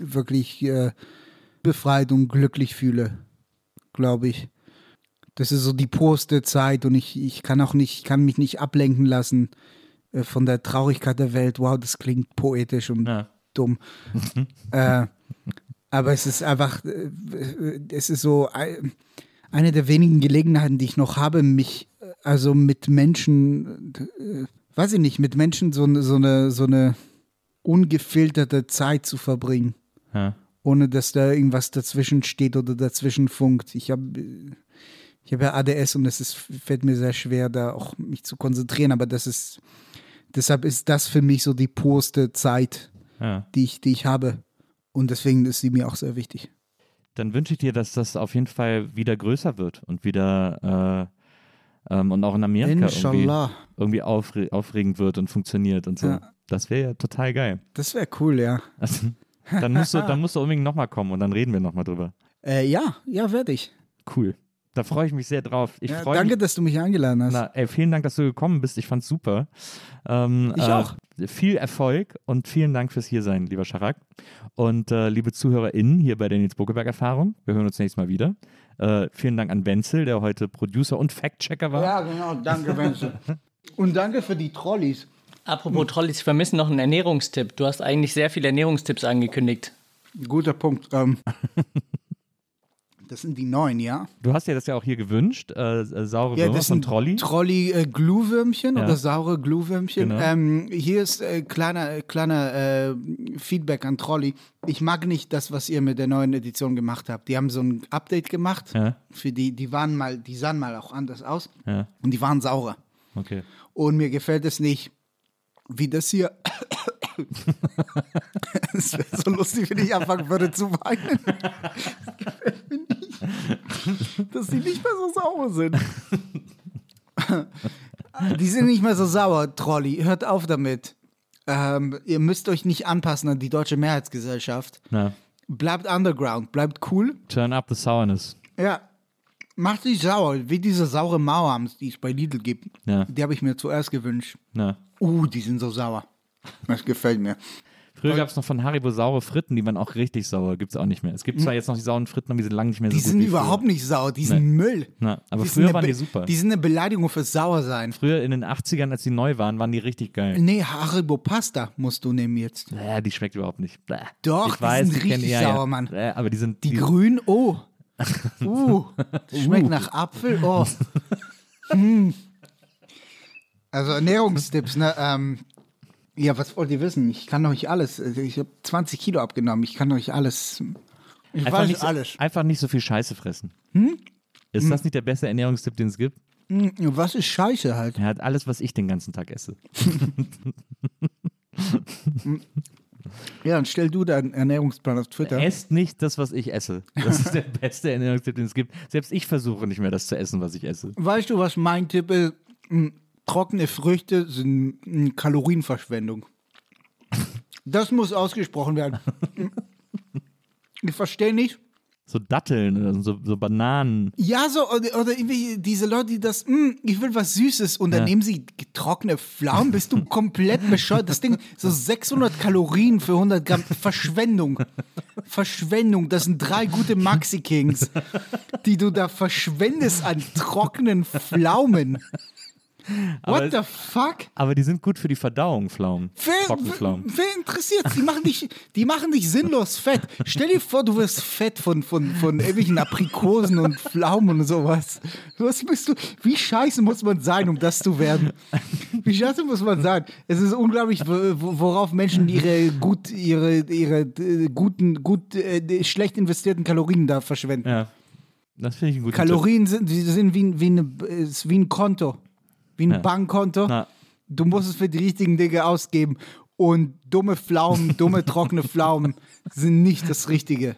wirklich äh, befreit und glücklich fühle, glaube ich. Das ist so die purste Zeit und ich, ich kann auch nicht, kann mich nicht ablenken lassen äh, von der Traurigkeit der Welt. Wow, das klingt poetisch und ja. dumm. [LAUGHS] äh, aber es ist einfach, äh, äh, es ist so, eine der wenigen Gelegenheiten, die ich noch habe, mich also mit Menschen, weiß ich nicht, mit Menschen so, so, eine, so eine ungefilterte Zeit zu verbringen. Ja. Ohne dass da irgendwas dazwischen steht oder dazwischen funkt. Ich habe ich hab ja ADS und es ist, fällt mir sehr schwer, da auch mich zu konzentrieren, aber das ist, deshalb ist das für mich so die purste Zeit, ja. die, ich, die ich habe. Und deswegen ist sie mir auch sehr wichtig dann wünsche ich dir, dass das auf jeden Fall wieder größer wird und wieder äh, ähm, und auch in Amerika irgendwie, irgendwie aufre aufregend wird und funktioniert und so. Ja. Das wäre ja total geil. Das wäre cool, ja. Also, dann, musst du, dann musst du unbedingt nochmal kommen und dann reden wir nochmal drüber. Äh, ja, ja, werde ich. Cool. Da freue ich mich sehr drauf. Ich ja, danke, mich, dass du mich eingeladen hast. Na, ey, vielen Dank, dass du gekommen bist. Ich fand's super. Ähm, ich äh, auch. Viel Erfolg und vielen Dank fürs Hiersein, lieber Scharak. Und äh, liebe ZuhörerInnen hier bei der Nils Buckeberg Erfahrung. Wir hören uns nächstes Mal wieder. Äh, vielen Dank an Wenzel, der heute Producer und Fact-Checker war. Ja, genau. Danke, Wenzel. und danke für die Trolleys. Apropos Trolleys, ich vermisse noch einen Ernährungstipp. Du hast eigentlich sehr viele Ernährungstipps angekündigt. Guter Punkt. Ähm, Das sind die neuen, ja. Du hast dir das ja auch hier gewünscht, äh, äh saure ja, Würmer von Trolli. Trolli äh, Glühwürmchen ja. oder saure Glühwürmchen. Genau. Ähm, hier ist äh, kleiner, kleiner äh, Feedback an Trolli. Ich mag nicht das, was ihr mit der neuen Edition gemacht habt. Die haben so ein Update gemacht. Ja. Für die, die waren mal, die sahen mal auch anders aus. Ja. Und die waren saurer. Okay. Und mir gefällt es nicht, wie das hier. [COUGHS] [LAUGHS] Es wäre so lustig, wenn ich anfangen würde zu weinen. [LAUGHS] Das gefällt mir nicht. [LAUGHS] Dass die nicht mehr so sauer sind. [LAUGHS] Die sind nicht mehr so sauer, Trolli. Hört auf damit. Ähm, ihr müsst euch nicht anpassen an die deutsche Mehrheitsgesellschaft. Ja. Bleibt underground, bleibt cool. Turn up the sourness. Ja. Macht dich sauer, wie diese saure Mauer, die es bei Lidl gibt. Ja. Die habe ich mir zuerst gewünscht. Ja. Uh, die sind so sauer. Das gefällt mir. Früher gab es noch von Haribo saure Fritten, die waren auch richtig sauer. Gibt es auch nicht mehr. Es gibt zwar jetzt noch die sauren Fritten, aber die sind lange nicht mehr so Die gut sind wie überhaupt früher. nicht sauer, die sind Nee. Müll. Na, aber Die sind früher waren die super. Die sind eine Beleidigung für Sauersein. Früher in den 80ern, als die neu waren, waren die richtig geil. Nee, Haribo Pasta musst du nehmen jetzt. Naja, die schmeckt überhaupt nicht. Bäh. Doch, ich die weiß, sind richtig eher, ja. sauer, Mann. Bäh, aber die sind Die grün, oh. [LAUGHS] Uh, schmeckt nach Apfel, oh. [LAUGHS] Hm. Also Ernährungstipps, ne? Ähm, ja, was wollt ihr wissen? Ich kann euch alles. Ich habe 20 Kilo abgenommen. Ich kann euch alles. Ich einfach weiß nicht, so- alles. einfach nicht so viel Scheiße fressen. Ist das nicht der beste Ernährungstipp, den es gibt? Hm, Was ist Scheiße halt? Er hat alles, was ich den ganzen Tag esse. [LAUGHS] Ja, dann stell du deinen Ernährungsplan auf Twitter. Esst nicht das, was ich esse. Das ist der [LAUGHS] beste Ernährungstipp, den es gibt. Selbst ich versuche nicht mehr, das zu essen, was ich esse. Weißt du, was mein Tipp ist? Hm, Trockene Früchte sind hm, Kalorienverschwendung. Das muss ausgesprochen werden. Hm. [LAUGHS] Ich verstehe nicht. So Datteln oder so, so Bananen. Ja, so, oder, oder irgendwie diese Leute, die das, "Mm, ich will was Süßes und dann Ja. nehmen sie trockene Pflaumen, bist du komplett bescheuert. Das Ding, so 600 Kalorien für 100 Gramm, Verschwendung. Verschwendung, das sind drei gute Maxi-Kings, die du da verschwendest an trockenen Pflaumen. Aber What the fuck? Aber die sind gut für die Verdauung, Pflaumen. Wer, Trockenpflaumen. wer, wer interessiert? Die machen dich, die machen dich sinnlos fett. Stell dir vor, du wirst fett von, von, von irgendwelchen Aprikosen und Pflaumen und sowas. Was bist du? Wie scheiße muss man sein, um das zu werden? Wie scheiße muss man sein? Es ist unglaublich, wo- wo- worauf Menschen ihre gut, ihre, ihre äh, guten, gut, äh, schlecht investierten Kalorien da verschwenden. Ja. Das finde ich ein guter Kalorien sind, die sind wie, wie, eine, ist wie ein Konto. Wie ein Ja. Bankkonto. Na. Du musst es für die richtigen Dinge ausgeben. Und dumme Pflaumen, dumme [LAUGHS] trockene Pflaumen sind nicht das Richtige.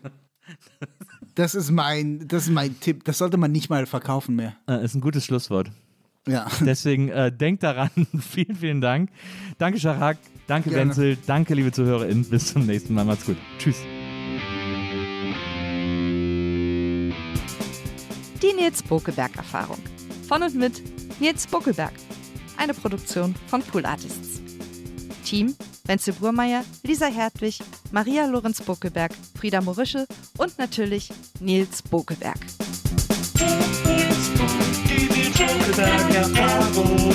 Das ist mein, das ist mein Tipp. Das sollte man nicht mal verkaufen mehr. Äh, ist ein gutes Schlusswort. Ja. Deswegen äh, denkt daran. [LAUGHS] vielen, vielen Dank. Danke, Scharak. Danke, Gerne. Wenzel. Danke, liebe ZuhörerInnen. Bis zum nächsten Mal. Macht's gut. Tschüss. Die Nils Bokeberg-Erfahrung. Von und mit Nils Bokeberg. Eine Produktion von Pool Artists. Team: Wenzel Burmeier, Lisa Hertwig, Maria Lorenz Bokeberg, Frieda Morische und natürlich Nils Bokeberg. Die Nils Erfahrung.